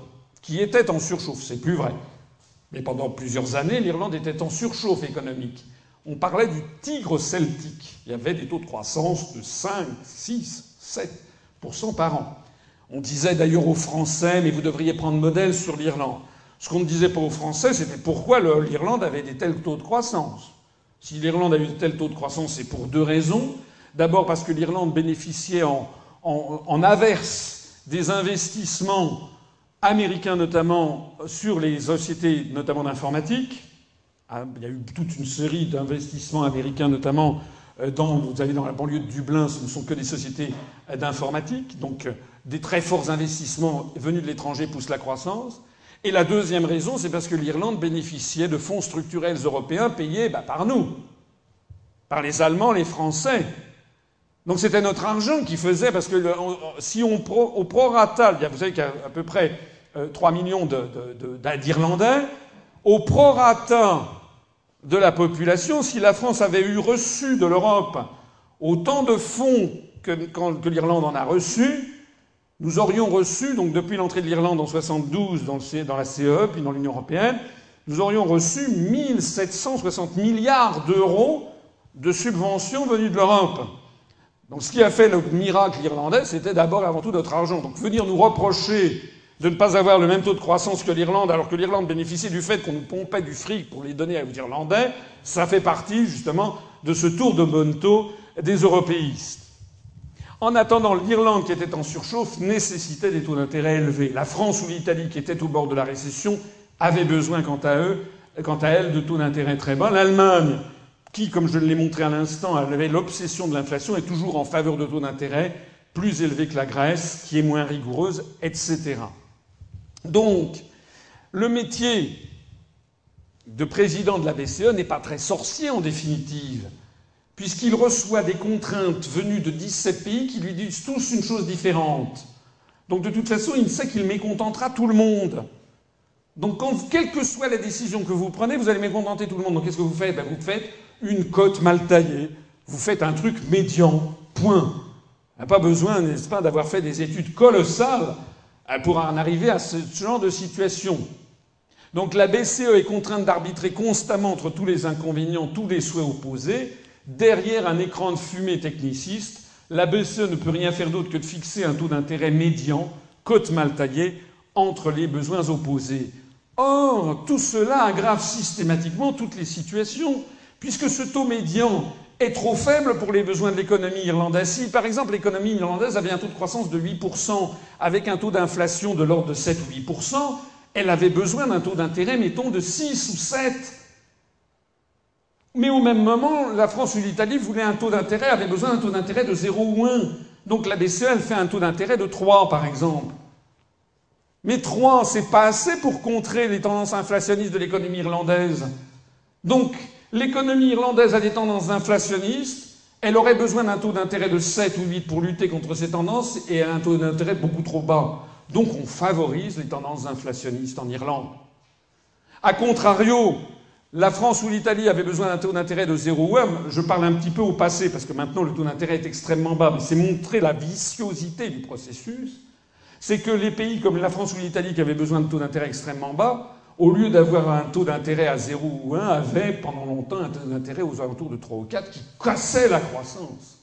qui était en surchauffe, c'est plus vrai, mais pendant plusieurs années, l'Irlande était en surchauffe économique. On parlait du tigre celtique. Il y avait des taux de croissance de 5, 6, 7 par an. On disait d'ailleurs aux Français, mais vous devriez prendre modèle sur l'Irlande. Ce qu'on ne disait pas aux Français, c'était pourquoi l'Irlande avait des tels taux de croissance. Si l'Irlande a eu de tels taux de croissance, c'est pour deux raisons. D'abord parce que l'Irlande bénéficiait en, en, averse des investissements américains, notamment sur les sociétés, notamment d'informatique. Ah, il y a eu toute une série d'investissements américains, notamment dans, vous avez dans la banlieue de Dublin, ce ne sont que des sociétés d'informatique, donc des très forts investissements venus de l'étranger poussent la croissance. Et la deuxième raison, c'est parce que l'Irlande bénéficiait de fonds structurels européens payés bah, par nous, par les Allemands, les Français. Donc c'était notre argent qui faisait, parce que si on au prorata, vous savez qu'il y a à peu près 3 millions d'Irlandais, au prorata de la population, si la France avait eu reçu de l'Europe autant de fonds que, l'Irlande en a reçu, nous aurions reçu, donc depuis l'entrée de l'Irlande en 72 dans, la CE, puis dans l'Union européenne, nous aurions reçu 1760 milliards d'euros de subventions venues de l'Europe. Donc ce qui a fait le miracle irlandais, c'était d'abord avant tout notre argent. Donc venir nous reprocher de ne pas avoir le même taux de croissance que l'Irlande, alors que l'Irlande bénéficiait du fait qu'on nous pompait du fric pour les donner aux Irlandais, ça fait partie justement de ce tour de taux des européistes. En attendant, l'Irlande, qui était en surchauffe, nécessitait des taux d'intérêt élevés. La France ou l'Italie, qui étaient au bord de la récession, avaient besoin, quant à eux, quant à elles, de taux d'intérêt très bas. L'Allemagne, qui, comme je l'ai montré à l'instant, avait l'obsession de l'inflation, est toujours en faveur de taux d'intérêt plus élevés que la Grèce, qui est moins rigoureuse, etc. Donc, le métier de président de la BCE n'est pas très sorcier en définitive, puisqu'il reçoit des contraintes venues de 17 pays qui lui disent tous une chose différente. Donc de toute façon, il sait qu'il mécontentera tout le monde. Donc quelle que soit la décision que vous prenez, vous allez mécontenter tout le monde. Donc qu'est-ce que vous faites? Ben, Vous faites une cote mal taillée. Vous faites un truc médian. Point. Pas besoin, n'est-ce pas, d'avoir fait des études colossales pour en arriver à ce genre de situation. Donc la BCE est contrainte d'arbitrer constamment entre tous les inconvénients, tous les souhaits opposés. Derrière un écran de fumée techniciste, la BCE ne peut rien faire d'autre que de fixer un taux d'intérêt médian, cote mal taillée, entre les besoins opposés. Or, tout cela aggrave systématiquement toutes les situations, puisque ce taux médian est trop faible pour les besoins de l'économie irlandaise. Si, par exemple, l'économie irlandaise avait un taux de croissance de 8%, avec un taux d'inflation de l'ordre de 7 ou 8%, elle avait besoin d'un taux d'intérêt, mettons, de 6 ou 7. Mais au même moment, la France ou l'Italie voulaient un taux d'intérêt, avaient besoin d'un taux d'intérêt de 0 ou 1. Donc la BCE, elle fait un taux d'intérêt de 3, par exemple. Mais 3, c'est pas assez pour contrer les tendances inflationnistes de l'économie irlandaise. Donc, l'économie irlandaise a des tendances inflationnistes, elle aurait besoin d'un taux d'intérêt de 7 ou 8 pour lutter contre ces tendances et un taux d'intérêt beaucoup trop bas. Donc on favorise les tendances inflationnistes en Irlande. A contrario, la France ou l'Italie avaient besoin d'un taux d'intérêt de 0 ou 1. Je parle un petit peu au passé parce que maintenant le taux d'intérêt est extrêmement bas, mais c'est montrer la viciosité du processus. C'est que les pays comme la France ou l'Italie qui avaient besoin de taux d'intérêt extrêmement bas au lieu d'avoir un taux d'intérêt à 0 ou 1, avait pendant longtemps un taux d'intérêt aux alentours de 3 ou 4 qui cassait la croissance.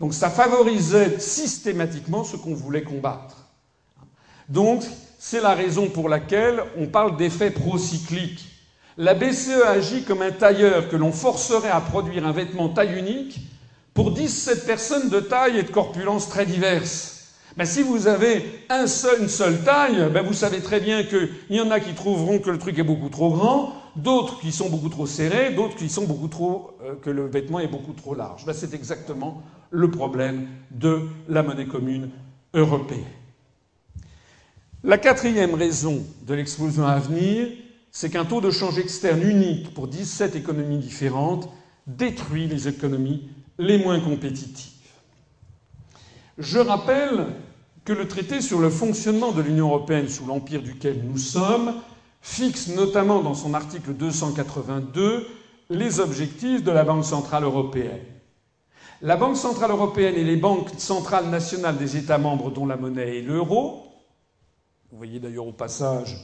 Donc ça favorisait systématiquement ce qu'on voulait combattre. Donc c'est la raison pour laquelle on parle d'effet procyclique. La BCE agit comme un tailleur que l'on forcerait à produire un vêtement taille unique pour 17 personnes de taille et de corpulence très diverses. Ben, si vous avez une seule taille, ben, vous savez très bien qu'il y en a qui trouveront que le truc est beaucoup trop grand, d'autres qui sont beaucoup trop serrés, d'autres qui sont beaucoup trop euh, que le vêtement est beaucoup trop large. Ben, c'est exactement le problème de la monnaie commune européenne. La quatrième raison de l'explosion à venir, c'est qu'un taux de change externe unique pour 17 économies différentes détruit les économies les moins compétitives. Je rappelle que le traité sur le fonctionnement de l'Union européenne sous l'empire duquel nous sommes fixe notamment dans son article 282 les objectifs de la Banque centrale européenne. La Banque centrale européenne et les banques centrales nationales des États membres dont la monnaie est l'euro, vous voyez d'ailleurs au passage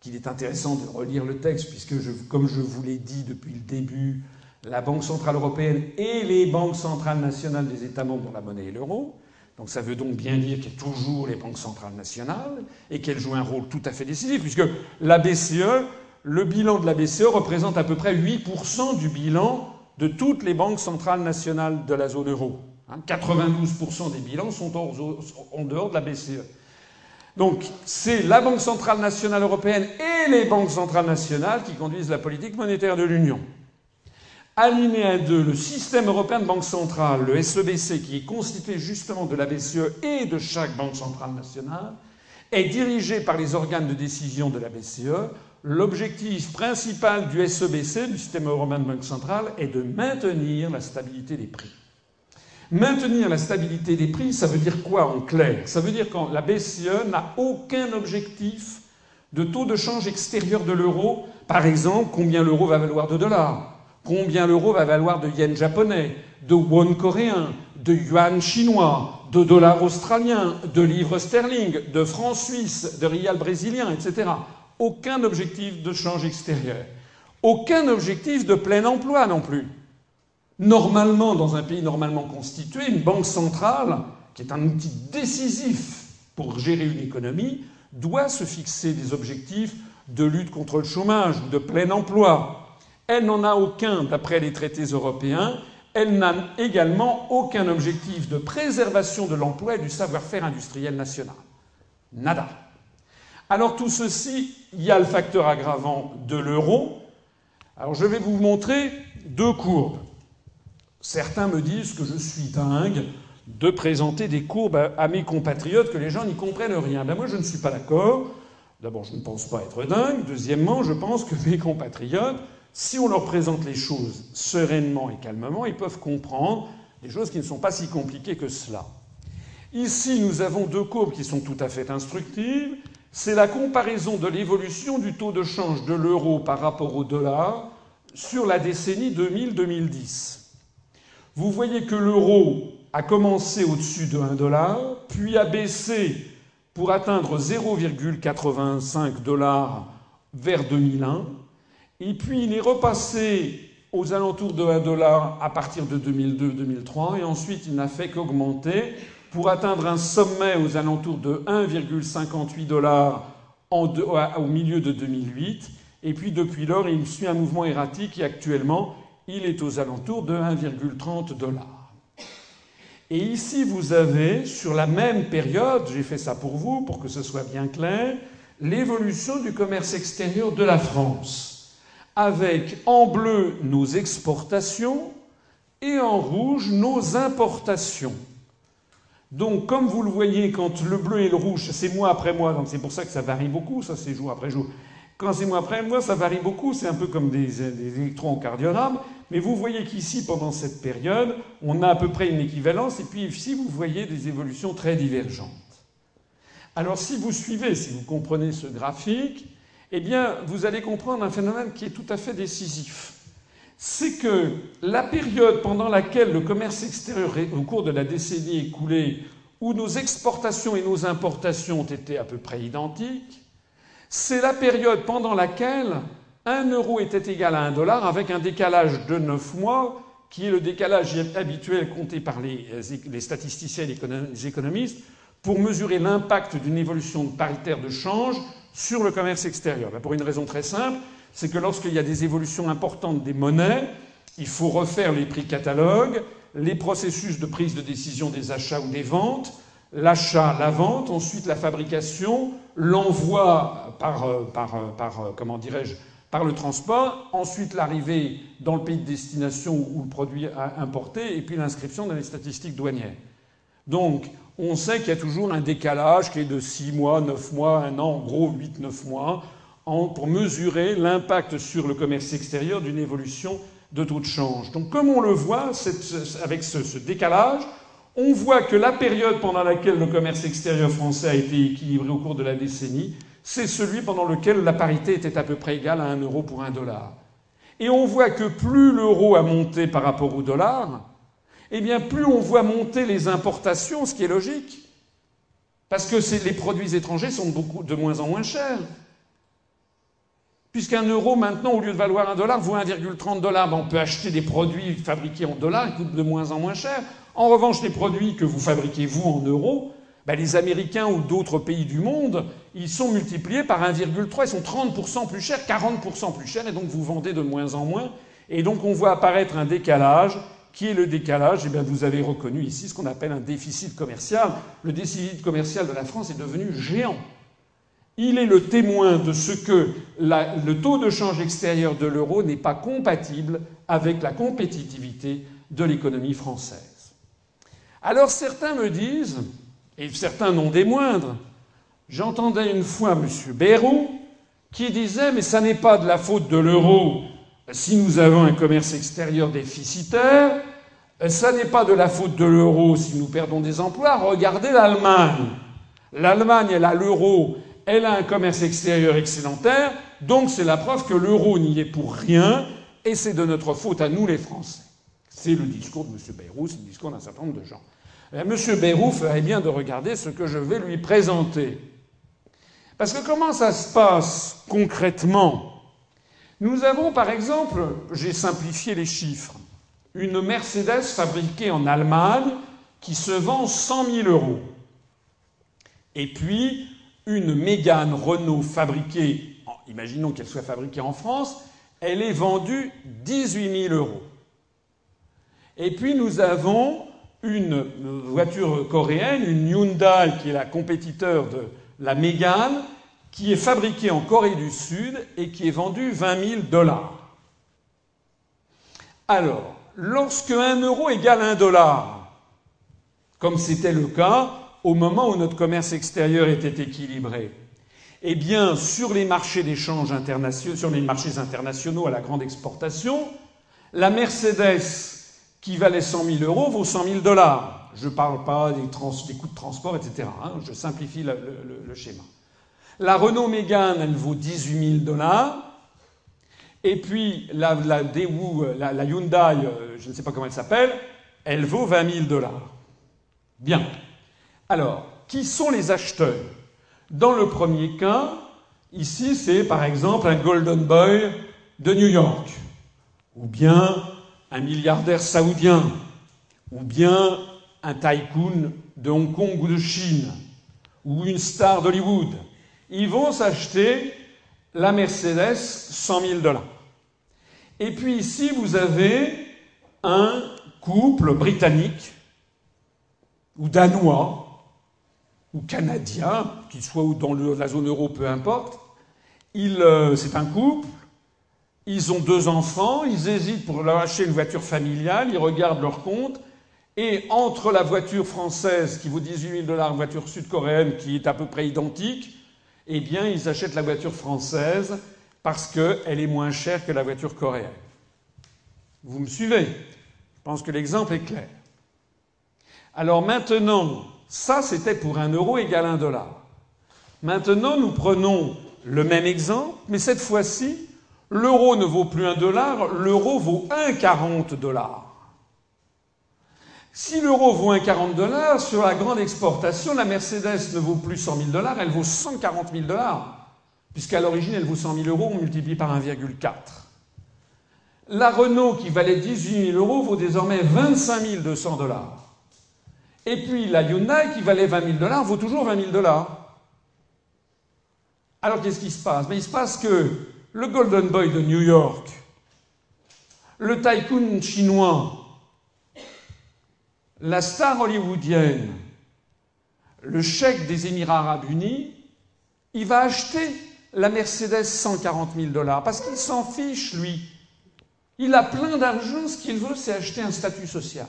qu'il est intéressant de relire le texte, puisque, comme je vous l'ai dit depuis le début, la Banque centrale européenne et les banques centrales nationales des États membres dont la monnaie est l'euro, donc ça veut donc bien dire qu'il y a toujours les banques centrales nationales et qu'elles jouent un rôle tout à fait décisif, puisque la BCE, le bilan de la BCE représente à peu près 8% du bilan de toutes les banques centrales nationales de la zone euro. 92% hein, des bilans sont en dehors de la BCE. Donc c'est la Banque centrale nationale européenne et les banques centrales nationales qui conduisent la politique monétaire de l'Union. Alinéa 2, le système européen de banque centrale, le SEBC, qui est constitué justement de la BCE et de chaque banque centrale nationale, est dirigé par les organes de décision de la BCE. L'objectif principal du SEBC, du système européen de banque centrale, est de maintenir la stabilité des prix. Maintenir la stabilité des prix, ça veut dire quoi en clair? Ça veut dire que la BCE n'a aucun objectif de taux de change extérieur de l'euro. Par exemple, combien l'euro va valoir de dollars? Combien l'euro va valoir de yens japonais, de won coréen, de yuan chinois, de dollars australiens, de livres sterling, de francs suisses, de rial brésilien, etc. Aucun objectif de change extérieur. Aucun objectif de plein emploi non plus. Normalement, dans un pays normalement constitué, une banque centrale, qui est un outil décisif pour gérer une économie, doit se fixer des objectifs de lutte contre le chômage, de plein emploi, elle n'en a aucun d'après les traités européens. Elle n'a également aucun objectif de préservation de l'emploi et du savoir-faire industriel national. Nada. Alors tout ceci, il y a le facteur aggravant de l'euro. Alors je vais vous montrer deux courbes. Certains me disent que je suis dingue de présenter des courbes à mes compatriotes, que les gens n'y comprennent rien. Ben moi, je ne suis pas d'accord. D'abord, je ne pense pas être dingue. Deuxièmement, je pense que mes compatriotes si on leur présente les choses sereinement et calmement, ils peuvent comprendre des choses qui ne sont pas si compliquées que cela. Ici, nous avons deux courbes qui sont tout à fait instructives. C'est la comparaison de l'évolution du taux de change de l'euro par rapport au dollar sur la décennie 2000-2010. Vous voyez que l'euro a commencé au-dessus de 1 dollar, puis a baissé pour atteindre 0,85 dollars vers 2001, et puis il est repassé aux alentours de 1 dollar à partir de 2002-2003, et ensuite il n'a fait qu'augmenter pour atteindre un sommet aux alentours de 1,58 dollars au milieu de 2008. Et puis depuis lors, il suit un mouvement erratique et actuellement, il est aux alentours de 1,30 dollars. Et ici, vous avez, sur la même période, j'ai fait ça pour vous, pour que ce soit bien clair, l'évolution du commerce extérieur de la France avec en bleu nos exportations et en rouge nos importations. Donc, comme vous le voyez, quand le bleu et le rouge, c'est mois après mois, donc c'est pour ça que ça varie beaucoup, ça c'est jour après jour. Quand c'est mois après mois, ça varie beaucoup, c'est un peu comme des, des électrons mais vous voyez qu'ici, pendant cette période, on a à peu près une équivalence, et puis ici, vous voyez des évolutions très divergentes. Alors, si vous suivez, si vous comprenez ce graphique, eh bien, vous allez comprendre un phénomène qui est tout à fait décisif. C'est que la période pendant laquelle le commerce extérieur, au cours de la décennie écoulée, où nos exportations et nos importations ont été à peu près identiques, c'est la période pendant laquelle un euro était égal à un dollar avec un décalage de neuf mois, qui est le décalage habituel compté par les, les statisticiens et les économistes pour mesurer l'impact d'une évolution paritaire de change sur le commerce extérieur ben, Pour une raison très simple, c'est que lorsqu'il y a des évolutions importantes des monnaies, il faut refaire les prix catalogues, les processus de prise de décision des achats ou des ventes, l'achat, la vente, ensuite la fabrication, l'envoi par, euh, par, euh, par euh, comment dirais-je, par le transport, ensuite l'arrivée dans le pays de destination où le produit a importé, et puis l'inscription dans les statistiques douanières. Donc, on sait qu'il y a toujours un décalage qui est de 6 mois, 9 mois, un an, en gros 8-9 mois, pour mesurer l'impact sur le commerce extérieur d'une évolution de taux de change. Donc comme on le voit, avec ce, décalage, on voit que la période pendant laquelle le commerce extérieur français a été équilibré au cours de la décennie, c'est celui pendant lequel la parité était à peu près égale à 1 euro pour 1 dollar. Et on voit que plus l'euro a monté par rapport au dollar, eh bien plus on voit monter les importations, ce qui est logique, parce que les produits étrangers sont beaucoup, de moins en moins chers. Puisqu'un euro maintenant, au lieu de valoir un dollar, vaut 1,30 dollars, ben, on peut acheter des produits fabriqués en dollars, qui coûtent de moins en moins cher. En revanche, les produits que vous fabriquez vous en euros, ben, les Américains ou d'autres pays du monde, ils sont multipliés par 1,3, ils sont 30% plus chers, 40% plus chers, et donc vous vendez de moins en moins. Et donc on voit apparaître un décalage qui est le décalage Eh bien, vous avez reconnu ici ce qu'on appelle un déficit commercial. Le déficit commercial de la France est devenu géant. il est le témoin de ce que le taux de change extérieur de l'euro n'est pas compatible avec la compétitivité de l'économie française. Alors certains me disent, et certains non des moindres, j'entendais une fois M. Bayrou qui disait mais ça n'est pas de la faute de l'euro si nous avons un commerce extérieur déficitaire, ça n'est pas de la faute de l'euro si nous perdons des emplois. Regardez l'Allemagne. L'Allemagne, elle a l'euro, elle a un commerce extérieur excédentaire, donc c'est la preuve que l'euro n'y est pour rien, et c'est de notre faute à nous les Français. C'est le discours de M. Bayrou, c'est le discours d'un certain nombre de gens. Eh M. Bayrou ferait bien de regarder ce que je vais lui présenter. Parce que comment ça se passe concrètement? Nous avons par exemple, j'ai simplifié les chiffres, une Mercedes fabriquée en Allemagne qui se vend 100 000 euros. Et puis une Mégane Renault fabriquée, imaginons qu'elle soit fabriquée en France, elle est vendue 18 000 euros. Et puis nous avons une voiture coréenne, une Hyundai, qui est la compétiteur de la Mégane, qui est fabriquée en Corée du Sud et qui est vendue 20 000 dollars. Alors, lorsque 1 euro égale 1 dollar, comme c'était le cas au moment où notre commerce extérieur était équilibré, eh bien, sur les marchés d'échange internationaux, sur les marchés internationaux à la grande exportation, la Mercedes qui valait 100 000 euros vaut 100 000 dollars. Je ne parle pas des, coûts de transport, etc. Hein, je simplifie le schéma. La Renault Mégane, elle vaut 18 000 dollars. Et puis la, la, Hyundai, euh, je ne sais pas comment elle s'appelle, elle vaut 20 000 dollars. Bien. Alors, qui sont les acheteurs? Dans le premier cas, ici, c'est par exemple un Golden Boy de New York, ou bien un milliardaire saoudien, ou bien un tycoon de Hong Kong ou de Chine, ou une star d'Hollywood. Ils vont s'acheter la Mercedes 100 000 dollars. Et puis ici, vous avez un couple britannique ou danois ou canadien, qu'il soit dans la zone euro, peu importe. Euh, c'est un couple. Ils ont deux enfants. Ils hésitent pour leur acheter une voiture familiale. Ils regardent leur compte. Et entre la voiture française qui vaut 18 000 dollars, voiture sud-coréenne qui est à peu près identique, eh bien, ils achètent la voiture française parce qu'elle est moins chère que la voiture coréenne. Vous me suivez? Je pense que l'exemple est clair. Alors maintenant, ça c'était pour un euro égale un dollar. Maintenant, nous prenons le même exemple, mais cette fois-ci, l'euro ne vaut plus un dollar, l'euro vaut 1,40 dollars. Si l'euro vaut 1,40 dollars, sur la grande exportation, la Mercedes ne vaut plus 100 000 dollars, elle vaut 140 000 dollars, puisqu'à l'origine elle vaut 100 000 euros, on multiplie par 1,4. La Renault, qui valait 18 000 euros, vaut désormais 25 200 dollars. Et puis la Hyundai, qui valait 20 000 dollars, vaut toujours 20 000 dollars. Alors qu'est-ce qui se passe? Ben, Il se passe que le Golden Boy de New York, le tycoon chinois, la star hollywoodienne, le chèque des Émirats arabes unis, il va acheter la Mercedes 140 000 dollars parce qu'il s'en fiche, lui. Il a plein d'argent, ce qu'il veut, c'est acheter un statut social.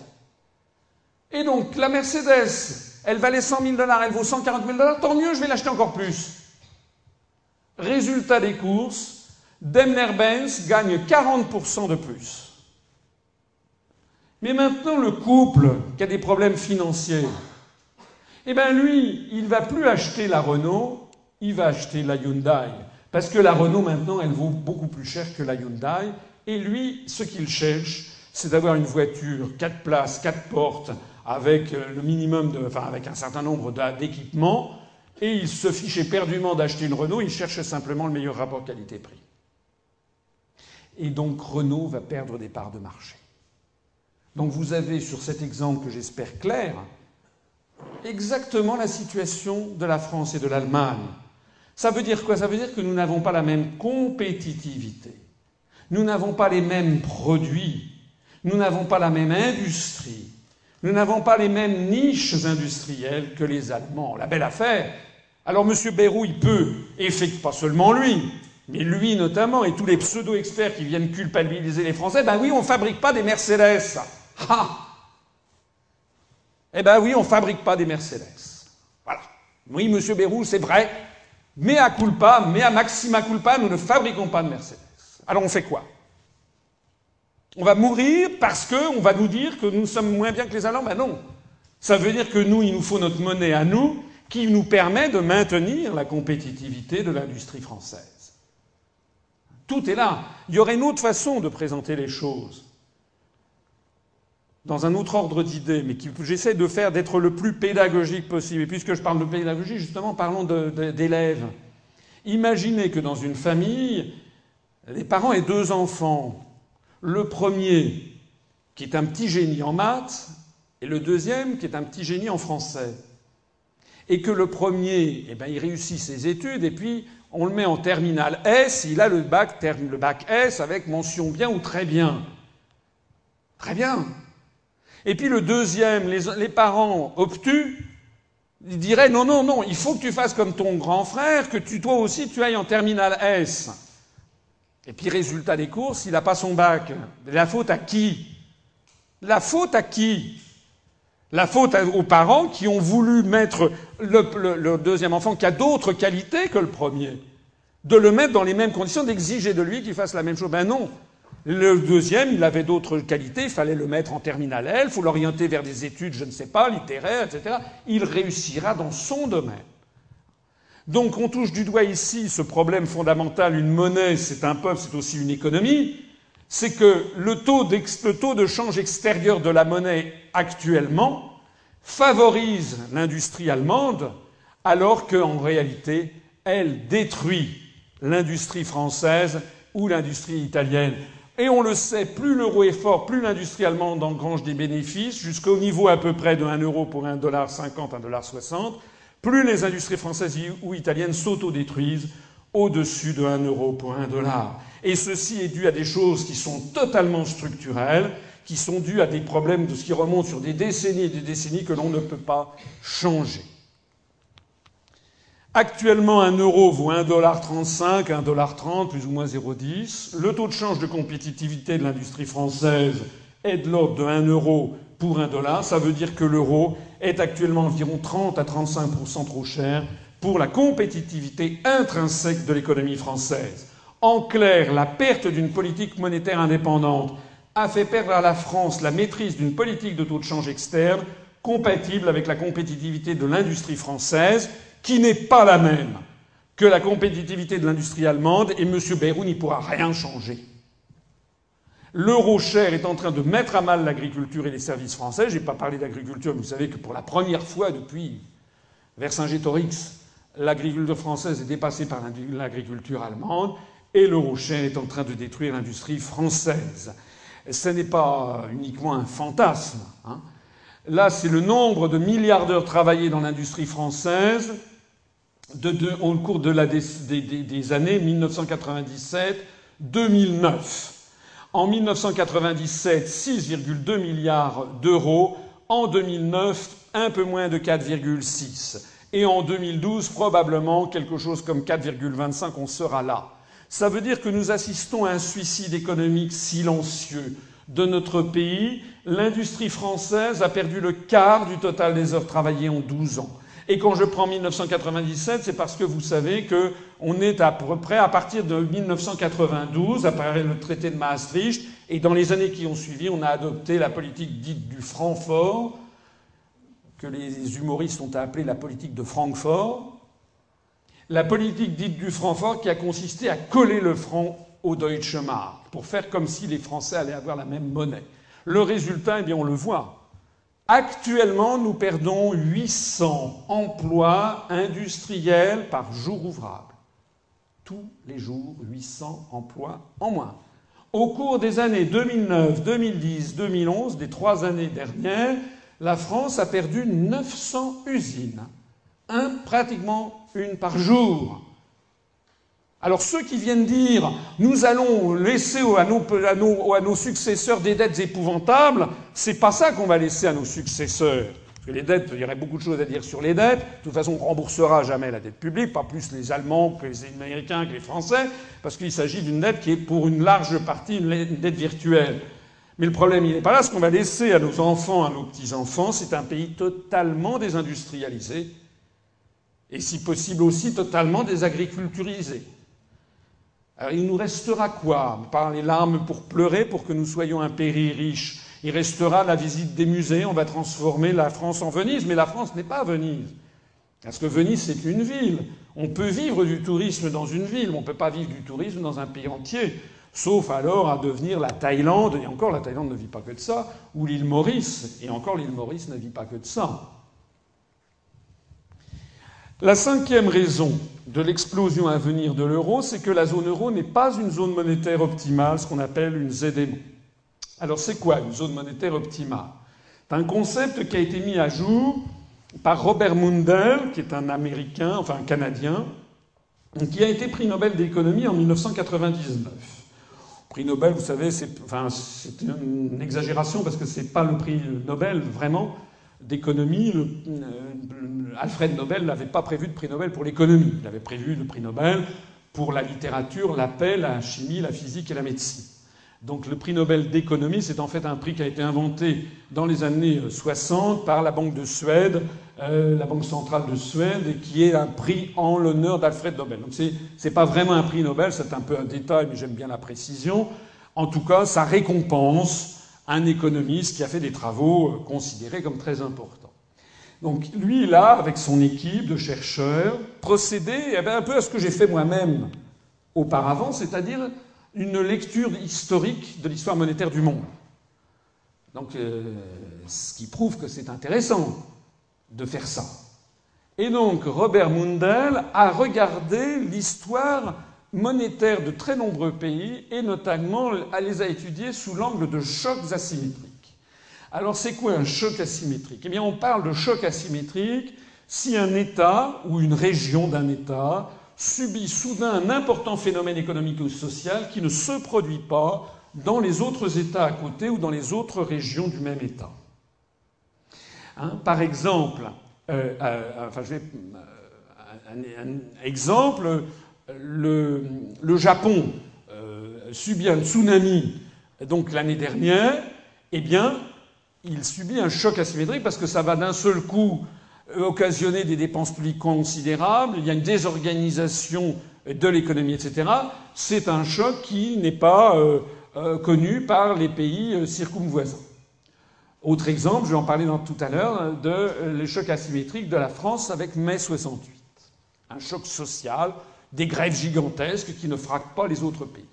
Et donc, la Mercedes, elle valait 100 000 dollars, elle vaut 140 000 dollars, tant mieux, je vais l'acheter encore plus. Résultat des courses, Daimler-Benz gagne 40% de plus. Mais maintenant, le couple qui a des problèmes financiers, eh bien lui, il ne va plus acheter la Renault, il va acheter la Hyundai. Parce que la Renault, maintenant, elle vaut beaucoup plus cher que la Hyundai. Et lui, ce qu'il cherche, c'est d'avoir une voiture 4 places, 4 portes, avec euh, le minimum de, enfin, avec un certain nombre d'équipements. Et il se fiche éperdument d'acheter une Renault, il cherche simplement le meilleur rapport qualité-prix. Et donc Renault va perdre des parts de marché. Donc vous avez sur cet exemple que j'espère clair exactement la situation de la France et de l'Allemagne. Ça veut dire quoi? Ça veut dire que nous n'avons pas la même compétitivité. Nous n'avons pas les mêmes produits. Nous n'avons pas la même industrie. Nous n'avons pas les mêmes niches industrielles que les Allemands. La belle affaire, Alors M. Bayrou, il peut, et pas seulement lui, mais lui notamment, et tous les pseudo-experts qui viennent culpabiliser les Français, ben oui, on ne fabrique pas des Mercedes. Ah Eh ben oui, on ne fabrique pas des Mercedes. Voilà. Oui, M. Bayrou, c'est vrai, mais à culpa, mais à maxima culpa, nous ne fabriquons pas de Mercedes. Alors on fait quoi? On va mourir parce qu'on va nous dire que nous sommes moins bien que les Allemands? Ben non. Ça veut dire que nous, il nous faut notre monnaie à nous qui nous permet de maintenir la compétitivité de l'industrie française. Tout est là. Il y aurait une autre façon de présenter les choses, dans un autre ordre d'idées, mais que j'essaie de faire d'être le plus pédagogique possible. Et puisque je parle de pédagogie, justement, parlons d'élèves. Imaginez que dans une famille, les parents aient deux enfants. Le premier, qui est un petit génie en maths, et le deuxième, qui est un petit génie en français et que le premier, eh ben, il réussit ses études, et puis on le met en terminale S, il a le bac, le bac S avec mention bien ou très bien. Très bien. Et puis le deuxième, les, parents obtus, ils diraient non, non, non, il faut que tu fasses comme ton grand frère, que tu, toi aussi, tu ailles en terminale S. Et puis résultat des courses, il n'a pas son bac. La faute à qui? La faute à qui? La faute aux parents qui ont voulu mettre le, deuxième enfant qui a d'autres qualités que le premier, de le mettre dans les mêmes conditions, d'exiger de lui qu'il fasse la même chose. Ben non. Le deuxième, il avait d'autres qualités, il fallait le mettre en terminale L, faut l'orienter vers des études, je ne sais pas, littéraires, etc. Il réussira dans son domaine. Donc on touche du doigt ici ce problème fondamental, une monnaie, c'est un peuple, c'est aussi une économie c'est que le taux, de change extérieur de la monnaie actuellement favorise l'industrie allemande, alors qu'en réalité, elle détruit l'industrie française ou l'industrie italienne. Et on le sait, plus l'euro est fort, plus l'industrie allemande engrange des bénéfices, jusqu'au niveau à peu près de 1 euro pour 1,50$, 1,60$, plus les industries françaises ou italiennes s'autodétruisent au-dessus de 1 euro pour 1 dollar. Et ceci est dû à des choses qui sont totalement structurelles, qui sont dues à des problèmes de ce qui remonte sur des décennies et des décennies que l'on ne peut pas changer. Actuellement, un euro vaut 1,35$, 1,30$, plus ou moins 0,10$. Le taux de change de compétitivité de l'industrie française est de l'ordre de 1 euro pour 1 dollar. Ça veut dire que l'euro est actuellement environ 30 à 35% trop cher pour la compétitivité intrinsèque de l'économie française. En clair, la perte d'une politique monétaire indépendante a fait perdre à la France la maîtrise d'une politique de taux de change externe compatible avec la compétitivité de l'industrie française, qui n'est pas la même que la compétitivité de l'industrie allemande, et M. Bayrou n'y pourra rien changer. L'euro cher est en train de mettre à mal l'agriculture et les services français. Je n'ai pas parlé d'agriculture, vous savez que pour la première fois depuis Vercingétorix, l'agriculture française est dépassée par l'agriculture allemande et l'euro-cher est en train de détruire l'industrie française. Ce n'est pas uniquement un fantasme. Hein. Là, c'est le nombre de milliards d'heures travaillées dans l'industrie française au cours de la, des, des, années 1997-2009. En 1997, 6,2 milliards d'euros. En 2009, un peu moins de 4,6. Et en 2012, probablement quelque chose comme 4,25, on sera là. Ça veut dire que nous assistons à un suicide économique silencieux de notre pays. L'industrie française a perdu le quart du total des heures travaillées en 12 ans. Et quand je prends 1997, c'est parce que vous savez qu'on est à peu près à partir de 1992, après le traité de Maastricht, et dans les années qui ont suivi, on a adopté la politique dite du Francfort, que les humoristes ont appelé la politique de Francfort, la politique dite du franc fort qui a consisté à coller le franc au Deutsche Mark pour faire comme si les Français allaient avoir la même monnaie. Le résultat, eh bien, on le voit. Actuellement, nous perdons 800 emplois industriels par jour ouvrable. Tous les jours, 800 emplois en moins. Au cours des années 2009, 2010, 2011, des trois années dernières, la France a perdu 900 usines pratiquement une par jour. Alors ceux qui viennent dire nous allons laisser à nos, successeurs des dettes épouvantables, c'est pas ça qu'on va laisser à nos successeurs. que les dettes, il y aurait beaucoup de choses à dire sur les dettes. De toute façon, on remboursera jamais la dette publique, pas plus les Allemands que les Américains que les Français, parce qu'il s'agit d'une dette qui est pour une large partie une dette virtuelle. Mais le problème, il n'est pas là. Ce qu'on va laisser à nos enfants, à nos petits-enfants, c'est un pays totalement désindustrialisé, et si possible aussi totalement désagriculturisé. Alors il nous restera quoi Par les larmes pour pleurer, pour que nous soyons un pays riche? Il restera la visite des musées, on va transformer la France en Venise, mais la France n'est pas Venise. Parce que Venise, c'est une ville. On peut vivre du tourisme dans une ville, on ne peut pas vivre du tourisme dans un pays entier. Sauf alors à devenir la Thaïlande, et encore la Thaïlande ne vit pas que de ça, ou l'île Maurice, et encore l'île Maurice ne vit pas que de ça. La cinquième raison de l'explosion à venir de l'euro, c'est que la zone euro n'est pas une zone monétaire optimale, ce qu'on appelle une ZMO. Alors c'est quoi une zone monétaire optimale? C'est un concept qui a été mis à jour par Robert Mundell, qui est un Américain, enfin un Canadien, qui a été prix Nobel d'économie en 1999. Prix Nobel, vous savez, c'est enfin, une exagération parce que ce n'est pas le prix Nobel vraiment d'économie. Alfred Nobel n'avait pas prévu de prix Nobel pour l'économie. Il avait prévu le prix Nobel pour la littérature, la paix, la chimie, la physique et la médecine. Donc le prix Nobel d'économie, c'est en fait un prix qui a été inventé dans les années 60 par la Banque de Suède, euh, la Banque centrale de Suède, et qui est un prix en l'honneur d'Alfred Nobel. Donc c'est n'est pas vraiment un prix Nobel, c'est un peu un détail, mais j'aime bien la précision. En tout cas, ça récompense un économiste qui a fait des travaux euh, considérés comme très importants. Donc lui, là, avec son équipe de chercheurs, procédé eh ben, un peu à ce que j'ai fait moi-même auparavant, c'est-à-dire une lecture historique de l'histoire monétaire du monde. Donc, euh, ce qui prouve que c'est intéressant de faire ça. Et donc, Robert Mundell a regardé l'histoire monétaire de très nombreux pays et notamment les a étudiés sous l'angle de chocs asymétriques. Alors, c'est quoi un choc asymétrique? Eh bien, on parle de choc asymétrique si un État ou une région d'un État subit soudain un important phénomène économique ou social qui ne se produit pas dans les autres États à côté ou dans les autres régions du même État. Hein, par exemple, euh, euh, enfin, euh, un, exemple, le, le Japon subit un tsunami donc l'année dernière, eh bien, il subit un choc asymétrique parce que ça va d'un seul coup occasionner des dépenses publiques considérables, il y a une désorganisation de l'économie, etc. C'est un choc qui n'est pas euh, euh, connu par les pays euh, circumvoisins. Autre exemple, je vais en parler tout à l'heure, de les chocs asymétriques de la France avec mai 68. Un choc social, des grèves gigantesques qui ne frappent pas les autres pays.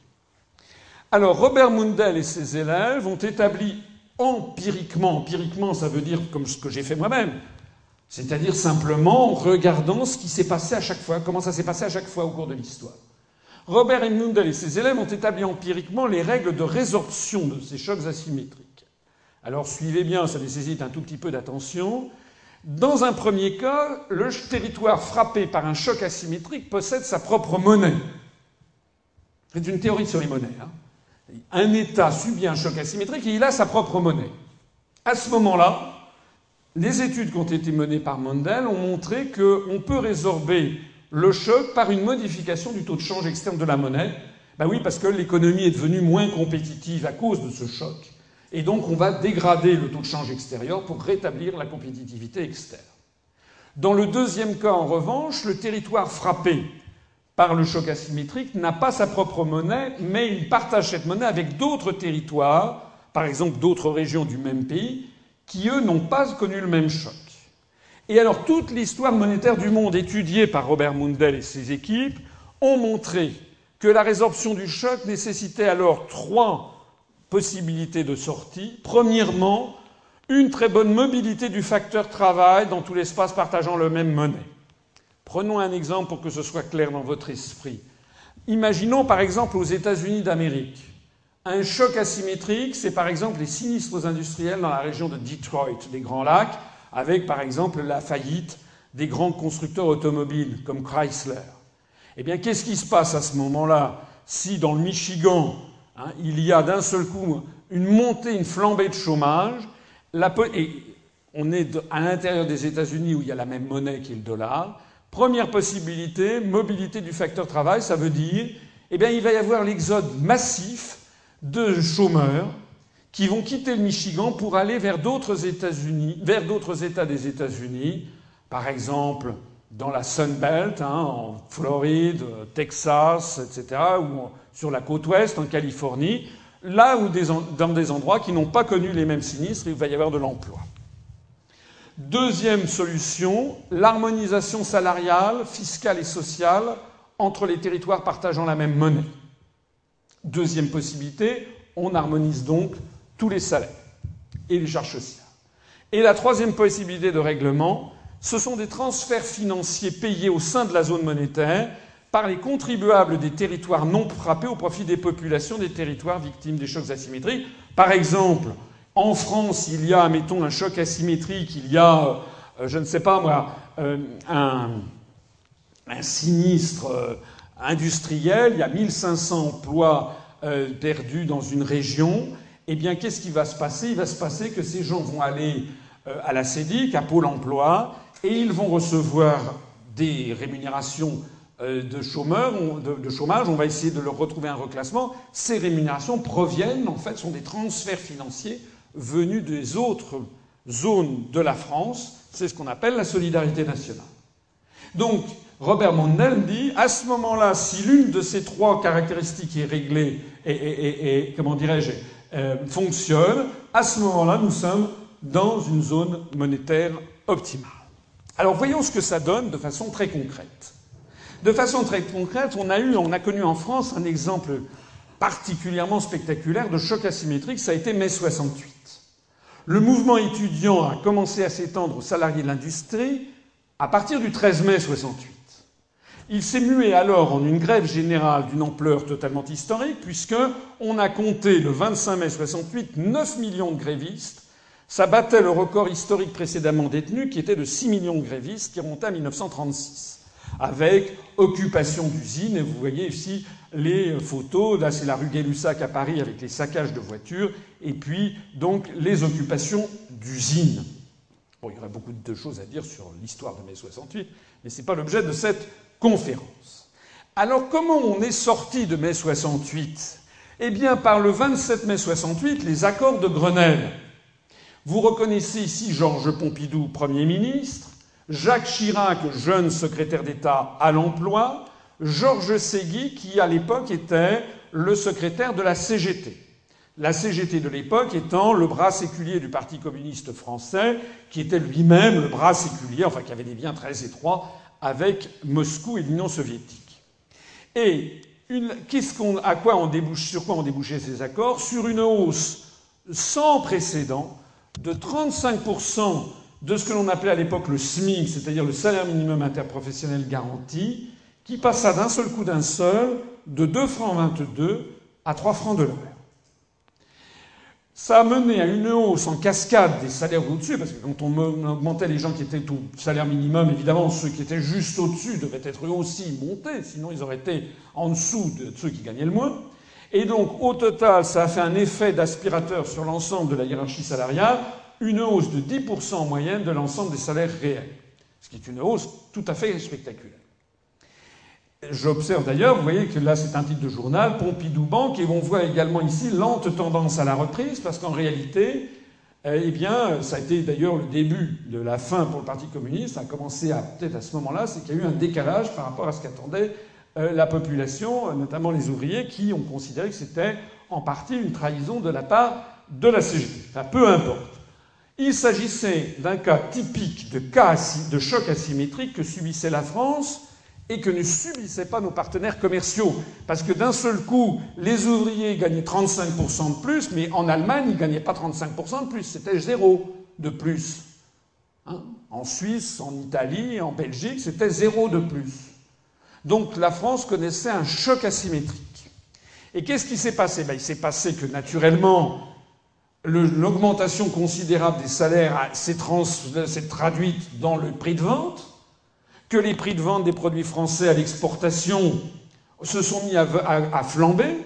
Alors, Robert Mundell et ses élèves ont établi empiriquement, empiriquement ça veut dire comme ce que j'ai fait moi-même, c'est-à-dire simplement en regardant ce qui s'est passé à chaque fois, comment ça s'est passé à chaque fois au cours de l'histoire. Robert Mundell et ses élèves ont établi empiriquement les règles de résorption de ces chocs asymétriques. Alors suivez bien, ça nécessite un tout petit peu d'attention. Dans un premier cas, le territoire frappé par un choc asymétrique possède sa propre monnaie. C'est une théorie sur les monnaies. Hein. Un État subit un choc asymétrique et il a sa propre monnaie. À ce moment-là, les études qui ont été menées par Mondel ont montré qu'on peut résorber le choc par une modification du taux de change externe de la monnaie. Ben oui, parce que l'économie est devenue moins compétitive à cause de ce choc. Et donc on va dégrader le taux de change extérieur pour rétablir la compétitivité externe. Dans le deuxième cas, en revanche, le territoire frappé par le choc asymétrique n'a pas sa propre monnaie, mais il partage cette monnaie avec d'autres territoires, par exemple d'autres régions du même pays, qui, eux, n'ont pas connu le même choc. Et alors, toute l'histoire monétaire du monde étudiée par Robert Mundell et ses équipes ont montré que la résorption du choc nécessitait alors trois possibilités de sortie. Premièrement, une très bonne mobilité du facteur travail dans tout l'espace partageant le même monnaie. Prenons un exemple pour que ce soit clair dans votre esprit. Imaginons par exemple aux États-Unis d'Amérique. Un choc asymétrique, c'est par exemple les sinistres industriels dans la région de Detroit, des Grands Lacs, avec par exemple la faillite des grands constructeurs automobiles comme Chrysler. Eh bien, qu'est-ce qui se passe à ce moment-là si dans le Michigan, hein, il y a d'un seul coup une montée, une flambée de chômage on est à l'intérieur des États-Unis où il y a la même monnaie qui est le dollar. Première possibilité, mobilité du facteur travail, ça veut dire, eh bien, il va y avoir l'exode massif de chômeurs qui vont quitter le Michigan pour aller vers d'autres États-Unis, vers d'autres États des États-Unis, par exemple dans la Sun Belt, hein, en Floride, Texas, etc., sur la côte ouest, en Californie, là où dans des endroits qui n'ont pas connu les mêmes sinistres, il va y avoir de l'emploi. Deuxième solution, l'harmonisation salariale, fiscale et sociale entre les territoires partageant la même monnaie. Deuxième possibilité, on harmonise donc tous les salaires et les charges sociales. Et la troisième possibilité de règlement, ce sont des transferts financiers payés au sein de la zone monétaire par les contribuables des territoires non frappés au profit des populations des territoires victimes des chocs asymétriques. Par exemple, en France, il y a, mettons, un choc asymétrique, il y a, euh, je ne sais pas moi, euh, un, sinistre euh, industriel, il y a 1500 emplois perdus dans une région, eh bien, qu'est-ce qui va se passer? Il va se passer que ces gens vont aller à la CEDIC, à Pôle emploi, et ils vont recevoir des rémunérations de chômeurs, de, chômage, on va essayer de leur retrouver un reclassement. Ces rémunérations proviennent, en fait, sont des transferts financiers venus des autres zones de la France. C'est ce qu'on appelle la solidarité nationale. Donc, Robert Mondel dit, à ce moment-là, si l'une de ces trois caractéristiques est réglée et, comment dirais-je, euh, fonctionne, à ce moment-là, nous sommes dans une zone monétaire optimale. Alors, voyons ce que ça donne de façon très concrète. De façon très concrète, on a connu en France un exemple particulièrement spectaculaire de choc asymétrique, ça a été mai 68. Le mouvement étudiant a commencé à s'étendre aux salariés de l'industrie à partir du 13 mai 68. Il s'est mué alors en une grève générale d'une ampleur totalement historique, puisque on a compté le 25 mai 68 9 millions de grévistes. Ça battait le record historique précédemment détenu, qui était de 6 millions de grévistes, qui remontait à 1936, avec occupation d'usines. Et vous voyez ici les photos. Là, c'est la rue Gay-Lussac à Paris avec les saccages de voitures et puis donc les occupations d'usines. Bon, il y aurait beaucoup de choses à dire sur l'histoire de mai 68, mais ce n'est pas l'objet de cette conférence. Alors, comment on est sorti de mai 68 Eh bien, par le 27 mai 68, les accords de Grenelle. Vous reconnaissez ici Georges Pompidou, Premier ministre, Jacques Chirac, jeune secrétaire d'État à l'emploi, Georges Segui, qui à l'époque était le secrétaire de la CGT. La CGT de l'époque étant le bras séculier du Parti communiste français, qui était lui-même le bras séculier, enfin qui avait des liens très étroits avec Moscou et l'Union soviétique. Et à quoi on débouche, sur quoi ont débouché ces accords? Sur une hausse sans précédent de 35% de ce que l'on appelait à l'époque le SMIC, c'est-à-dire le salaire minimum interprofessionnel garanti, qui passa d'un seul coup d'un seul de 2 francs 22 à 3 francs de l'heure. Ça a mené à une hausse en cascade des salaires au-dessus, parce que quand on augmentait les gens qui étaient au salaire minimum, évidemment, ceux qui étaient juste au-dessus devaient être eux aussi montés, sinon ils auraient été en dessous de ceux qui gagnaient le moins. Et donc, au total, ça a fait un effet d'aspirateur sur l'ensemble de la hiérarchie salariale, une hausse de 10% en moyenne de l'ensemble des salaires réels, ce qui est une hausse tout à fait spectaculaire. J'observe d'ailleurs, vous voyez que là c'est un titre de journal, Pompidou Banque, et on voit également ici lente tendance à la reprise, parce qu'en réalité, euh, eh bien, ça a été d'ailleurs le début de la fin pour le Parti communiste, ça a commencé à peut-être à ce moment-là, c'est qu'il y a eu un décalage par rapport à ce qu'attendait euh, la population, notamment les ouvriers, qui ont considéré que c'était en partie une trahison de la part de la CGT. Enfin, peu importe. Il s'agissait d'un cas typique de, choc asymétrique que subissait la France et que ne subissaient pas nos partenaires commerciaux. Parce que d'un seul coup, les ouvriers gagnaient 35% de plus, mais en Allemagne, ils ne gagnaient pas 35% de plus, c'était zéro de plus. Hein? En Suisse, en Italie, en Belgique, c'était zéro de plus. Donc la France connaissait un choc asymétrique. Et qu'est-ce qui s'est passé? Ben, Il s'est passé que naturellement, l'augmentation considérable des salaires s'est traduite dans le prix de vente que les prix de vente des produits français à l'exportation se sont mis à, flamber,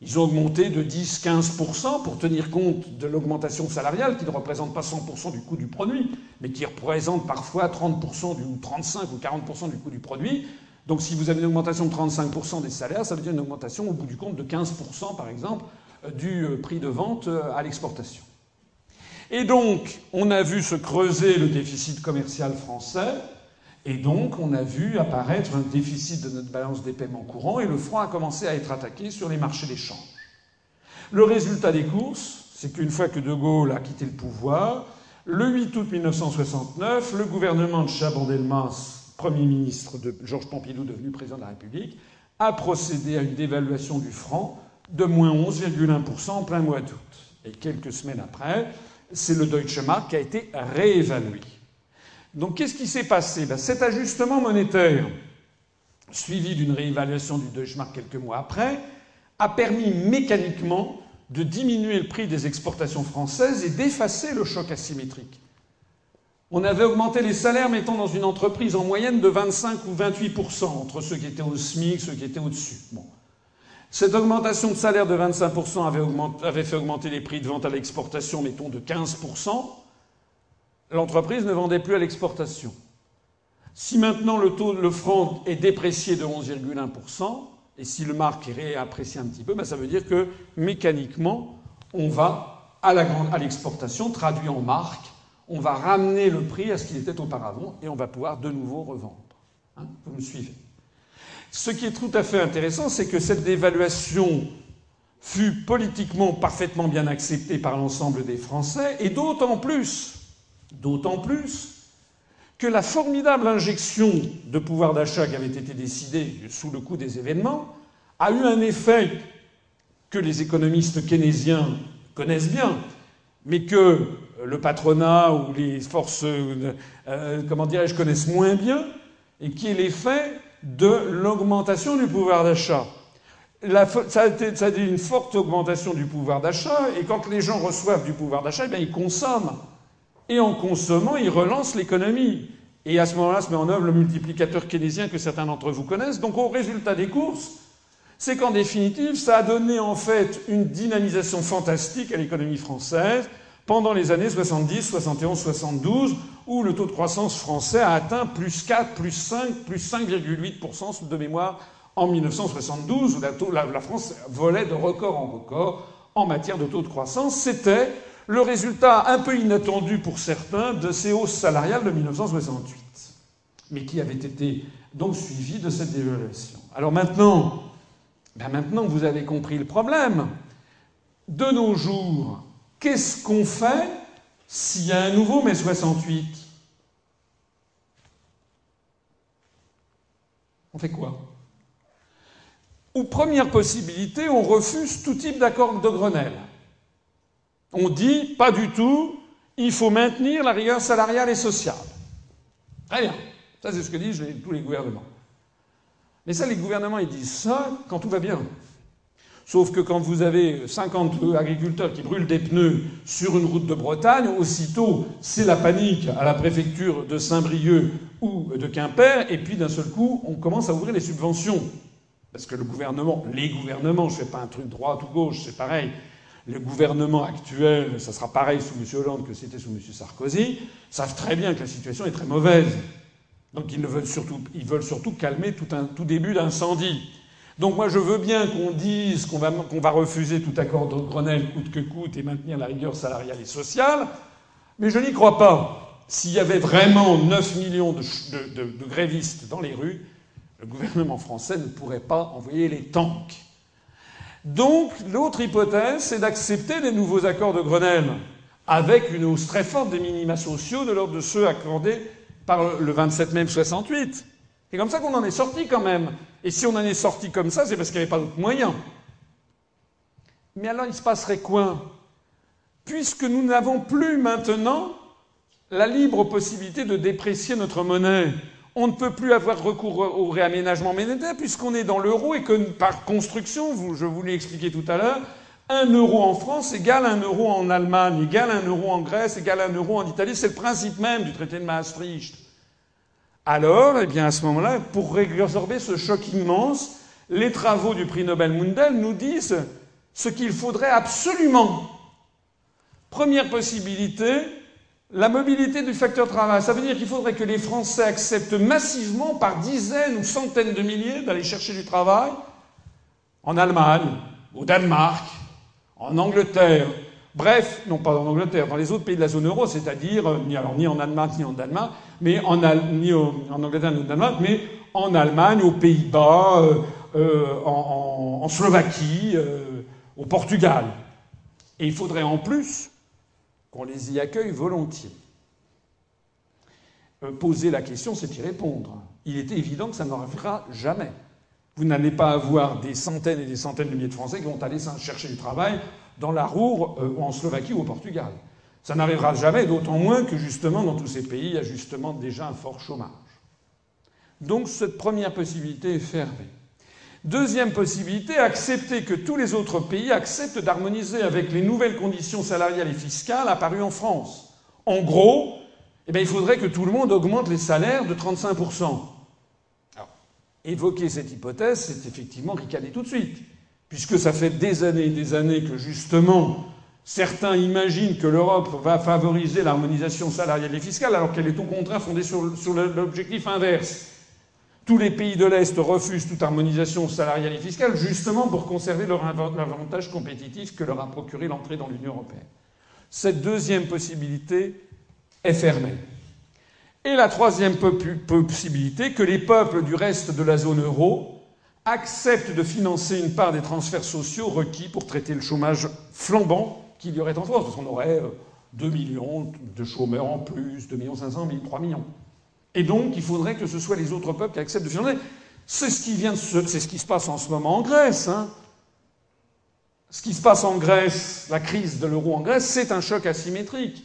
Ils ont augmenté de 10-15% pour tenir compte de l'augmentation salariale qui ne représente pas 100% du coût du produit, mais qui représente parfois 30% du, ou 35 ou 40% du coût du produit. Donc si vous avez une augmentation de 35% des salaires, ça veut dire une augmentation au bout du compte de 15% par exemple du euh, prix de vente euh, à l'exportation. Et donc on a vu se creuser le déficit commercial français et donc, on a vu apparaître un déficit de notre balance des paiements courants et le front a commencé à être attaqué sur les marchés d'échange. Le résultat des courses, c'est qu'une fois que De Gaulle a quitté le pouvoir, le 8 août 1969, le gouvernement de Chaban-Delmas, Premier ministre de Georges Pompidou, devenu président de la République, a procédé à une dévaluation du franc de moins 11,1% en plein mois d'août. Et quelques semaines après, c'est le Deutsche Mark qui a été réévalué. Donc qu'est-ce qui s'est passé? Ben, Cet ajustement monétaire, suivi d'une réévaluation du Deutschmark quelques mois après, a permis mécaniquement de diminuer le prix des exportations françaises et d'effacer le choc asymétrique. On avait augmenté les salaires, mettons, dans une entreprise en moyenne de 25 ou 28% entre ceux qui étaient au SMIC, ceux qui étaient au-dessus. Bon. Cette augmentation de salaire de 25 avait, avait fait augmenter les prix de vente à l'exportation, mettons, de 15 l'entreprise ne vendait plus à l'exportation. Si maintenant le franc est déprécié de 11,1%, et si le marque est réapprécié un petit peu, ben ça veut dire que mécaniquement, on va à l'exportation, traduit en marque, on va ramener le prix à ce qu'il était auparavant et on va pouvoir de nouveau revendre. Hein, vous me suivez? Ce qui est tout à fait intéressant, c'est que cette dévaluation fut politiquement parfaitement bien acceptée par l'ensemble des Français, et d'autant plus D'autant plus que la formidable injection de pouvoir d'achat qui avait été décidée sous le coup des événements a eu un effet que les économistes keynésiens connaissent bien, mais que le patronat ou les forces, euh, comment dirais-je, connaissent moins bien, et qui est l'effet de l'augmentation du pouvoir d'achat. Ça, a été une forte augmentation du pouvoir d'achat, et quand les gens reçoivent du pouvoir d'achat, eh ils consomment. Et en consommant, il relance l'économie. Et à ce moment-là se met en œuvre le multiplicateur keynésien que certains d'entre vous connaissent. Donc au résultat des courses, c'est qu'en définitive, ça a donné en fait une dynamisation fantastique à l'économie française pendant les années 70, 71, 72, où le taux de croissance français a atteint plus 4, plus 5, plus 5,8% de mémoire en 1972, où la, France volait de record en record en matière de taux de croissance. C'était le résultat un peu inattendu pour certains de ces hausses salariales de 1968, mais qui avait été donc suivi de cette dévaluation. Alors maintenant, ben maintenant vous avez compris le problème. De nos jours, qu'est-ce qu'on fait s'il y a un nouveau mai 68 On fait quoi? Ou première possibilité, on refuse tout type d'accord de Grenelle. On dit pas du tout, il faut maintenir la rigueur salariale et sociale. Très bien. Ça, c'est ce que disent tous les gouvernements. Mais ça, les gouvernements, ils disent ça quand tout va bien. Sauf que quand vous avez 50 agriculteurs qui brûlent des pneus sur une route de Bretagne, aussitôt, c'est la panique à la préfecture de Saint-Brieuc ou de Quimper, et puis d'un seul coup, on commence à ouvrir les subventions. Parce que le gouvernement, les gouvernements, je ne fais pas un truc droit ou gauche, c'est pareil, le gouvernement actuel, ça sera pareil sous M. Hollande que c'était sous M. Sarkozy, savent très bien que la situation est très mauvaise. Donc ils, veulent, surtout, ils veulent surtout calmer tout, un, tout début d'incendie. Donc moi je veux bien qu'on dise qu'on va, refuser tout accord de Grenelle coûte que coûte et maintenir la rigueur salariale et sociale, mais je n'y crois pas. S'il y avait vraiment 9 millions de, grévistes dans les rues, le gouvernement français ne pourrait pas envoyer les tanks. Donc, l'autre hypothèse, c'est d'accepter des nouveaux accords de Grenelle, avec une hausse très forte des minima sociaux de l'ordre de ceux accordés par le 27 mai 68. C'est comme ça qu'on en est sorti quand même. Et si on en est sorti comme ça, c'est parce qu'il n'y avait pas d'autre moyen. Mais alors, il se passerait quoi? Puisque nous n'avons plus maintenant la libre possibilité de déprécier notre monnaie, on ne peut plus avoir recours au réaménagement monétaire puisqu'on est dans l'euro et que par construction, je vous l'ai expliqué tout à l'heure, un euro en France égale un euro en Allemagne, égale un euro en Grèce, égale un euro en Italie. C'est le principe même du traité de Maastricht. Alors, eh bien, à ce moment-là, pour résorber ce choc immense, les travaux du prix Nobel Mundell nous disent ce qu'il faudrait absolument. Première possibilité, la mobilité du facteur travail. Ça veut dire qu'il faudrait que les Français acceptent massivement, par dizaines ou centaines de milliers, d'aller chercher du travail en Allemagne, au Danemark, en Angleterre, bref, non pas en Angleterre, dans les autres pays de la zone euro, c'est-à-dire euh, ni, ni en Allemagne ni en Danemark, mais en, ni en Angleterre ni au Danemark, mais en Allemagne, aux Pays-Bas, euh, euh, en, en, Slovaquie, au Portugal. Et il faudrait en plus qu'on les y accueille volontiers. poser la question, c'est y répondre. Il était évident que ça n'arrivera jamais. Vous n'allez pas avoir des centaines et des centaines de milliers de Français qui vont aller chercher du travail dans la Roure euh, ou en Slovaquie ou au Portugal. Ça n'arrivera jamais, d'autant moins que justement dans tous ces pays, il y a justement déjà un fort chômage. Donc cette première possibilité est fermée. Deuxième possibilité, accepter que tous les autres pays acceptent d'harmoniser avec les nouvelles conditions salariales et fiscales apparues en France. En gros, eh bien, il faudrait que tout le monde augmente les salaires de 35% évoquer cette hypothèse, c'est effectivement ricaner tout de suite, puisque ça fait des années et des années que justement certains imaginent que l'Europe va favoriser l'harmonisation salariale et fiscale, alors qu'elle est au contraire fondée sur, l'objectif inverse. Tous les pays de l'Est refusent toute harmonisation salariale et fiscale justement pour conserver leur avantage compétitif que leur a procuré l'entrée dans l'Union européenne. Cette deuxième possibilité est fermée. Et la troisième possibilité, que les peuples du reste de la zone euro acceptent de financer une part des transferts sociaux requis pour traiter le chômage flambant qu'il y aurait en France, parce qu'on aurait 2 euh, millions de chômeurs en plus, 2 millions 500 000, 3 millions. Et donc, il faudrait que ce soit les autres peuples qui acceptent de financer. C'est ce qui vient de se... c'est ce qui se passe en ce moment en Grèce. Hein. Ce qui se passe en Grèce, la crise de l'euro en Grèce, c'est un choc asymétrique.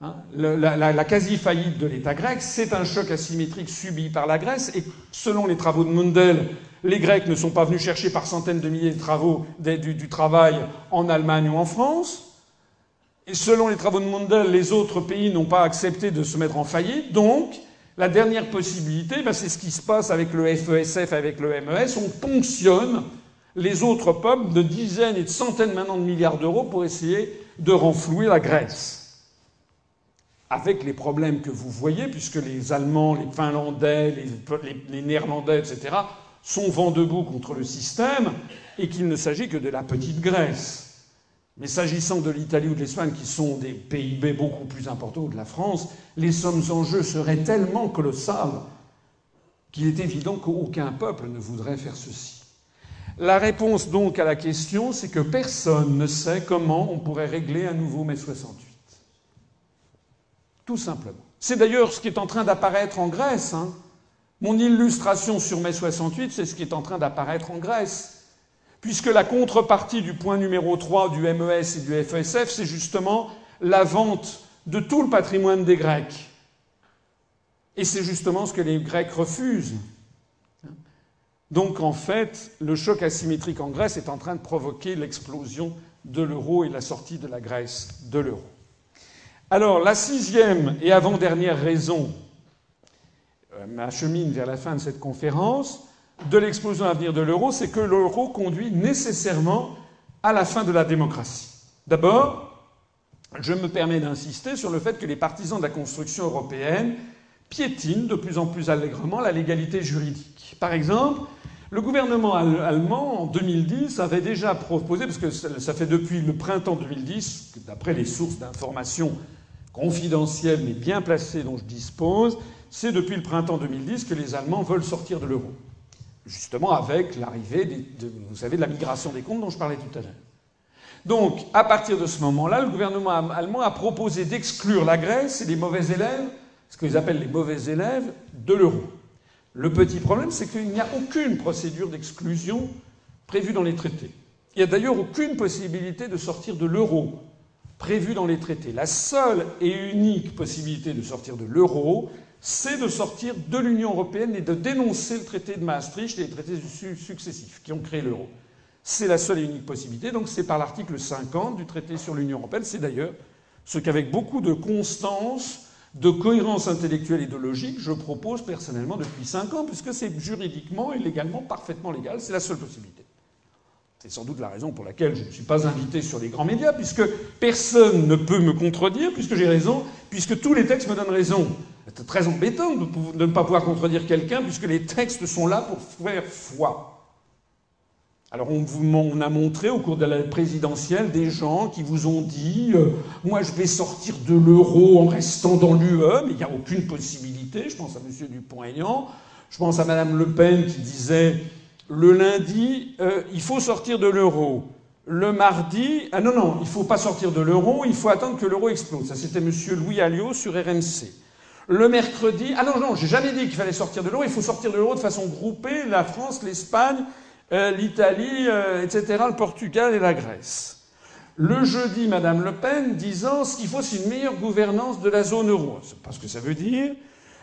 Hein, la, quasi-faillite de l'État grec, c'est un choc asymétrique subi par la Grèce, et selon les travaux de Mundell, les Grecs ne sont pas venus chercher par centaines de milliers de travaux du, travail en Allemagne ou en France. Et selon les travaux de Mundell, les autres pays n'ont pas accepté de se mettre en faillite. Donc, la dernière possibilité, ben, c'est ce qui se passe avec le FESF, avec le MES. On ponctionne les autres peuples de dizaines et de centaines maintenant de milliards d'euros pour essayer de renflouer la Grèce avec les problèmes que vous voyez, puisque les Allemands, les Finlandais, les, Néerlandais, etc., sont vent debout contre le système, et qu'il ne s'agit que de la petite Grèce. Mais s'agissant de l'Italie ou de l'Espagne, qui sont des PIB beaucoup plus importants que de la France, les sommes en jeu seraient tellement colossales qu'il est évident qu'aucun peuple ne voudrait faire ceci. La réponse donc à la question, c'est que personne ne sait comment on pourrait régler un nouveau mai 68. Tout simplement. C'est d'ailleurs ce qui est en train d'apparaître en Grèce. Hein. Mon illustration sur mai 68, c'est ce qui est en train d'apparaître en Grèce. Puisque la contrepartie du point numéro 3 du MES et du FSF, c'est justement la vente de tout le patrimoine des Grecs. Et c'est justement ce que les Grecs refusent. Donc en fait, le choc asymétrique en Grèce est en train de provoquer l'explosion de l'euro et la sortie de la Grèce de l'euro. Alors, la sixième et avant-dernière raison m'achemine vers la fin de cette conférence de l'explosion à venir de l'euro, c'est que l'euro conduit nécessairement à la fin de la démocratie. D'abord, je me permets d'insister sur le fait que les partisans de la construction européenne piétinent de plus en plus allègrement la légalité juridique. Par exemple, le gouvernement allemand, en 2010, avait déjà proposé, parce que ça fait depuis le printemps 2010, d'après les sources d'information confidentielles mais bien placées dont je dispose, c'est depuis le printemps 2010 que les Allemands veulent sortir de l'euro. Justement avec l'arrivée, de, vous savez, de la migration des comptes dont je parlais tout à l'heure. Donc, à partir de ce moment-là, le gouvernement allemand a proposé d'exclure la Grèce et les mauvais élèves, ce qu'ils appellent les mauvais élèves, de l'euro. Le petit problème, c'est qu'il n'y a aucune procédure d'exclusion prévue dans les traités. Il n'y a d'ailleurs aucune possibilité de sortir de l'euro prévue dans les traités. La seule et unique possibilité de sortir de l'euro, c'est de sortir de l'Union européenne et de dénoncer le traité de Maastricht et les traités successifs qui ont créé l'euro. C'est la seule et unique possibilité. Donc c'est par l'article 50 du traité sur l'Union européenne. C'est d'ailleurs ce qu'avec beaucoup de constance de cohérence intellectuelle et de logique, je propose personnellement depuis cinq ans, puisque c'est juridiquement et légalement parfaitement légal, c'est la seule possibilité. C'est sans doute la raison pour laquelle je ne suis pas invité sur les grands médias, puisque personne ne peut me contredire, puisque j'ai raison, puisque tous les textes me donnent raison. C'est très embêtant de ne pas pouvoir contredire quelqu'un, puisque les textes sont là pour faire foi. Alors on, vous, a montré au cours de la présidentielle des gens qui vous ont dit euh, moi je vais sortir de l'euro en restant dans l'UE, mais il n'y a aucune possibilité. Je pense à M. Dupont-Aignan, je pense à Mme Le Pen qui disait le lundi euh, il faut sortir de l'euro. Le mardi, ah non, non, il ne faut pas sortir de l'euro, il faut attendre que l'euro explose. Ça, c'était M. Louis Alliot sur RMC. Le mercredi, ah non, non, j'ai jamais dit qu'il fallait sortir de l'euro, il faut sortir de l'euro de façon groupée, la France, l'Espagne, euh, l'Italie, euh, etc., le Portugal et la Grèce. Le jeudi, Madame Le Pen disant ce qu'il faut, c'est une meilleure gouvernance de la zone euro. C'est pas ce que ça veut dire.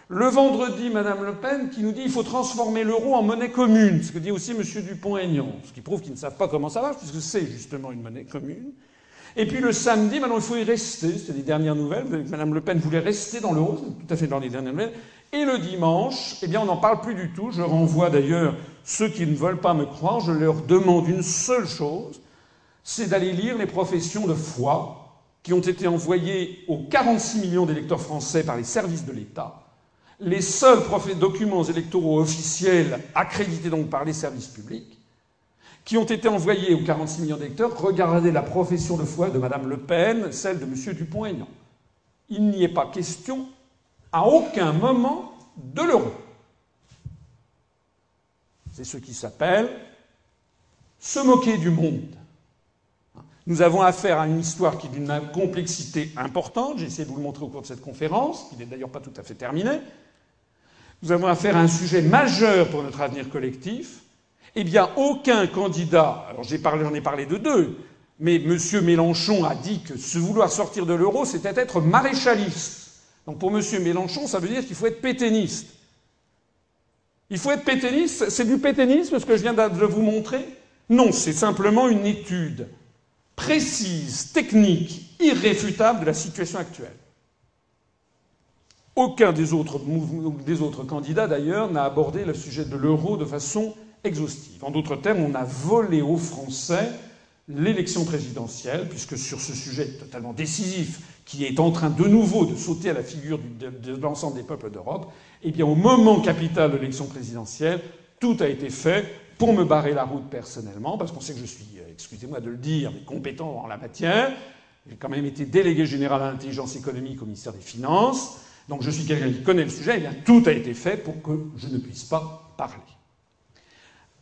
Le vendredi, Madame Le Pen qui nous dit qu'il faut transformer l'euro en monnaie commune, ce que dit aussi M. Dupont-Aignan, ce qui prouve qu'ils ne savent pas comment ça marche, puisque c'est justement une monnaie commune. Et puis le samedi, maintenant il faut y rester, c'était les dernières nouvelles, Madame Le Pen voulait rester dans l'euro, tout à fait dans les dernières nouvelles. Et le dimanche, eh bien on n'en parle plus du tout, je renvoie d'ailleurs ceux qui ne veulent pas me croire, je leur demande une seule chose, c'est d'aller lire les professions de foi qui ont été envoyées aux 46 millions d'électeurs français par les services de l'État, les seuls documents électoraux officiels accrédités donc par les services publics, qui ont été envoyés aux 46 millions d'électeurs, regardez la profession de foi de Mme Le Pen, celle de M. Dupont-Aignan. Il n'y est pas question à aucun moment de l'euro. C'est ce qui s'appelle se moquer du monde. Nous avons affaire à une histoire qui est d'une complexité importante. J'ai essayé de vous le montrer au cours de cette conférence, qui n'est d'ailleurs pas tout à fait terminée. Nous avons affaire à un sujet majeur pour notre avenir collectif. Eh bien, aucun candidat, alors j'en ai parlé de deux, mais M. Mélenchon a dit que se vouloir sortir de l'euro, c'était être maréchaliste. Donc pour M. Mélenchon, ça veut dire qu'il faut être pétainiste. Il faut être pétainiste C'est du pétainisme ce que je viens de vous montrer? Non, c'est simplement une étude précise, technique, irréfutable de la situation actuelle. Aucun des autres, des autres candidats, d'ailleurs, n'a abordé le sujet de l'euro de façon exhaustive. En d'autres termes, on a volé aux Français l'élection présidentielle, puisque sur ce sujet totalement décisif, qui est en train de nouveau de sauter à la figure de, l'ensemble des peuples d'Europe, eh bien, au moment capital de l'élection présidentielle, tout a été fait pour me barrer la route personnellement, parce qu'on sait que je suis, euh, excusez-moi de le dire, mais compétent en la matière. J'ai quand même été délégué général à l'intelligence économique au ministère des Finances, donc je suis quelqu'un qui connaît le sujet. Eh bien, tout a été fait pour que je ne puisse pas parler.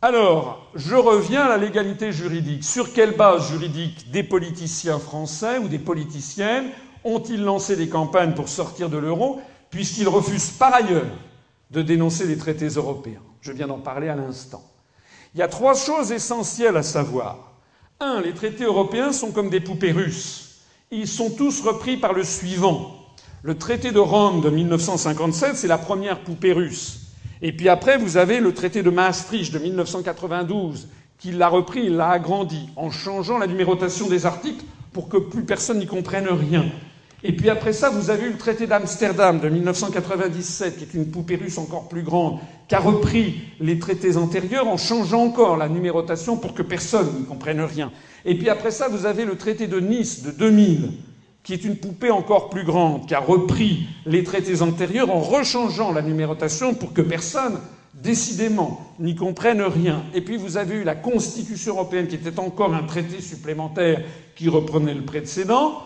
Alors, je reviens à la légalité juridique. Sur quelle base juridique des politiciens français ou des politiciennes ont-ils lancé des campagnes pour sortir de l'euro, puisqu'ils refusent par ailleurs de dénoncer les traités européens? Je viens d'en parler à l'instant. Il y a trois choses essentielles à savoir. Un, les traités européens sont comme des poupées russes. Ils sont tous repris par le suivant. Le traité de Rome de 1957, c'est la première poupée russe. Et puis après, vous avez le traité de Maastricht de 1992, qui l'a repris, il l'a agrandi, en changeant la numérotation des articles pour que plus personne n'y comprenne rien. Et puis après ça, vous avez eu le traité d'Amsterdam de 1997, qui est une poupée russe encore plus grande, qui a repris les traités antérieurs en changeant encore la numérotation pour que personne n'y comprenne rien. Et puis après ça, vous avez le traité de Nice de 2000, qui est une poupée encore plus grande, qui a repris les traités antérieurs en rechangeant la numérotation pour que personne, décidément, n'y comprenne rien. Et puis vous avez eu la Constitution européenne, qui était encore un traité supplémentaire qui reprenait le précédent,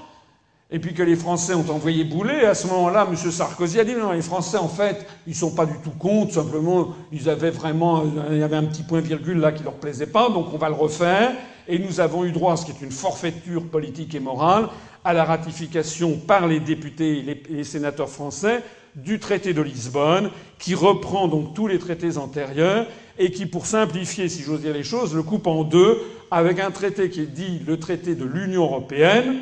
et puis que les Français ont envoyé bouler. À ce moment-là, M. Sarkozy a dit non, les Français, en fait, ils sont pas du tout contre, simplement, ils avaient vraiment, il y avait un petit point-virgule là qui leur plaisait pas, donc on va le refaire. Et nous avons eu droit à ce qui est une forfaiture politique et morale, à la ratification par les députés et les sénateurs français du traité de Lisbonne, qui reprend donc tous les traités antérieurs et qui, pour simplifier, si j'ose dire les choses, le coupe en deux avec un traité qui est dit le traité de l'Union européenne,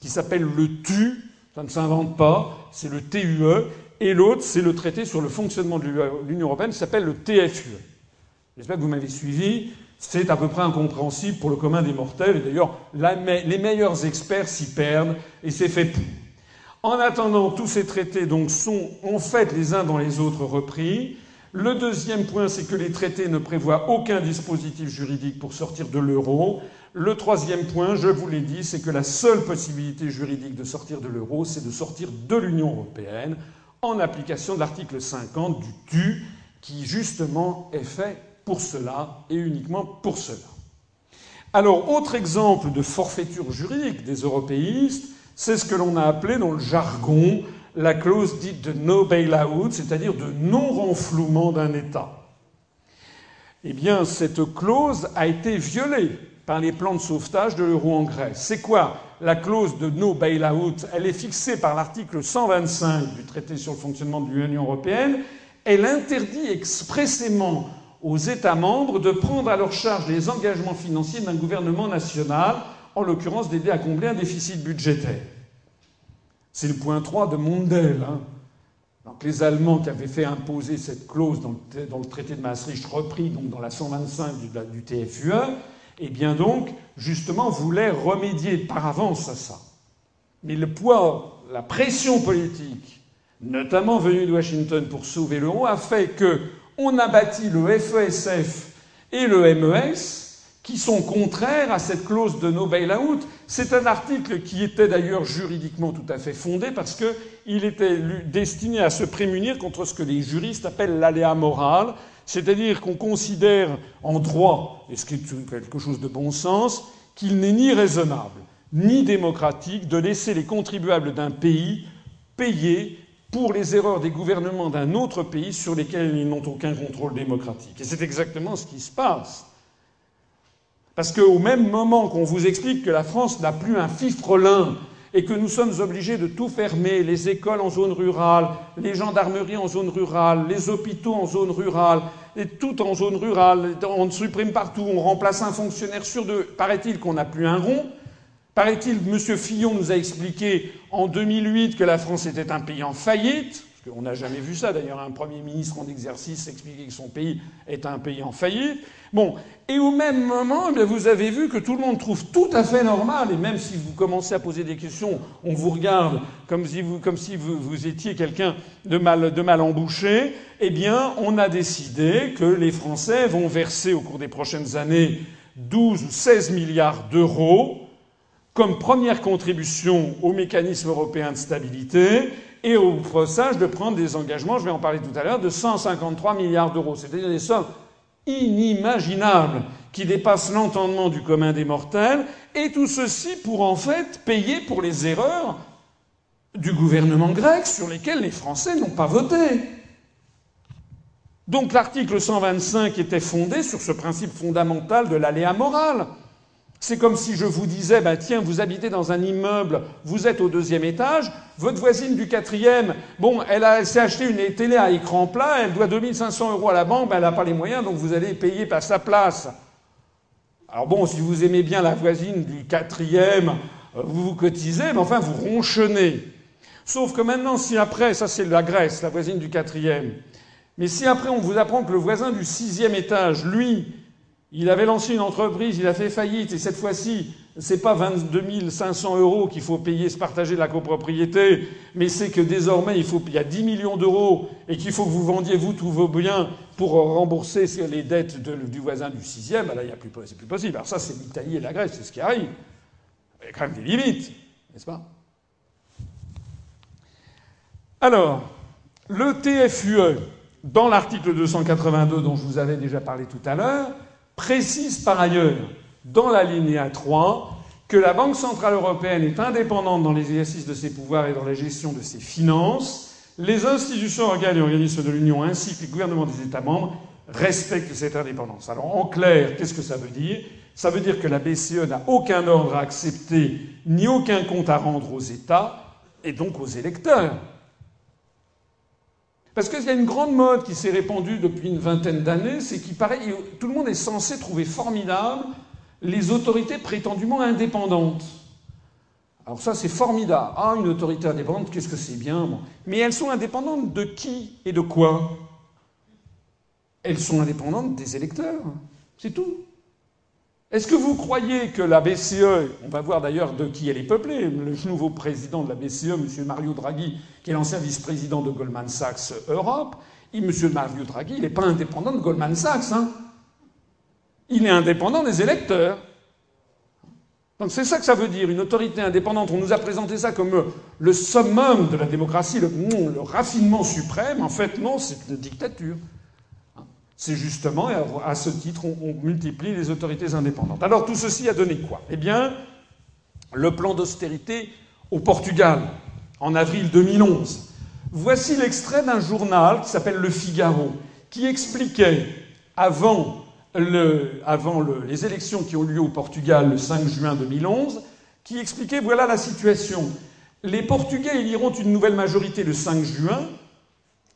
qui s'appelle le TU, ça ne s'invente pas, c'est le TUE, et l'autre, c'est le traité sur le fonctionnement de l'Union européenne, qui s'appelle le TFUE. J'espère que vous m'avez suivi. C'est à peu près incompréhensible pour le commun des mortels, et d'ailleurs, les meilleurs experts s'y perdent, et c'est fait pour. En attendant, tous ces traités donc sont en fait les uns dans les autres repris. Le deuxième point, c'est que les traités ne prévoient aucun dispositif juridique pour sortir de l'euro. Le troisième point, je vous l'ai dit, c'est que la seule possibilité juridique de sortir de l'euro, c'est de sortir de l'Union européenne en application de l'article 50 du TU, qui justement est fait pour cela et uniquement pour cela. Alors, autre exemple de forfaiture juridique des européistes, c'est ce que l'on a appelé dans le jargon la clause dite de no bailout, c'est-à-dire de non-renflouement d'un État. Eh bien, cette clause a été violée par les plans de sauvetage de l'euro en Grèce. C'est quoi la clause de no bailout? Elle est fixée par l'article 125 du traité sur le fonctionnement de l'Union européenne. Elle interdit expressément aux États membres de prendre à leur charge les engagements financiers d'un gouvernement national, en l'occurrence d'aider à combler un déficit budgétaire. C'est le point 3 de Mondel. Hein. Donc les Allemands qui avaient fait imposer cette clause dans le, traité de Maastricht, repris donc dans la 125 du, TFUE, eh bien donc, justement, voulaient remédier par avance à ça. Mais le poids, la pression politique, notamment venue de Washington pour sauver l'euro, a fait que on a bâti le FESF et le MES qui sont contraires à cette clause de no bailout. C'est un article qui était d'ailleurs juridiquement tout à fait fondé parce qu'il était destiné à se prémunir contre ce que les juristes appellent l'aléa moral, c'est-à-dire qu'on considère en droit, et ce qui est quelque chose de bon sens, qu'il n'est ni raisonnable ni démocratique de laisser les contribuables d'un pays payer pour les erreurs des gouvernements d'un autre pays sur lesquels ils n'ont aucun contrôle démocratique. Et c'est exactement ce qui se passe. Parce qu'au même moment qu'on vous explique que la France n'a plus un fifrelin et que nous sommes obligés de tout fermer, les écoles en zone rurale, les gendarmeries en zone rurale, les hôpitaux en zone rurale, et tout en zone rurale, on supprime partout, on remplace un fonctionnaire sur deux, paraît-il qu'on n'a plus un rond, paraît-il, M. Fillon nous a expliqué en 2008 que la France était un pays en faillite, on n'a jamais vu ça d'ailleurs, un Premier ministre en exercice expliquer que son pays est un pays en faillite. Bon, et au même moment, eh vous avez vu que tout le monde trouve tout à fait normal, et même si vous commencez à poser des questions, on vous regarde comme si vous étiez quelqu'un de mal, de mal embouché, eh bien, on a décidé que les Français vont verser au cours des prochaines années 12 ou 16 milliards d'euros comme première contribution au mécanisme européen de stabilité et au passage de prendre des engagements, je vais en parler tout à l'heure, de 153 milliards d'euros. C'est-à-dire des sommes inimaginables qui dépassent l'entendement du commun des mortels, et tout ceci pour en fait payer pour les erreurs du gouvernement grec sur lesquelles les Français n'ont pas voté. Donc l'article 125 était fondé sur ce principe fondamental de l'aléa moral. C'est comme si je vous disais, bah, tiens, vous habitez dans un immeuble, vous êtes au deuxième étage, votre voisine du quatrième, bon, elle, s'est acheté une télé à écran plat, elle doit 2500 euros à la banque, ben, elle n'a pas les moyens, donc vous allez payer par sa place. Alors bon, si vous aimez bien la voisine du quatrième, euh, vous vous cotisez, mais enfin, vous ronchonnez. Sauf que maintenant, si après, ça c'est la Grèce, la voisine du quatrième, mais si après on vous apprend que le voisin du sixième étage, lui, il avait lancé une entreprise, il a fait faillite, et cette fois-ci, c'est pas 22 500 euros qu'il faut payer, se partager la copropriété, mais c'est que désormais, il, y a 10 millions d'euros et qu'il faut que vous vendiez, vous, tous vos biens pour rembourser les dettes du voisin du sixième. Là, c'est plus possible. Alors ça, c'est l'Italie et la Grèce, c'est ce qui arrive. Il y a quand même des limites, n'est-ce pas? Alors, le TFUE, dans l'article 282 dont je vous avais déjà parlé tout à l'heure, précise par ailleurs dans la linéa 3 que la Banque centrale européenne est indépendante dans l'exercice de ses pouvoirs et dans la gestion de ses finances. Les institutions organes et organismes de l'Union ainsi que les gouvernements des États membres respectent cette indépendance. Alors en clair, qu'est-ce que ça veut dire? Ça veut dire que la BCE n'a aucun ordre à accepter ni aucun compte à rendre aux États et donc aux électeurs. Parce qu'il y a une grande mode qui s'est répandue depuis une vingtaine d'années, c'est qu'il paraît tout le monde est censé trouver formidable les autorités prétendument indépendantes. Alors ça, c'est formidable. Ah, une autorité indépendante, qu'est-ce que c'est bien Mais elles sont indépendantes de qui et de quoi? Elles sont indépendantes des électeurs. C'est tout. Est-ce que vous croyez que la BCE, on va voir d'ailleurs de qui elle est peuplée, le nouveau président de la BCE, M. Mario Draghi, qui est l'ancien vice-président de Goldman Sachs Europe, M. Mario Draghi, il n'est pas indépendant de Goldman Sachs. Hein. Il est indépendant des électeurs. Donc c'est ça que ça veut dire, une autorité indépendante. On nous a présenté ça comme le summum de la démocratie, le, le raffinement suprême. En fait, non, c'est une dictature. C'est justement, à ce titre, on, multiplie les autorités indépendantes. Alors tout ceci a donné quoi? Eh bien, le plan d'austérité au Portugal, en avril 2011. Voici l'extrait d'un journal qui s'appelle Le Figaro, qui expliquait, avant, les élections qui ont lieu au Portugal le 5 juin 2011, qui expliquait voilà la situation. Les Portugais éliront une nouvelle majorité le 5 juin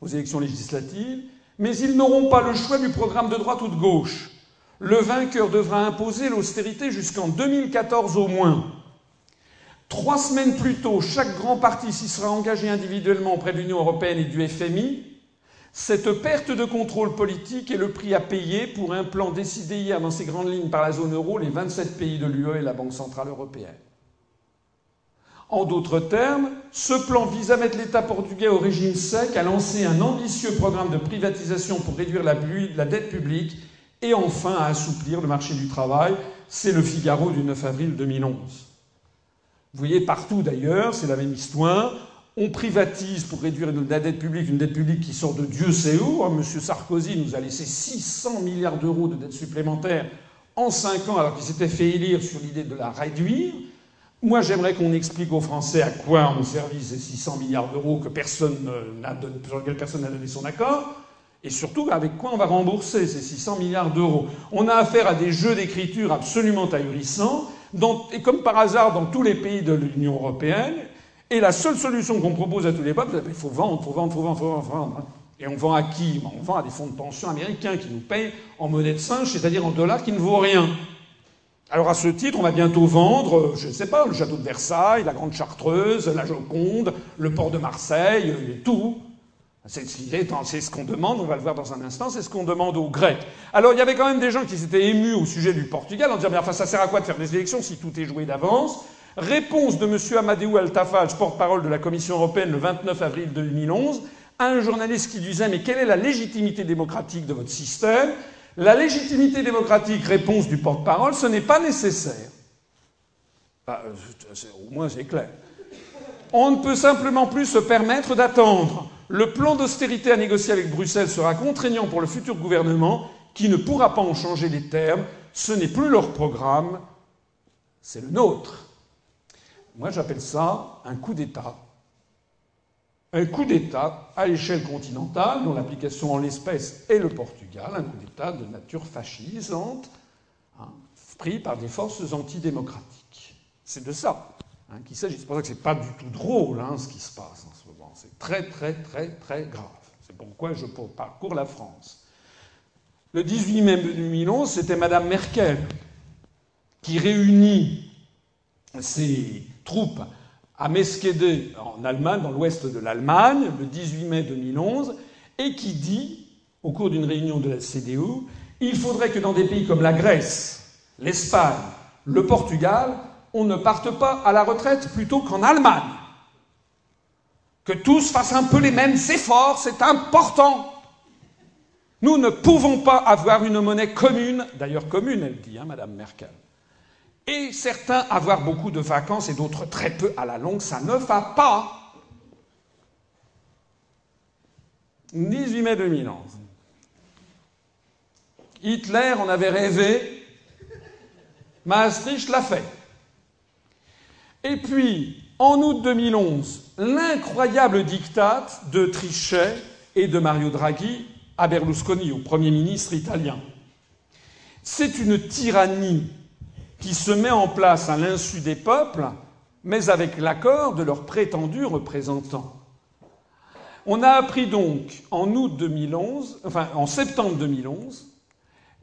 aux élections législatives mais ils n'auront pas le choix du programme de droite ou de gauche. Le vainqueur devra imposer l'austérité jusqu'en 2014 au moins. Trois semaines plus tôt, chaque grand parti s'y sera engagé individuellement auprès de l'Union européenne et du FMI. Cette perte de contrôle politique est le prix à payer pour un plan décidé hier dans ses grandes lignes par la zone euro, les 27 pays de l'UE et la Banque centrale européenne. En d'autres termes, ce plan vise à mettre l'État portugais au régime sec, à lancer un ambitieux programme de privatisation pour réduire la, dette publique et enfin à assouplir le marché du travail. C'est le Figaro du 9 avril 2011. Vous voyez partout d'ailleurs, c'est la même histoire. On privatise pour réduire la dette publique, une dette publique qui sort de Dieu sait où. M. Sarkozy nous a laissé 600 milliards d'euros de dette supplémentaire en 5 ans alors qu'il s'était fait élire sur l'idée de la réduire. Moi, j'aimerais qu'on explique aux Français à quoi ont servi ces 600 milliards d'euros que personne n'a sur lesquels personne n'a donné son accord, et surtout avec quoi on va rembourser ces 600 milliards d'euros. On a affaire à des jeux d'écriture absolument ahurissants, et comme par hasard dans tous les pays de l'Union européenne, et la seule solution qu'on propose à tous les peuples, c'est faut vendre, faut vendre, faut vendre, il faut vendre. Et on vend à qui? On vend à des fonds de pension américains qui nous payent en monnaie de singe, c'est-à-dire en dollars qui ne vaut rien. Alors à ce titre, on va bientôt vendre, euh, je ne sais pas, le château de Versailles, la Grande Chartreuse, la Joconde, le port de Marseille, euh, tout. C'est ce qu'on demande, on va le voir dans un instant, c'est ce qu'on demande aux Grecs. Alors il y avait quand même des gens qui s'étaient émus au sujet du Portugal en disant, mais enfin ça sert à quoi de faire des élections si tout est joué d'avance? Réponse de M. Amadeu Altafaj, porte-parole de la Commission européenne le 29 avril 2011, à un journaliste qui disait, mais quelle est la légitimité démocratique de votre système? La légitimité démocratique, réponse du porte-parole, ce n'est pas nécessaire. Bah, au moins c'est clair. On ne peut simplement plus se permettre d'attendre. Le plan d'austérité à négocier avec Bruxelles sera contraignant pour le futur gouvernement qui ne pourra pas en changer les termes. Ce n'est plus leur programme, c'est le nôtre. Moi j'appelle ça un coup d'État un coup d'État à l'échelle continentale, dont l'application en l'espèce est le Portugal, un coup d'État de nature fascisante, hein, pris par des forces antidémocratiques. C'est de ça hein, qu'il s'agit. C'est pour ça que c'est pas du tout drôle hein, ce qui se passe en ce moment. C'est très très très très grave. C'est pourquoi je parcours la France. Le 18 mai 2011, c'était Madame Merkel qui réunit ses troupes à Mesquede, en Allemagne, dans l'ouest de l'Allemagne, le 18 mai 2011, et qui dit, au cours d'une réunion de la CDU, il faudrait que dans des pays comme la Grèce, l'Espagne, le Portugal, on ne parte pas à la retraite plutôt qu'en Allemagne. Que tous fassent un peu les mêmes efforts, c'est important. Nous ne pouvons pas avoir une monnaie commune, d'ailleurs commune, elle dit, hein, Madame Merkel et certains avoir beaucoup de vacances et d'autres très peu à la longue, ça ne va pas. 18 mai 2011. Hitler en avait rêvé, Maastricht l'a fait. Et puis, en août 2011, l'incroyable diktat de Trichet et de Mario Draghi à Berlusconi, au Premier ministre italien. C'est une tyrannie qui se met en place à l'insu des peuples, mais avec l'accord de leurs prétendus représentants. On a appris donc en août 2011, enfin en septembre 2011,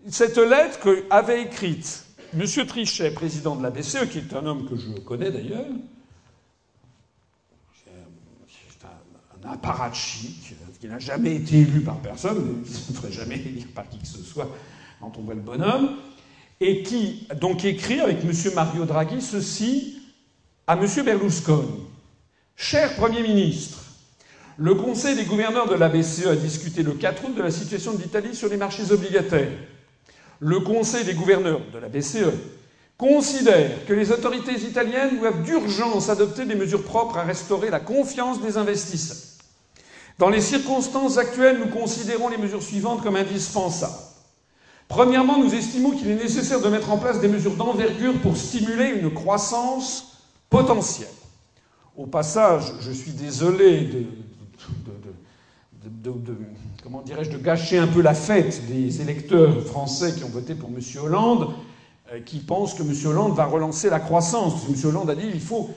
cette lettre qu'avait écrite M. Trichet, président de la BCE, qui est un homme que je connais d'ailleurs, un, un apparatchik, qui n'a jamais été élu par personne, qui ne ferait jamais élire par qui que ce soit quand on voit le bonhomme, et qui donc écrit avec M. Mario Draghi ceci à M. Berlusconi. Cher Premier ministre, Le Conseil des gouverneurs de la BCE a discuté le 4 août de la situation de l'Italie sur les marchés obligataires. Le Conseil des gouverneurs de la BCE considère que les autorités italiennes doivent d'urgence adopter des mesures propres à restaurer la confiance des investisseurs. Dans les circonstances actuelles, nous considérons les mesures suivantes comme indispensables. Premièrement, nous estimons qu'il est nécessaire de mettre en place des mesures d'envergure pour stimuler une croissance potentielle. Au passage, je suis désolé de, comment dirais-je, de gâcher un peu la fête des électeurs français qui ont voté pour M. Hollande, euh, qui pensent que M. Hollande va relancer la croissance. M. Hollande a dit qu'il faut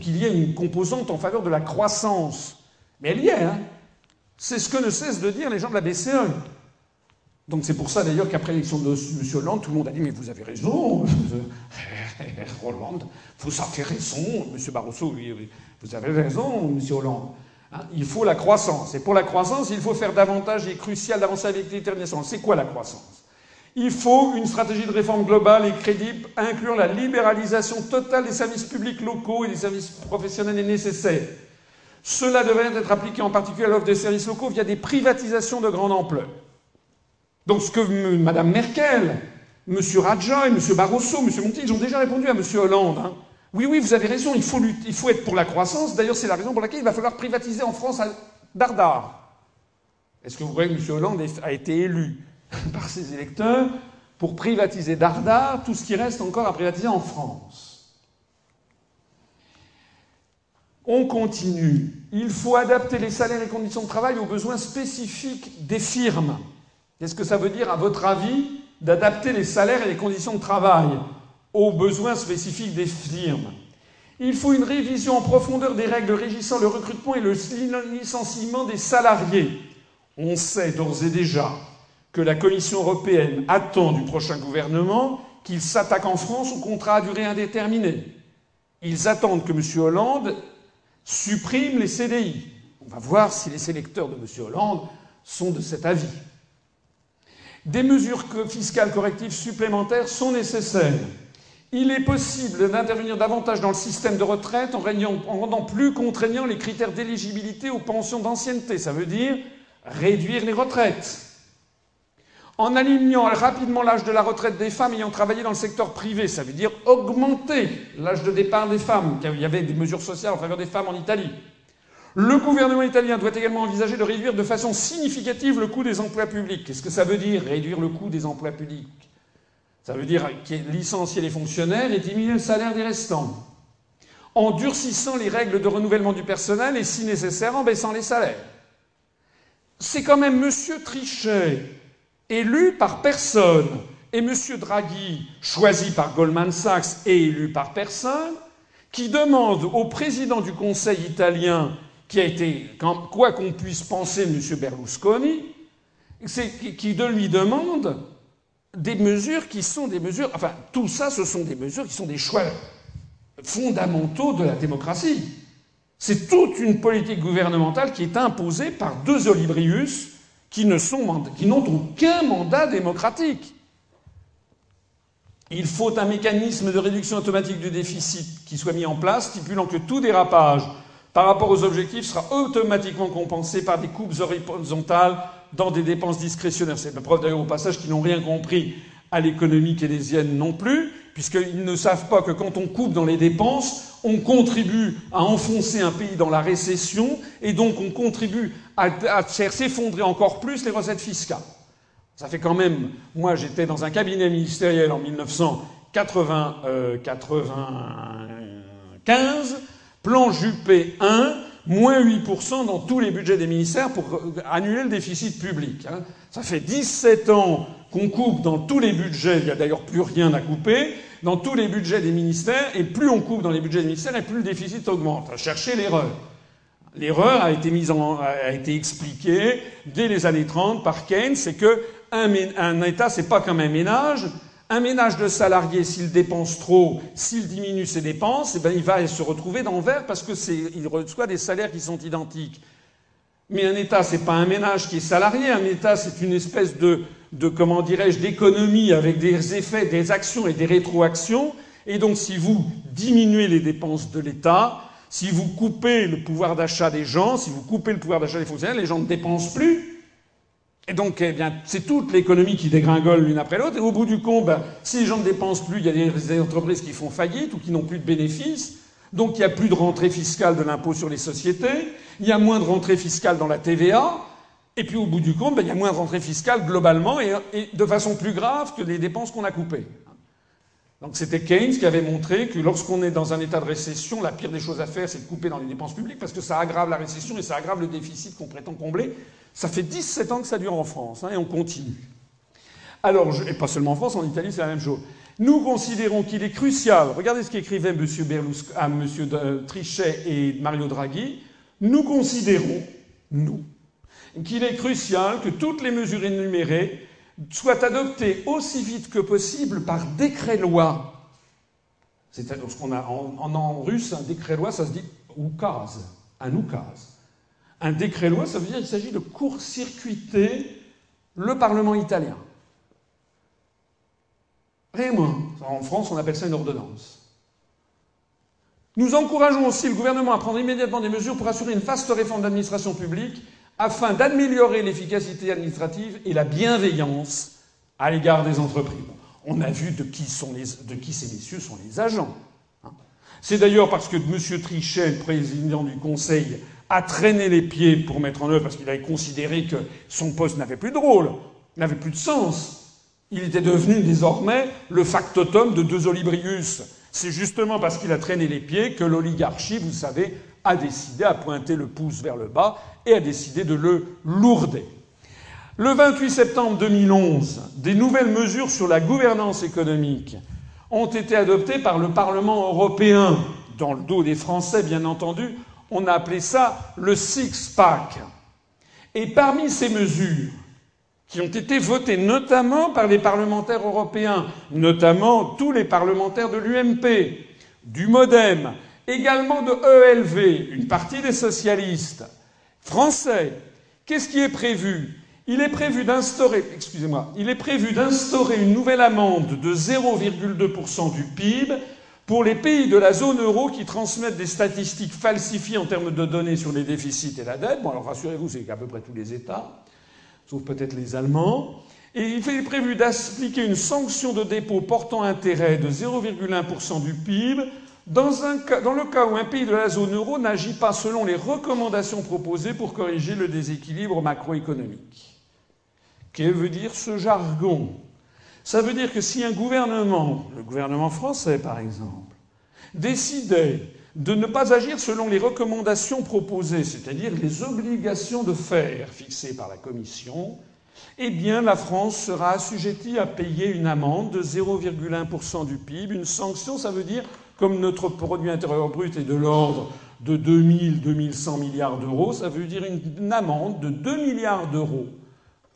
qu'il y ait une composante en faveur de la croissance. Mais elle y est, hein C'est ce que ne cessent de dire les gens de la BCE. Donc c'est pour ça d'ailleurs qu'après l'élection de M. Hollande, tout le monde a dit Mais vous avez raison, Hollande, vous avez raison, M. Barroso, vous avez raison, M. Hollande. Hein, il faut la croissance. Et pour la croissance, il faut faire davantage, est crucial d'avancer avec l'international. C'est quoi la croissance? Il faut une stratégie de réforme globale et crédible, incluant la libéralisation totale des services publics locaux et des services professionnels est nécessaire. Cela devrait être appliqué en particulier à l'offre des services locaux via des privatisations de grande ampleur. Donc ce que Mme Merkel, M. Rajoy, M. Barroso, M. Monti, ils ont déjà répondu à M. Hollande. Hein. Oui, oui, vous avez raison, il faut, être pour la croissance. D'ailleurs, c'est la raison pour laquelle il va falloir privatiser en France à dardard. Est-ce que vous voyez que M. Hollande a été élu par ses électeurs pour privatiser dardard tout ce qui reste encore à privatiser en France? On continue. Il faut adapter les salaires et conditions de travail aux besoins spécifiques des firmes. Qu'est-ce que ça veut dire, à votre avis, d'adapter les salaires et les conditions de travail aux besoins spécifiques des firmes? Il faut une révision en profondeur des règles régissant le recrutement et le licenciement des salariés. On sait d'ores et déjà que la Commission européenne attend du prochain gouvernement qu'il s'attaque en France aux contrats à durée indéterminée. Ils attendent que M. Hollande supprime les CDI. On va voir si les sélecteurs de M. Hollande sont de cet avis. Des mesures fiscales correctives supplémentaires sont nécessaires. Il est possible d'intervenir davantage dans le système de retraite en, rendant plus contraignants les critères d'éligibilité aux pensions d'ancienneté. Ça veut dire réduire les retraites. En alignant rapidement l'âge de la retraite des femmes ayant travaillé dans le secteur privé, ça veut dire augmenter l'âge de départ des femmes. Il y avait des mesures sociales en faveur des femmes en Italie. Le gouvernement italien doit également envisager de réduire de façon significative le coût des emplois publics. Qu'est-ce que ça veut dire, réduire le coût des emplois publics? Ça veut dire licencier les fonctionnaires et diminuer le salaire des restants. En durcissant les règles de renouvellement du personnel et, si nécessaire, en baissant les salaires. C'est quand même M. Trichet, élu par personne, et M. Draghi, choisi par Goldman Sachs et élu par personne, qui demandent au président du Conseil italien, qui a été, quoi qu'on puisse penser M. Berlusconi, qui de lui demande des mesures qui sont des mesures. Enfin, tout ça, ce sont des mesures qui sont des choix fondamentaux de la démocratie. C'est toute une politique gouvernementale qui est imposée par deux olibrius qui n'ont aucun mandat démocratique. Il faut un mécanisme de réduction automatique du déficit qui soit mis en place, stipulant que tout dérapage par rapport aux objectifs sera automatiquement compensé par des coupes horizontales dans des dépenses discrétionnaires. C'est la preuve d'ailleurs au passage qu'ils n'ont rien compris à l'économie keynésienne non plus, puisqu'ils ne savent pas que quand on coupe dans les dépenses, on contribue à enfoncer un pays dans la récession, et donc on contribue à, faire s'effondrer encore plus les recettes fiscales. Ça fait quand même, moi j'étais dans un cabinet ministériel en 1995, plan Juppé 1, moins 8% dans tous les budgets des ministères pour annuler le déficit public. Hein. Ça fait 17 ans qu'on coupe dans tous les budgets, il n'y a d'ailleurs plus rien à couper, dans tous les budgets des ministères, et plus on coupe dans les budgets des ministères, et plus le déficit augmente. Cherchez l'erreur. L'erreur a été mise a expliquée dès les années 30 par Keynes, c'est que un, un État, c'est pas comme un ménage, un ménage de salariés, s'il dépense trop, s'il diminue ses dépenses, eh ben, il va se retrouver dans le vert parce qu'il reçoit des salaires qui sont identiques. Mais un État, c'est pas un ménage qui est salarié. Un État, c'est une espèce de, de comment dirais-je, d'économie avec des effets, des actions et des rétroactions. Et donc, si vous diminuez les dépenses de l'État, Si vous coupez le pouvoir d'achat des gens, si vous coupez le pouvoir d'achat des fonctionnaires, les gens ne dépensent plus. Et donc, eh bien, c'est toute l'économie qui dégringole l'une après l'autre. Et au bout du compte, ben, si les gens ne dépensent plus, il y a des entreprises qui font faillite ou qui n'ont plus de bénéfices. Donc, il n'y a plus de rentrée fiscale de l'impôt sur les sociétés. Il y a moins de rentrée fiscale dans la TVA. Et puis, au bout du compte, ben, il y a moins de rentrée fiscale globalement et, et de façon plus grave que les dépenses qu'on a coupées. Donc c'était Keynes qui avait montré que lorsqu'on est dans un état de récession, la pire des choses à faire, c'est de couper dans les dépenses publiques parce que ça aggrave la récession et ça aggrave le déficit qu'on prétend combler. Ça fait 17 ans que ça dure en France hein, et on continue. Alors, et pas seulement en France, en Italie, c'est la même chose. Nous considérons qu'il est crucial, regardez ce qu'écrivaient M. Berlusconi, à M. Trichet et Mario Draghi, nous considérons, nous, qu'il est crucial que toutes les mesures énumérées soit adopté aussi vite que possible par décret-loi. C'est-à-dire ce qu'on a en, russe, un décret-loi, ça se dit oukaz, un oukaz. Un décret-loi, ça veut dire qu'il s'agit de court-circuiter le Parlement italien. Rien moins. En France, on appelle ça une ordonnance. Nous encourageons aussi le gouvernement à prendre immédiatement des mesures pour assurer une vaste réforme d'administration publique afin d'améliorer l'efficacité administrative et la bienveillance à l'égard des entreprises. On a vu de qui, de ces messieurs sont les agents. Hein. C'est d'ailleurs parce que M. Trichet, président du Conseil, a traîné les pieds pour mettre en œuvre, parce qu'il avait considéré que son poste n'avait plus de rôle, n'avait plus de sens. Il était devenu désormais le factotum de deux Olibrius. C'est justement parce qu'il a traîné les pieds que l'oligarchie, vous savez, a décidé à pointer le pouce vers le bas et a décidé de le lourder. Le 28 septembre 2011, des nouvelles mesures sur la gouvernance économique ont été adoptées par le Parlement européen, dans le dos des Français bien entendu. On a appelé ça le six-pack. Et parmi ces mesures, qui ont été votées notamment par les parlementaires européens, notamment tous les parlementaires de l'UMP, du MoDem, également de ELV, une partie des socialistes français. Qu'est-ce qui est prévu? Il est prévu d'instaurer, il est prévu d'instaurer une nouvelle amende de 0,2% du PIB pour les pays de la zone euro qui transmettent des statistiques falsifiées en termes de données sur les déficits et la dette. Bon, alors rassurez-vous, c'est à peu près tous les États, sauf peut-être les Allemands. Et il est prévu d'appliquer une sanction de dépôt portant intérêt de 0,1% du PIB dans, le cas où un pays de la zone euro n'agit pas selon les recommandations proposées pour corriger le déséquilibre macroéconomique. Que veut dire ce jargon? Ça veut dire que si un gouvernement, le gouvernement français par exemple, décidait de ne pas agir selon les recommandations proposées, c'est-à-dire les obligations de faire fixées par la Commission, eh bien la France sera assujettie à payer une amende de 0,1% du PIB. Une sanction, ça veut dire comme notre produit intérieur brut est de l'ordre de 2000, 2100 milliards d'euros, ça veut dire une amende de 2 milliards d'euros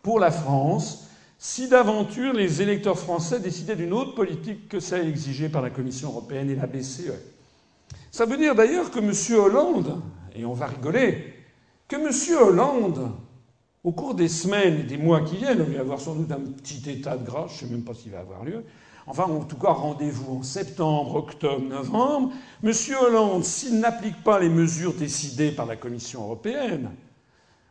pour la France si d'aventure les électeurs français décidaient d'une autre politique que celle exigée par la Commission européenne et la BCE. Ça veut dire d'ailleurs que M. Hollande, et on va rigoler, que M. Hollande, au cours des semaines et des mois qui viennent, il va y avoir sans doute un petit état de grâce, je ne sais même pas s'il va avoir lieu, enfin en tout cas rendez-vous en septembre, octobre, novembre, M. Hollande, s'il n'applique pas les mesures décidées par la Commission européenne,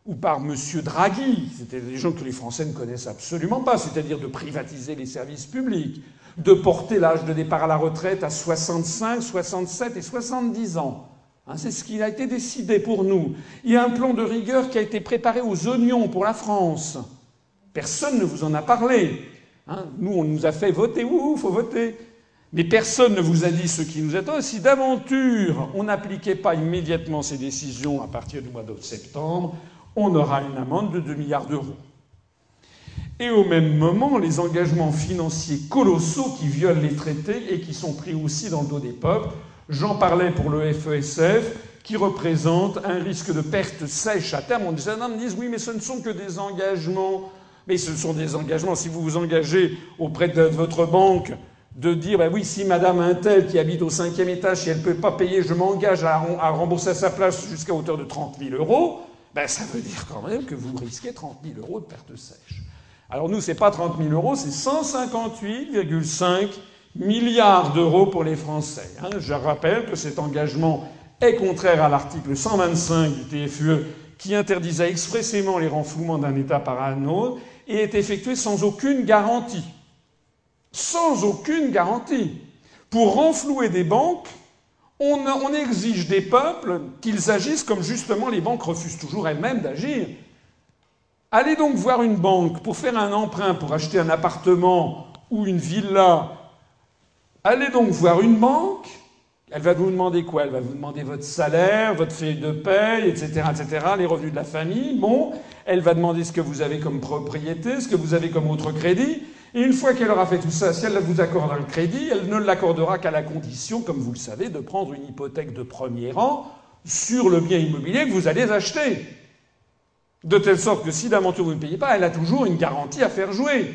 ou par M. Draghi, c'était des gens que les Français ne connaissent absolument pas, c'est-à-dire de privatiser les services publics, de porter l'âge de départ à la retraite à 65, 67 et 70 ans. Hein, c'est ce qui a été décidé pour nous. Il y a un plan de rigueur qui a été préparé aux oignons pour la France. Personne ne vous en a parlé. Hein, nous, on nous a fait voter, ouh, faut voter. Mais personne ne vous a dit ce qui nous attend. Si d'aventure on n'appliquait pas immédiatement ces décisions à partir du mois de septembre, on aura une amende de 2 milliards d'euros. Et au même moment, les engagements financiers colossaux qui violent les traités et qui sont pris aussi dans le dos des peuples. J'en parlais pour le FESF, qui représente un risque de perte sèche à terme. On me disent oui, mais ce ne sont que des engagements mais ce sont des engagements. Si vous vous engagez auprès de votre banque de dire, ben oui, si Madame Intel qui habite au cinquième étage, si elle ne peut pas payer, je m'engage à, rembourser à sa place jusqu'à hauteur de 30 000 euros, ben ça veut dire quand même que vous risquez 30 000 euros de perte sèche. Alors nous, ce n'est pas 30 000 euros, c'est 158,5 milliards d'euros pour les Français. Hein. Je rappelle que cet engagement est contraire à l'article 125 du TFUE qui interdisait expressément les renflouements d'un État par un autre et est effectué sans aucune garantie. Sans aucune garantie. Pour renflouer des banques, on, exige des peuples qu'ils agissent comme justement les banques refusent toujours elles-mêmes d'agir. Allez donc voir une banque pour faire un emprunt pour acheter un appartement ou une villa. Allez donc voir une banque elle va vous demander quoi? Elle va vous demander votre salaire, votre feuille de paye, etc., etc., les revenus de la famille. Bon, elle va demander ce que vous avez comme propriété, ce que vous avez comme autre crédit. Et une fois qu'elle aura fait tout ça, si elle vous accorde un crédit, elle ne l'accordera qu'à la condition, comme vous le savez, de prendre une hypothèque de premier rang sur le bien immobilier que vous allez acheter. De telle sorte que si d'aventure vous ne payez pas, elle a toujours une garantie à faire jouer.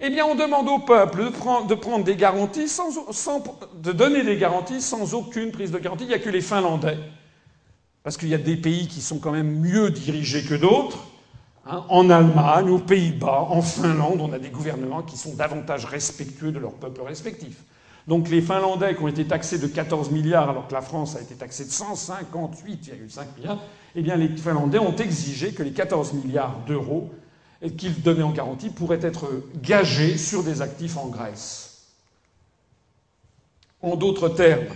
Eh bien, on demande au peuple de prendre, des garanties, sans, de donner des garanties sans aucune prise de garantie. Il n'y a que les Finlandais, parce qu'il y a des pays qui sont quand même mieux dirigés que d'autres. Hein. En Allemagne, aux Pays-Bas, en Finlande, on a des gouvernements qui sont davantage respectueux de leurs peuples respectifs. Donc les Finlandais qui ont été taxés de 14 milliards alors que la France a été taxée de 158,5 milliards, eh bien les Finlandais ont exigé que les 14 milliards d'euros et qu'il donnait en garantie pourrait être gagé sur des actifs en Grèce. En d'autres termes,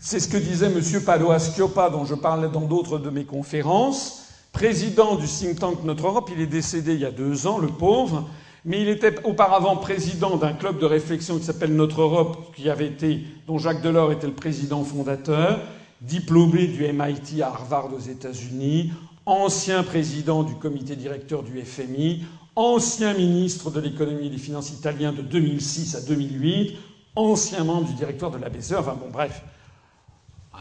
c'est ce que disait M. Padoa Schioppa, dont je parlais dans d'autres de mes conférences, président du think tank Notre Europe. Il est décédé il y a deux ans, le pauvre, mais il était auparavant président d'un club de réflexion qui s'appelle Notre Europe, qui avait été, dont Jacques Delors était le président fondateur, diplômé du MIT à Harvard aux États-Unis, ancien président du comité directeur du FMI, ancien ministre de l'économie et des finances italien de 2006 à 2008, ancien membre du directoire de la BCE, enfin bon bref,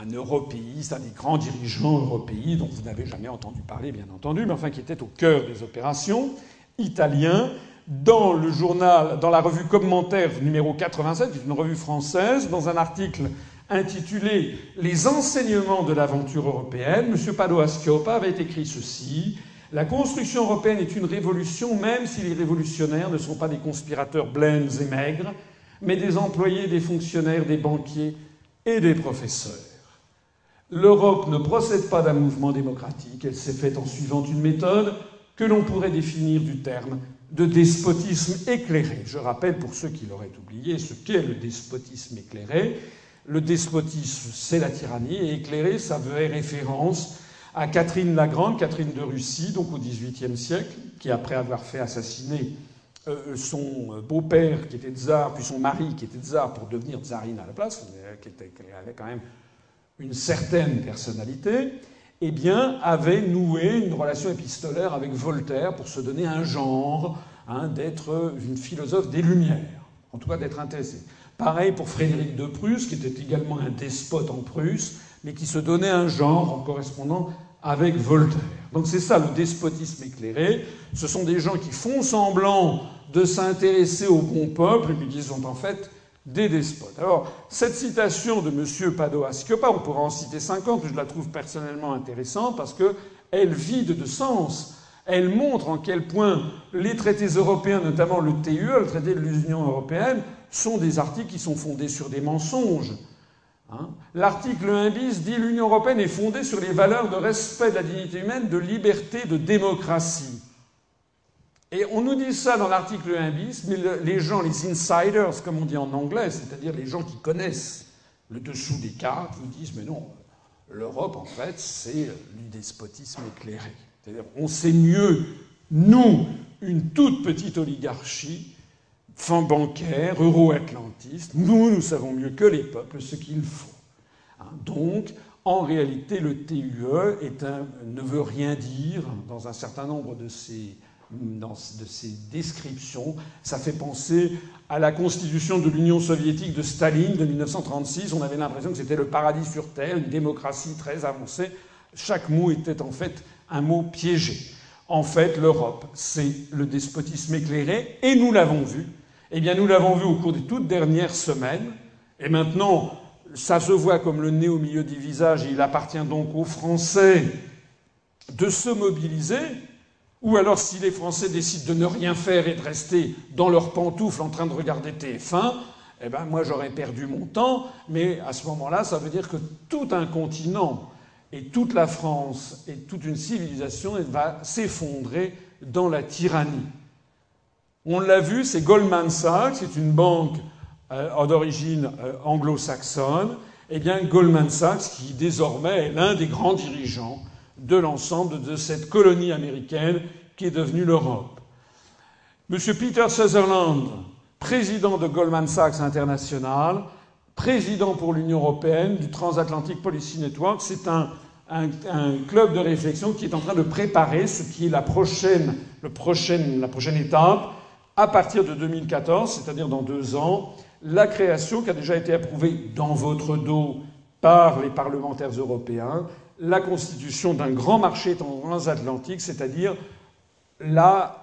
un européiste, un des grands dirigeants européens dont vous n'avez jamais entendu parler bien entendu, mais enfin qui était au cœur des opérations, italien, dans le journal, dans la revue Commentaire numéro 87, qui est une revue française, dans un article intitulé Les enseignements de l'aventure européenne, M. Padoa Schioppa avait écrit ceci La construction européenne est une révolution, même si les révolutionnaires ne sont pas des conspirateurs blêmes et maigres, mais des employés, des fonctionnaires, des banquiers et des professeurs. L'Europe ne procède pas d'un mouvement démocratique, elle s'est faite en suivant une méthode que l'on pourrait définir du terme de despotisme éclairé. Je rappelle pour ceux qui l'auraient oublié ce qu'est le despotisme éclairé. Le despotisme, c'est la tyrannie, et éclairé, ça veut référence à Catherine la Grande, Catherine de Russie, donc au XVIIIe siècle, qui, après avoir fait assassiner euh, son beau-père qui était tsar, puis son mari qui était tsar pour devenir tsarine à la place, qui, avait quand même une certaine personnalité, eh avait noué une relation épistolaire avec Voltaire pour se donner un genre hein, d'être une philosophe des Lumières, en tout cas d'être intéressé. Pareil pour Frédéric de Prusse, qui était également un despote en Prusse, mais qui se donnait un genre en correspondant avec Voltaire. Donc c'est ça le despotisme éclairé. Ce sont des gens qui font semblant de s'intéresser au bon peuple, mais qui sont en fait des despotes. Alors, cette citation de M. Padoa Schioppa, on pourra en citer 50, je la trouve personnellement intéressante parce qu'elle vide de sens. Elle montre en quel point les traités européens, notamment le TUE, le traité de l'Union européenne, sont des articles qui sont fondés sur des mensonges. Hein. L'article 1 bis dit l'Union européenne est fondée sur les valeurs de respect de la dignité humaine, de liberté, de démocratie. Et on nous dit ça dans l'article 1 bis, mais les gens, les insiders, comme on dit en anglais, c'est-à-dire les gens qui connaissent le dessous des cartes, vous disent mais non, l'Europe en fait c'est du despotisme éclairé. C'est-à-dire on sait mieux, nous, une toute petite oligarchie, fonds bancaires, euro-atlantistes, nous, nous savons mieux que les peuples ce qu'il faut. Hein, donc, en réalité, le TUE ne veut rien dire dans un certain nombre de de ses descriptions. Ça fait penser à la constitution de l'Union soviétique de Staline de 1936. On avait l'impression que c'était le paradis sur Terre, une démocratie très avancée. Chaque mot était en fait un mot piégé. En fait, l'Europe, c'est le despotisme éclairé, et nous l'avons vu eh bien, nous l'avons vu au cours des toutes dernières semaines, et maintenant, ça se voit comme le nez au milieu des visages, et il appartient donc aux Français de se mobiliser, ou alors si les Français décident de ne rien faire et de rester dans leurs pantoufles en train de regarder TF1, eh ben moi j'aurais perdu mon temps, mais à ce moment-là, ça veut dire que tout un continent et toute la France et toute une civilisation va s'effondrer dans la tyrannie. On l'a vu, c'est Goldman Sachs, c'est une banque euh, d'origine euh, anglo-saxonne, eh bien Goldman Sachs qui désormais est l'un des grands dirigeants de l'ensemble de cette colonie américaine qui est devenue l'Europe. Monsieur Peter Sutherland, président de Goldman Sachs International, président pour l'Union européenne du Transatlantic Policy Network. C'est un, club de réflexion qui est en train de préparer ce qui est la prochaine, la prochaine étape à partir de 2014, c'est-à-dire dans deux ans, la création qui a déjà été approuvée dans votre dos par les parlementaires européens, la constitution d'un grand marché transatlantique, c'est-à-dire la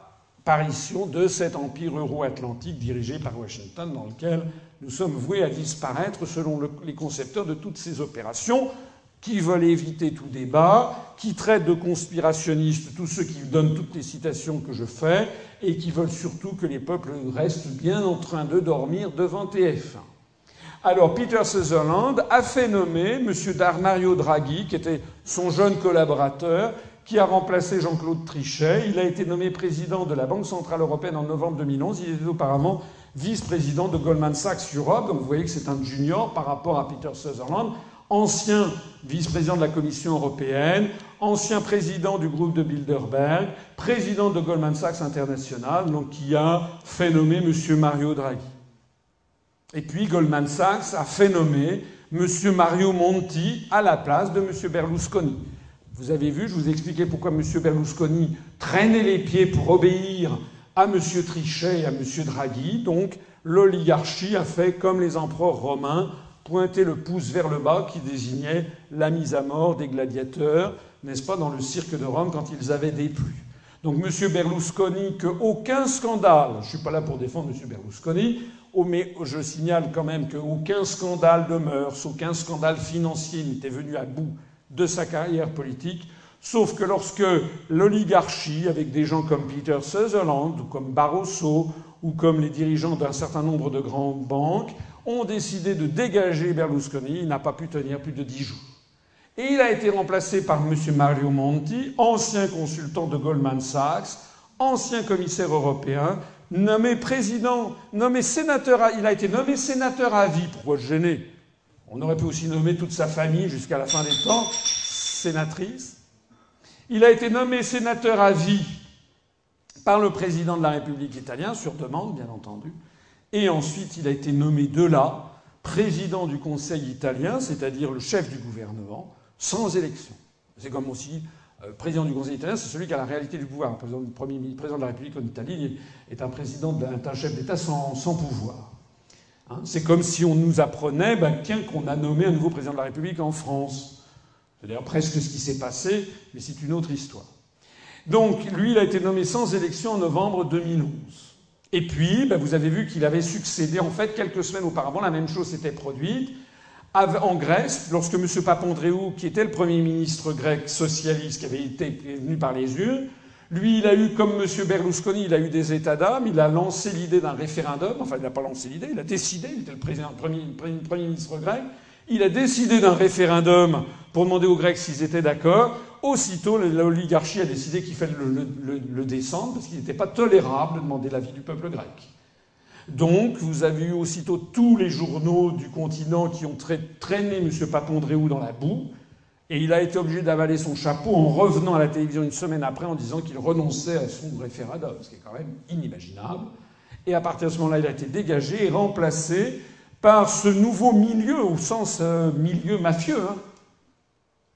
apparition de cet empire euro-atlantique dirigé par Washington, dans lequel nous sommes voués à disparaître selon les concepteurs de toutes ces opérations, qui veulent éviter tout débat, qui traitent de conspirationnistes tous ceux qui donnent toutes les citations que je fais, et qui veulent surtout que les peuples restent bien en train de dormir devant TF1. Alors Peter Sutherland a fait nommer M. Mario Draghi, qui était son jeune collaborateur, qui a remplacé Jean-Claude Trichet. Il a été nommé président de la Banque Centrale Européenne en novembre 2011. Il était auparavant vice-président de Goldman Sachs Europe. Donc vous voyez que c'est un junior par rapport à Peter Sutherland, ancien vice-président de la Commission européenne, ancien président du groupe de Bilderberg, président de Goldman Sachs International, donc qui a fait nommer M. Mario Draghi. Et puis Goldman Sachs a fait nommer M. Mario Monti à la place de M. Berlusconi. Vous avez vu, je vous ai expliqué pourquoi M. Berlusconi traînait les pieds pour obéir à M. Trichet et à M. Draghi. Donc, l'oligarchie a fait comme les empereurs romains, pointer le pouce vers le bas qui désignait la mise à mort des gladiateurs, n'est-ce pas, dans le cirque de Rome quand ils avaient déplu. Donc M. Berlusconi, qu'aucun scandale, je ne suis pas là pour défendre M. Berlusconi, mais je signale quand même qu'aucun scandale de mœurs, aucun scandale financier n'était venu à bout de sa carrière politique, sauf que lorsque l'oligarchie, avec des gens comme Peter Sutherland ou comme Barroso ou comme les dirigeants d'un certain nombre de grandes banques, ont décidé de dégager Berlusconi, il n'a pas pu tenir plus de dix jours. Et il a été remplacé par M. Mario Monti, ancien consultant de Goldman Sachs, ancien commissaire européen, nommé président, nommé sénateur, il a été nommé sénateur à vie. Pourquoi gêner? On aurait pu aussi nommer toute sa famille jusqu'à la fin des temps sénatrice. Il a été nommé sénateur à vie par le président de la République italienne, sur demande bien entendu, et ensuite il a été nommé de là président du Conseil italien, c'est-à-dire le chef du gouvernement, sans élection. C'est comme aussi euh, président du Conseil italien, c'est celui qui a la réalité du pouvoir. Le président, premier, président de la République en Italie est un président, un chef d'État sans pouvoir. Hein, c'est comme si on nous apprenait ben, qu'on a nommé un nouveau président de la République en France. C'est d'ailleurs presque ce qui s'est passé, mais c'est une autre histoire. Donc, lui, il a été nommé sans élection en novembre 2011. Et puis, ben, vous avez vu qu'il avait succédé, en fait, quelques semaines auparavant, la même chose s'était produite en Grèce, lorsque M. Papandréou, qui était le Premier ministre grec socialiste, qui avait été prévenu par les urnes, lui, il a eu, comme M. Berlusconi, il a eu des états d'âme, il a lancé l'idée d'un référendum, enfin il n'a pas lancé l'idée, il a décidé, il était le, premier, premier, ministre grec, il a décidé d'un référendum pour demander aux Grecs s'ils étaient d'accord. Aussitôt, l'oligarchie a décidé qu'il fallait le, descendre parce qu'il n'était pas tolérable de demander l'avis du peuple grec. Donc, vous avez eu aussitôt tous les journaux du continent qui ont traîné M. Papandréou dans la boue, et il a été obligé d'avaler son chapeau en revenant à la télévision une semaine après en disant qu'il renonçait à son référendum, ce qui est quand même inimaginable. Et à partir de ce moment-là, il a été dégagé et remplacé par ce nouveau milieu, au sens euh, milieu mafieux. Hein.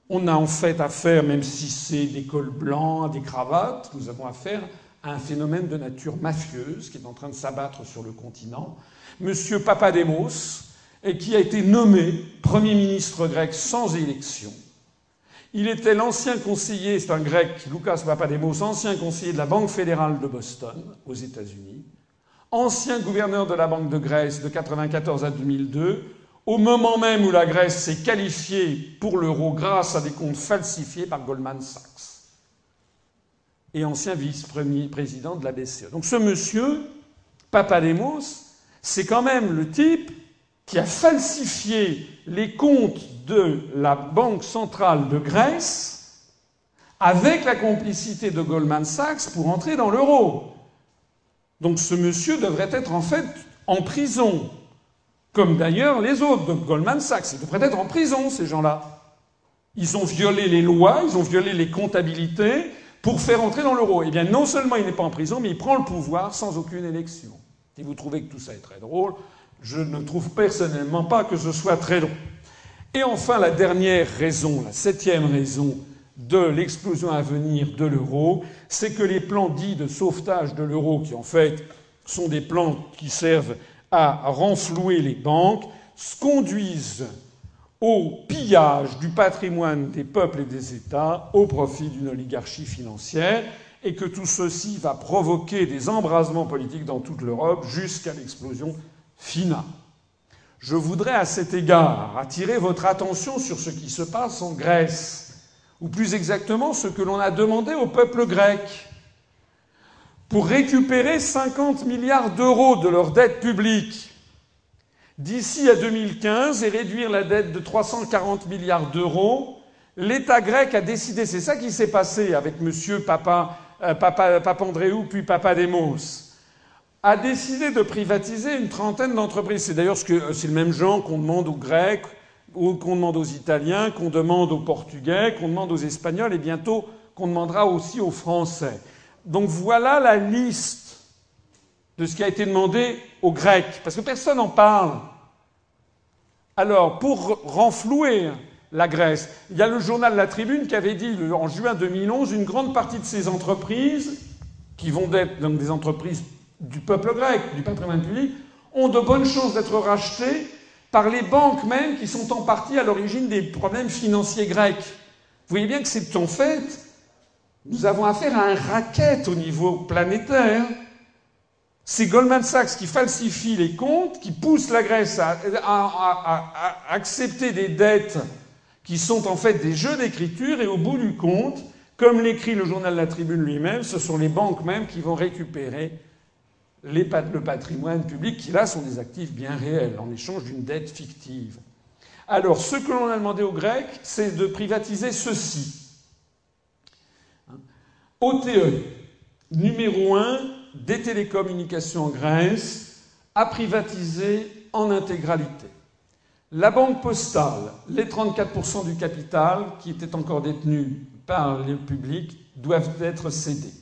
On a en fait affaire, même si c'est des cols blancs, des cravates, nous avons affaire un phénomène de nature mafieuse qui est en train de s'abattre sur le continent. Monsieur Papademos, et qui a été nommé Premier ministre grec sans élection, il était l'ancien conseiller, c'est un grec, Lucas Papademos, ancien conseiller de la Banque fédérale de Boston, aux États-Unis, ancien gouverneur de la Banque de Grèce de 1994 à 2002, au moment même où la Grèce s'est qualifiée pour l'euro grâce à des comptes falsifiés par Goldman Sachs, et ancien vice-président de la BCE. Donc ce monsieur, Papademos, C'est quand même le type qui a falsifié les comptes de la Banque centrale de Grèce avec la complicité de Goldman Sachs pour entrer dans l'euro. Donc ce monsieur devrait être en fait en prison, comme d'ailleurs les autres de Goldman Sachs. Ils devraient être en prison, ces gens-là. Ils ont violé les lois, ils ont violé les comptabilités pour faire entrer dans l'euro. Eh bien, non seulement il n'est pas en prison, mais il prend le pouvoir sans aucune élection. Si vous trouvez que tout ça est très drôle, je ne trouve personnellement pas que ce soit très drôle. Et enfin, la dernière raison, la septième raison de l'explosion à venir de l'euro, c'est que les plans dits de sauvetage de l'euro, qui en fait sont des plans qui servent à renflouer les banques, conduisent au pillage du patrimoine des peuples et des États au profit d'une oligarchie financière, et que tout ceci va provoquer des embrasements politiques dans toute l'Europe jusqu'à l'explosion finale. Je voudrais à cet égard attirer votre attention sur ce qui se passe en Grèce, ou plus exactement ce que l'on a demandé au peuple grec. Pour récupérer 50 milliards d'euros de leur dette publique, d'ici à 2015 et réduire la dette de 340 milliards d'euros, l'État grec a décidé, c'est ça qui s'est passé avec M. Papa, euh, Papa, puis Papademos, a décidé de privatiser une trentaine d'entreprises. C'est d'ailleurs ce que, c'est le même genre qu'on demande aux Grecs, qu'on demande aux Italiens, qu'on demande aux Portugais, qu'on demande aux Espagnols et bientôt qu'on demandera aussi aux Français. Donc voilà la liste de ce qui a été demandé aux Grecs, parce que personne n'en parle. Alors, pour renflouer la Grèce, il y a le journal La Tribune qui avait dit en juin 2011 une grande partie de ces entreprises, qui vont être des entreprises du peuple grec, du patrimoine public, ont de bonnes chances d'être rachetées par les banques même qui sont en partie à l'origine des problèmes financiers grecs. Vous voyez bien que c'est en fait, nous avons affaire à un racket au niveau planétaire c'est Goldman Sachs qui falsifie les comptes, qui pousse la Grèce à, accepter des dettes qui sont en fait des jeux d'écriture, et au bout du compte, comme l'écrit le journal La Tribune lui-même, ce sont les banques mêmes qui vont récupérer le patrimoine public, qui là sont des actifs bien réels, en échange d'une dette fictive. Alors, ce que l'on a demandé aux Grecs, c'est de privatiser ceci. OTE, numéro 1, des télécommunications en Grèce a privatisé en intégralité. La banque postale, les 34% du capital qui était encore détenu par le public doivent être cédés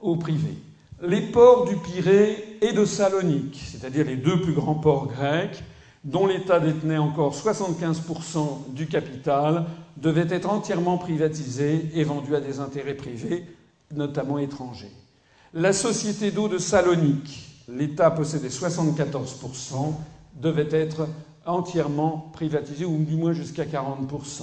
au privé. Les ports du Pirée et de Salonique, c'est-à-dire les deux plus grands ports grecs, dont l'État détenait encore 75% du capital, devaient être entièrement privatisés et vendus à des intérêts privés, notamment étrangers. La société d'eau de Salonique, l'État possédait 74%, devait être entièrement privatisée, ou du moins jusqu'à 40%.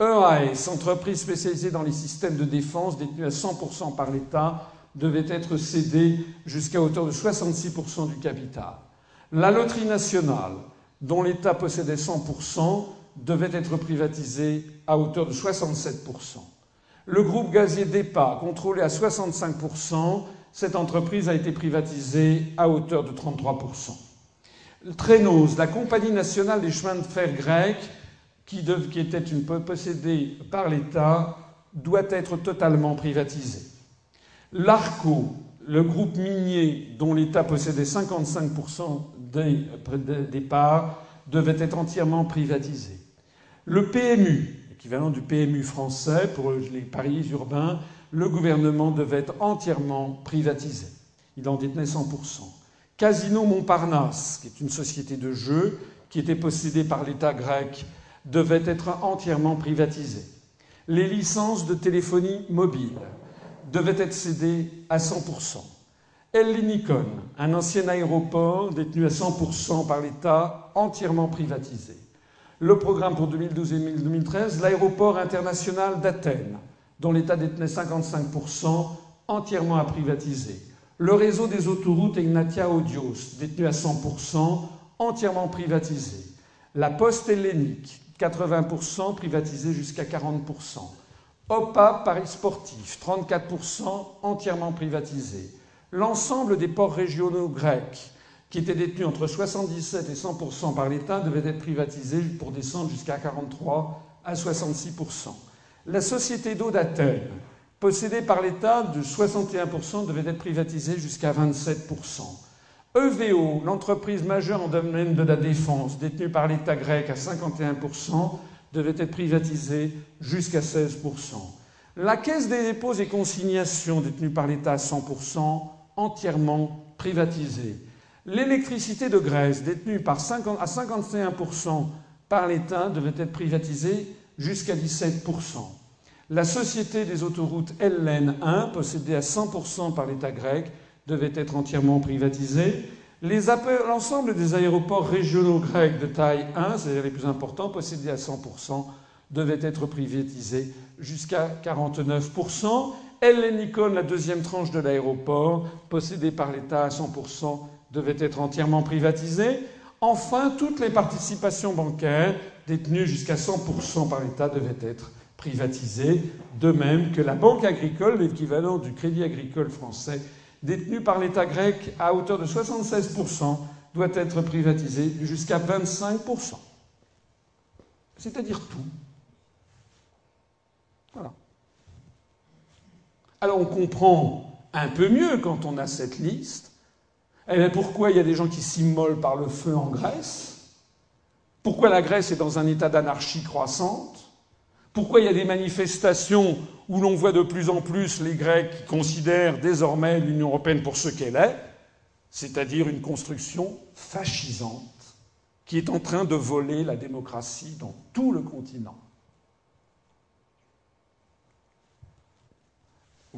EAS, entreprise spécialisée dans les systèmes de défense, détenue à 100% par l'État, devait être cédée jusqu'à hauteur de 66% du capital. La loterie nationale, dont l'État possédait 100%, devait être privatisée à hauteur de 67%. Le groupe gazier DEPA, contrôlé à 65%, cette entreprise a été privatisée à hauteur de 33%. Traîneuse, la compagnie nationale des chemins de fer grecs, qui, était une, possédée par l'État, doit être totalement privatisée. L'ARCO, le groupe minier dont l'État possédait 55% des, des parts, devait être entièrement privatisé. Le PMU, équivalent du PMU français pour les paris urbains, le gouvernement devait être entièrement privatisé. Il en détenait 100%. Casino Montparnasse, qui est une société de jeux qui était possédée par l'État grec, devait être entièrement privatisé. Les licences de téléphonie mobile devaient être cédées à 100%. Ellinikon, un ancien aéroport détenu à 100% par l'État, entièrement privatisé le programme pour 2012 et 2013, l'aéroport international d'Athènes, dont l'État détenait 55%, entièrement à privatiser. Le réseau des autoroutes Ignatia Odios, détenu à 100%, entièrement privatisé. La poste hellénique, 80% privatisé jusqu'à 40%. OPA Paris Sportif, 34% entièrement privatisé. L'ensemble des ports régionaux grecs, qui était détenu entre 77 et 100 par l'État, devait être privatisé pour descendre jusqu'à 43 à 66 La société d'eau d'Athènes, possédée par l'État de 61 devait être privatisée jusqu'à 27% EVO, l'entreprise majeure en domaine de la défense, détenue par l'État grec à 51% devait être privatisée jusqu'à 16% La Caisse des dépôts et consignations, détenue par l'État à 100% entièrement privatisée. L'électricité de Grèce, détenue à 51% par l'État, devait être privatisée jusqu'à 17%. La société des autoroutes LN1, possédée à 100% par l'État grec, devait être entièrement privatisée. L'ensemble des aéroports régionaux grecs de taille 1, c'est-à-dire les plus importants, possédés à 100%, devait être privatisés jusqu'à 49%. Hellenikon, la deuxième tranche de l'aéroport, possédée par l'État à 100%, devait être entièrement privatisée. Enfin, toutes les participations bancaires détenues jusqu'à 100% par l'État devaient être privatisées, de même que la banque agricole, l'équivalent du crédit agricole français, détenu par l'État grec à hauteur de 76%, doit être privatisée jusqu'à 25%. C'est-à-dire tout. Voilà. Alors on comprend un peu mieux quand on a cette liste eh pourquoi il y a des gens qui s'immolent par le feu en Grèce? Pourquoi la Grèce est dans un état d'anarchie croissante? Pourquoi il y a des manifestations où l'on voit de plus en plus les Grecs qui considèrent désormais l'Union européenne pour ce qu'elle est, c'est-à-dire une construction fascisante qui est en train de voler la démocratie dans tout le continent?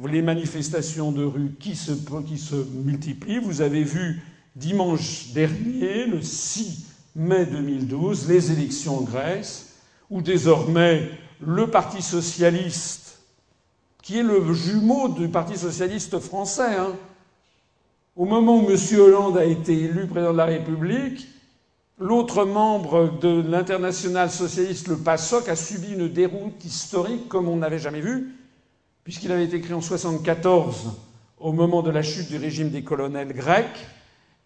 Les manifestations de rue qui se, multiplient. Vous avez vu dimanche dernier, le 6 mai 2012, les élections en Grèce, où désormais le Parti socialiste, qui est le jumeau du Parti socialiste français, hein, au moment où M. Hollande a été élu président de la République, l'autre membre de l'international socialiste, le PASOK, a subi une déroute historique comme on n'avait jamais vu puisqu'il avait été créé en 1974 au moment de la chute du régime des colonels grecs.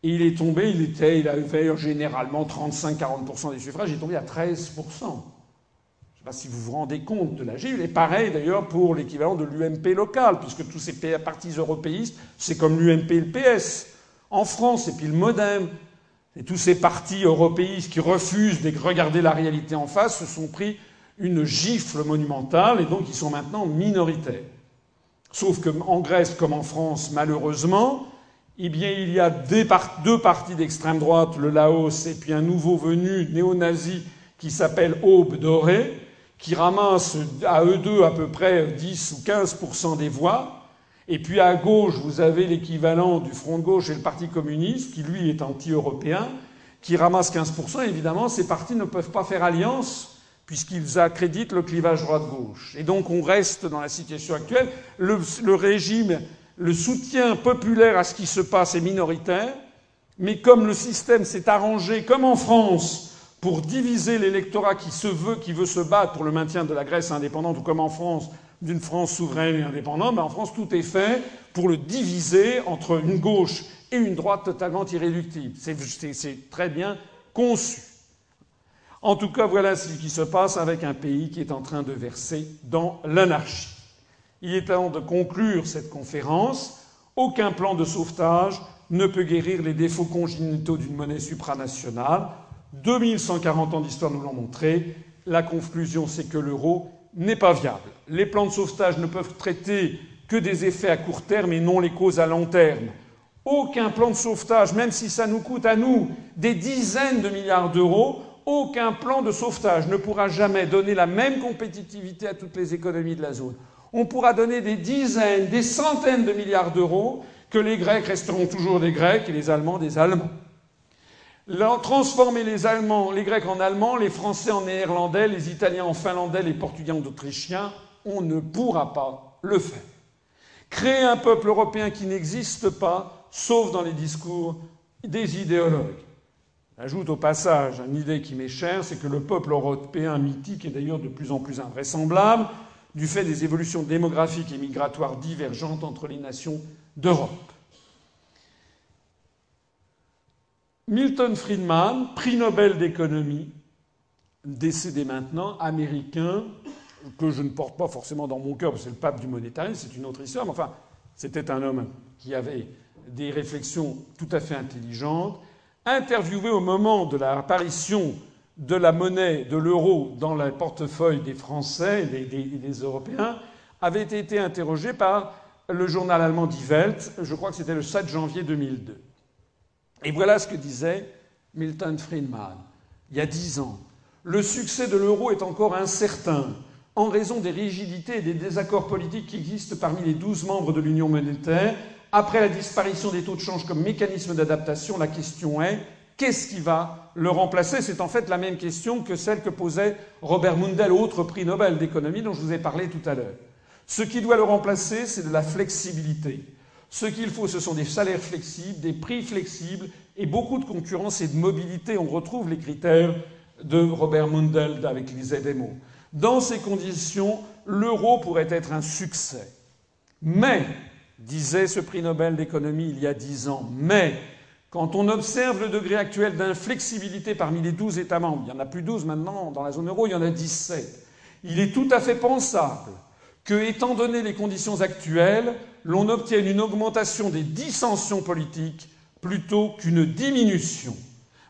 Et il est tombé, il, était, il avait généralement 35-40% des suffrages, il est tombé à 13%. Je ne sais pas si vous vous rendez compte de la Il est pareil d'ailleurs pour l'équivalent de l'UMP local, puisque tous ces partis européistes, c'est comme l'UMP et le PS. En France, et puis le Modem, et tous ces partis européistes qui refusent de regarder la réalité en face se sont pris une gifle monumentale et donc ils sont maintenant minoritaires. Sauf qu'en Grèce comme en France, malheureusement, eh bien, il y a deux partis d'extrême droite, le Laos et puis un nouveau venu néo-nazi qui s'appelle Aube Dorée, qui ramasse à eux deux à peu près 10 ou 15 des voix. Et puis à gauche, vous avez l'équivalent du Front de gauche et le Parti communiste, qui lui est anti-européen, qui ramasse 15 Évidemment, ces partis ne peuvent pas faire alliance puisqu'ils accréditent le clivage droite-gauche. Et donc on reste dans la situation actuelle. Le, régime, le soutien populaire à ce qui se passe est minoritaire, mais comme le système s'est arrangé, comme en France, pour diviser l'électorat qui se veut, qui veut se battre pour le maintien de la Grèce indépendante, ou comme en France, d'une France souveraine et indépendante, ben en France tout est fait pour le diviser entre une gauche et une droite totalement irréductible. C'est très bien conçu. En tout cas, voilà ce qui se passe avec un pays qui est en train de verser dans l'anarchie. Il est temps de conclure cette conférence. Aucun plan de sauvetage ne peut guérir les défauts congénitaux d'une monnaie supranationale. 2140 ans d'histoire nous l'ont montré. La conclusion, c'est que l'euro n'est pas viable. Les plans de sauvetage ne peuvent traiter que des effets à court terme et non les causes à long terme. Aucun plan de sauvetage, même si ça nous coûte à nous des dizaines de milliards d'euros, aucun plan de sauvetage ne pourra jamais donner la même compétitivité à toutes les économies de la zone. On pourra donner des dizaines, des centaines de milliards d'euros, que les Grecs resteront toujours des Grecs et les Allemands des Allemands. Transformer les Allemands, les Grecs en Allemands, les Français en Néerlandais, les Italiens en Finlandais, les Portugais en Autrichiens, on ne pourra pas le faire. Créer un peuple européen qui n'existe pas, sauf dans les discours des idéologues. J'ajoute au passage une idée qui m'est chère, c'est que le peuple européen mythique est d'ailleurs de plus en plus invraisemblable du fait des évolutions démographiques et migratoires divergentes entre les nations d'Europe. Milton Friedman, prix Nobel d'économie, décédé maintenant, américain, que je ne porte pas forcément dans mon cœur, parce que c'est le pape du monétarisme, c'est une autre histoire, mais enfin, c'était un homme qui avait des réflexions tout à fait intelligentes, interviewé au moment de l'apparition de la monnaie, de l'euro, dans le portefeuille des Français et des, Européens, avait été interrogé par le journal allemand Die Welt, je crois que c'était le 7 janvier 2002. Et voilà ce que disait Milton Friedman il y a dix ans. Le succès de l'euro est encore incertain en raison des rigidités et des désaccords politiques qui existent parmi les douze membres de l'Union monétaire. Après la disparition des taux de change comme mécanisme d'adaptation, la question est qu'est-ce qui va le remplacer? C'est en fait la même question que celle que posait Robert Mundell, autre prix Nobel d'économie dont je vous ai parlé tout à l'heure. Ce qui doit le remplacer, c'est de la flexibilité. Ce qu'il faut, ce sont des salaires flexibles, des prix flexibles et beaucoup de concurrence et de mobilité. On retrouve les critères de Robert Mundell avec les ZMO. Dans ces conditions, l'euro pourrait être un succès. Mais, disait ce prix Nobel d'économie il y a dix ans, mais quand on observe le degré actuel d'inflexibilité parmi les douze États membres, il n'y en a plus douze maintenant dans la zone euro, il y en a dix-sept, il est tout à fait pensable que, étant donné les conditions actuelles, l'on obtienne une augmentation des dissensions politiques plutôt qu'une diminution.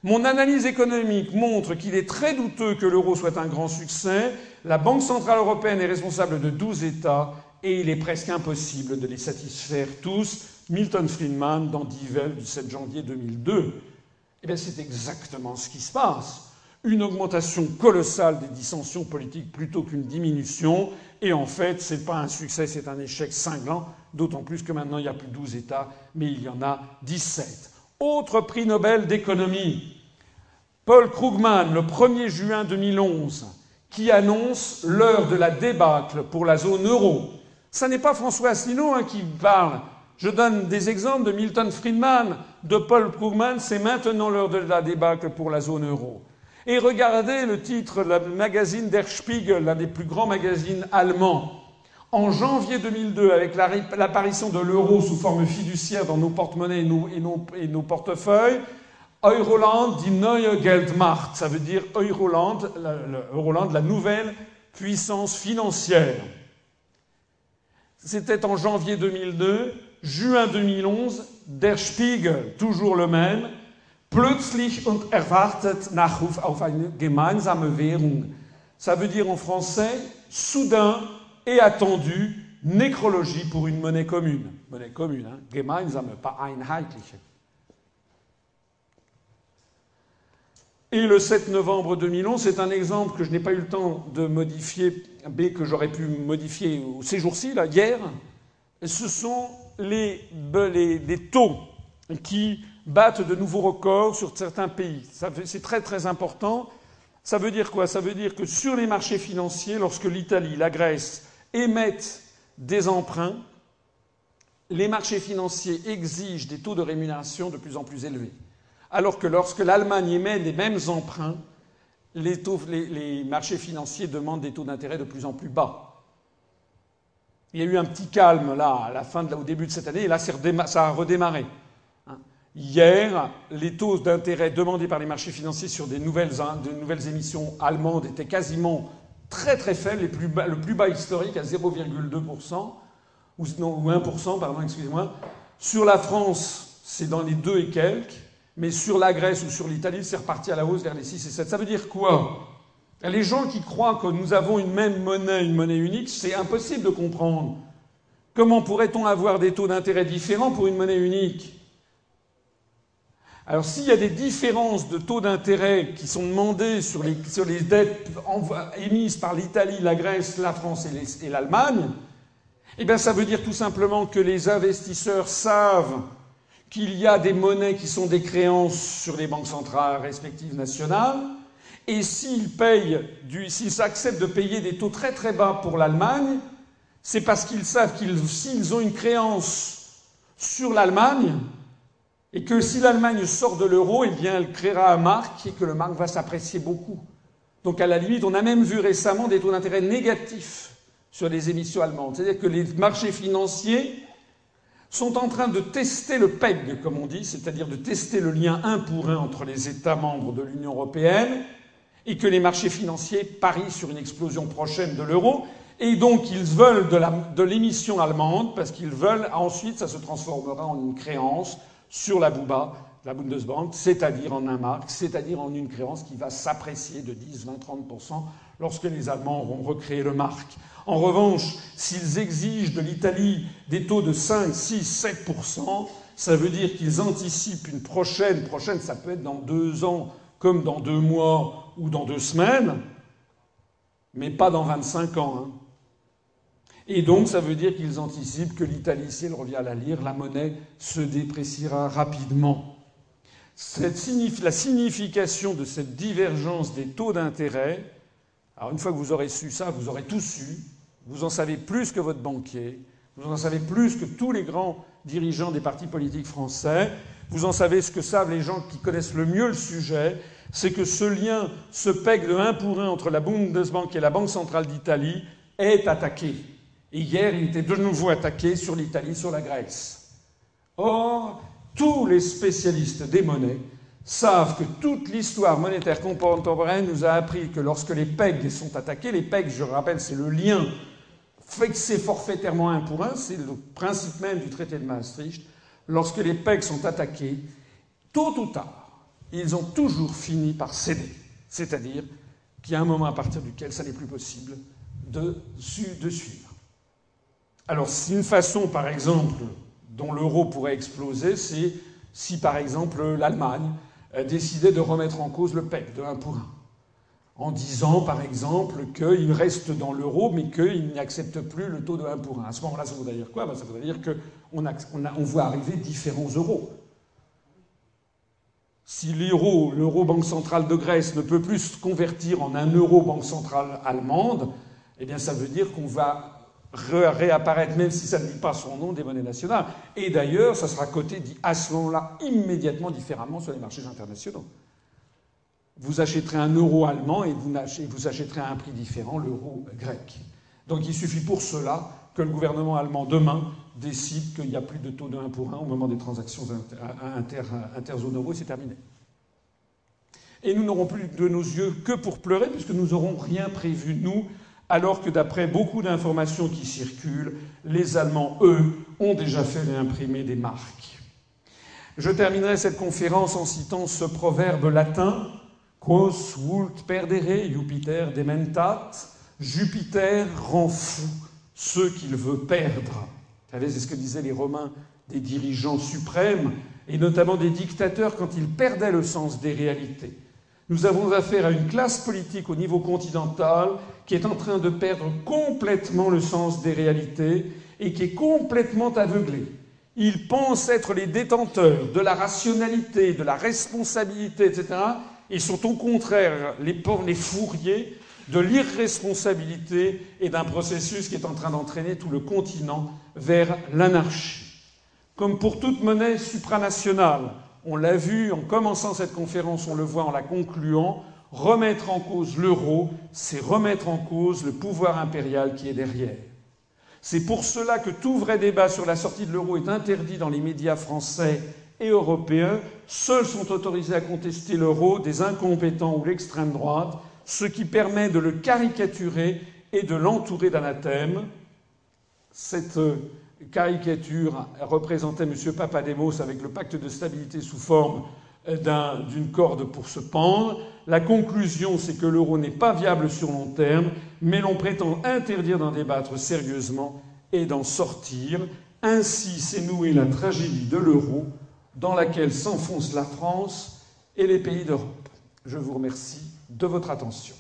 Mon analyse économique montre qu'il est très douteux que l'euro soit un grand succès. La Banque centrale européenne est responsable de 12 États et il est presque impossible de les satisfaire tous. Milton Friedman dans Divel du 7 janvier 2002. Eh bien, c'est exactement ce qui se passe. Une augmentation colossale des dissensions politiques plutôt qu'une diminution. Et en fait, ce n'est pas un succès, c'est un échec cinglant, d'autant plus que maintenant il n'y a plus 12 États, mais il y en a 17. Autre prix Nobel d'économie, Paul Krugman, le 1er juin 2011, qui annonce l'heure de la débâcle pour la zone euro. Ce n'est pas François Asselineau hein, qui parle. Je donne des exemples de Milton Friedman, de Paul Krugman, c'est maintenant l'heure de la débâcle pour la zone euro. Et regardez le titre, le magazine Der Spiegel, l'un des plus grands magazines allemands. En janvier 2002, avec l'apparition de l'euro sous forme fiduciaire dans nos porte-monnaies et nos, portefeuilles, Euroland dit Neue Geldmacht, ça veut dire Euroland, la nouvelle puissance financière. C'était en janvier 2002, juin 2011, Der Spiegel, toujours le même, Plötzlich und erwartet Nachruf auf eine gemeinsame Währung. Ça veut dire en français soudain et attendu nécrologie pour une monnaie commune. Monnaie commune, hein? gemeinsame, pas einheitliche. Et le 7 novembre 2011, c'est un exemple que je n'ai pas eu le temps de modifier, mais que j'aurais pu modifier ces jours-ci, là, hier. Ce sont les, les, les taux qui battent de nouveaux records sur certains pays. C'est très très important. Ça veut dire quoi? Ça veut dire que sur les marchés financiers, lorsque l'Italie, la Grèce émettent des emprunts, les marchés financiers exigent des taux de rémunération de plus en plus élevés. Alors que lorsque l'Allemagne émet les mêmes emprunts, les, marchés financiers demandent des taux d'intérêt de plus en plus bas. Il y a eu un petit calme là, à la fin de, au début de cette année, et là ça a redémarré. Hier, les taux d'intérêt demandés par les marchés financiers sur des nouvelles, nouvelles émissions allemandes étaient quasiment très très faibles, le plus bas historique à 0,2%, ou, ou 1%, pardon, excusez-moi. Sur la France, c'est dans les deux et quelques, mais sur la Grèce ou sur l'Italie, c'est reparti à la hausse vers les 6 et 7. Ça veut dire quoi? Les gens qui croient que nous avons une même monnaie, une monnaie unique, c'est impossible de comprendre. Comment pourrait-on avoir des taux d'intérêt différents pour une monnaie unique? Alors s'il y a des différences de taux d'intérêt qui sont demandées sur les, dettes émises par l'Italie, la Grèce, la France et l'Allemagne, eh bien ça veut dire tout simplement que les investisseurs savent qu'il y a des monnaies qui sont des créances sur les banques centrales respectives nationales, et s'ils s'ils acceptent de payer des taux très très bas pour l'Allemagne, c'est parce qu'ils savent qu'ils, s'ils ont une créance sur l'Allemagne, et que si l'Allemagne sort de l'euro, eh bien, elle créera un marque et que le marque va s'apprécier beaucoup. Donc, à la limite, on a même vu récemment des taux d'intérêt négatifs sur les émissions allemandes. C'est-à-dire que les marchés financiers sont en train de tester le PEG, comme on dit, c'est-à-dire de tester le lien un pour un entre les États membres de l'Union européenne, et que les marchés financiers parient sur une explosion prochaine de l'euro, et donc ils veulent de l'émission allemande, parce qu'ils veulent ensuite, ça se transformera en une créance sur la Bouba, la Bundesbank, c'est-à-dire en un marque, c'est-à-dire en une créance qui va s'apprécier de 10, 20, 30% lorsque les Allemands auront recréé le marque. En revanche, s'ils exigent de l'Italie des taux de 5, 6, 7%, ça veut dire qu'ils anticipent une prochaine, prochaine, ça peut être dans deux ans, comme dans deux mois ou dans deux semaines, mais pas dans 25 ans. Hein. Et donc, ça veut dire qu'ils anticipent que l'Italie, si elle revient à la lire, la monnaie se dépréciera rapidement. la signification de cette divergence des taux d'intérêt, alors une fois que vous aurez su ça, vous aurez tout su, vous en savez plus que votre banquier, vous en savez plus que tous les grands dirigeants des partis politiques français, vous en savez ce que savent les gens qui connaissent le mieux le sujet, c'est que ce lien, ce peg de 1 pour 1 entre la Bundesbank et la Banque centrale d'Italie est attaqué. Et hier, il était de nouveau attaqué sur l'Italie, sur la Grèce. Or, tous les spécialistes des monnaies savent que toute l'histoire monétaire contemporaine nous a appris que lorsque les pegs sont attaqués, les pegs, je rappelle, c'est le lien fixé forfaitairement un pour un, c'est le principe même du traité de Maastricht, lorsque les pegs sont attaqués, tôt ou tard, ils ont toujours fini par céder. C'est-à-dire qu'il y a un moment à partir duquel ça n'est plus possible de, de suivre. Alors, une façon, par exemple, dont l'euro pourrait exploser, c'est si, par exemple, l'Allemagne décidait de remettre en cause le PEC de 1 pour 1 en disant, par exemple, qu'il reste dans l'euro, mais qu'il n'accepte plus le taux de 1 pour 1. À ce moment-là, ça voudrait dire quoi? Ben, Ça voudrait dire qu'on on, voit arriver différents euros. Si l'euro, l'euro Banque centrale de Grèce, ne peut plus se convertir en un euro Banque centrale allemande, eh bien, ça veut dire qu'on va réapparaître, même si ça ne dit pas son nom, des monnaies nationales. Et d'ailleurs, ça sera coté à ce moment-là immédiatement différemment sur les marchés internationaux vous achèterez un euro allemand et vous, achèterez à un prix différent l'euro grec. Donc il suffit pour cela que le gouvernement allemand demain décide qu'il n'y a plus de taux de 1 pour 1 au moment des transactions inter, interzone euro et c'est terminé. Et nous n'aurons plus de nos yeux que pour pleurer puisque nous n'aurons rien prévu, nous, alors que d'après beaucoup d'informations qui circulent, les Allemands, eux, ont déjà fait réimprimer des marques. Je terminerai cette conférence en citant ce proverbe latin Quos vult perdere Jupiter dementat, Jupiter rend fou ceux qu'il veut perdre. C'est ce que disaient les Romains des dirigeants suprêmes, et notamment des dictateurs quand ils perdaient le sens des réalités. Nous avons affaire à une classe politique au niveau continental qui est en train de perdre complètement le sens des réalités et qui est complètement aveuglée. Ils pensent être les détenteurs de la rationalité, de la responsabilité, etc. Ils sont au contraire les, fourriers de l'irresponsabilité et d'un processus qui est en train d'entraîner tout le continent vers l'anarchie. Comme pour toute monnaie supranationale, on l'a vu en commençant cette conférence, on le voit en la concluant, remettre en cause l'euro, c'est remettre en cause le pouvoir impérial qui est derrière. C'est pour cela que tout vrai débat sur la sortie de l'euro est interdit dans les médias français et européens, seuls sont autorisés à contester l'euro des incompétents ou l'extrême droite, ce qui permet de le caricaturer et de l'entourer d'anathèmes. Cette euh, caricature représentait M. Papademos avec le pacte de stabilité sous forme euh, d'une corde pour se pendre. La conclusion, c'est que l'euro n'est pas viable sur long terme, mais l'on prétend interdire d'en débattre sérieusement et d'en sortir. Ainsi s'est nouée la tragédie de l'euro dans laquelle s'enfonce la France et les pays d'Europe. Je vous remercie de votre attention.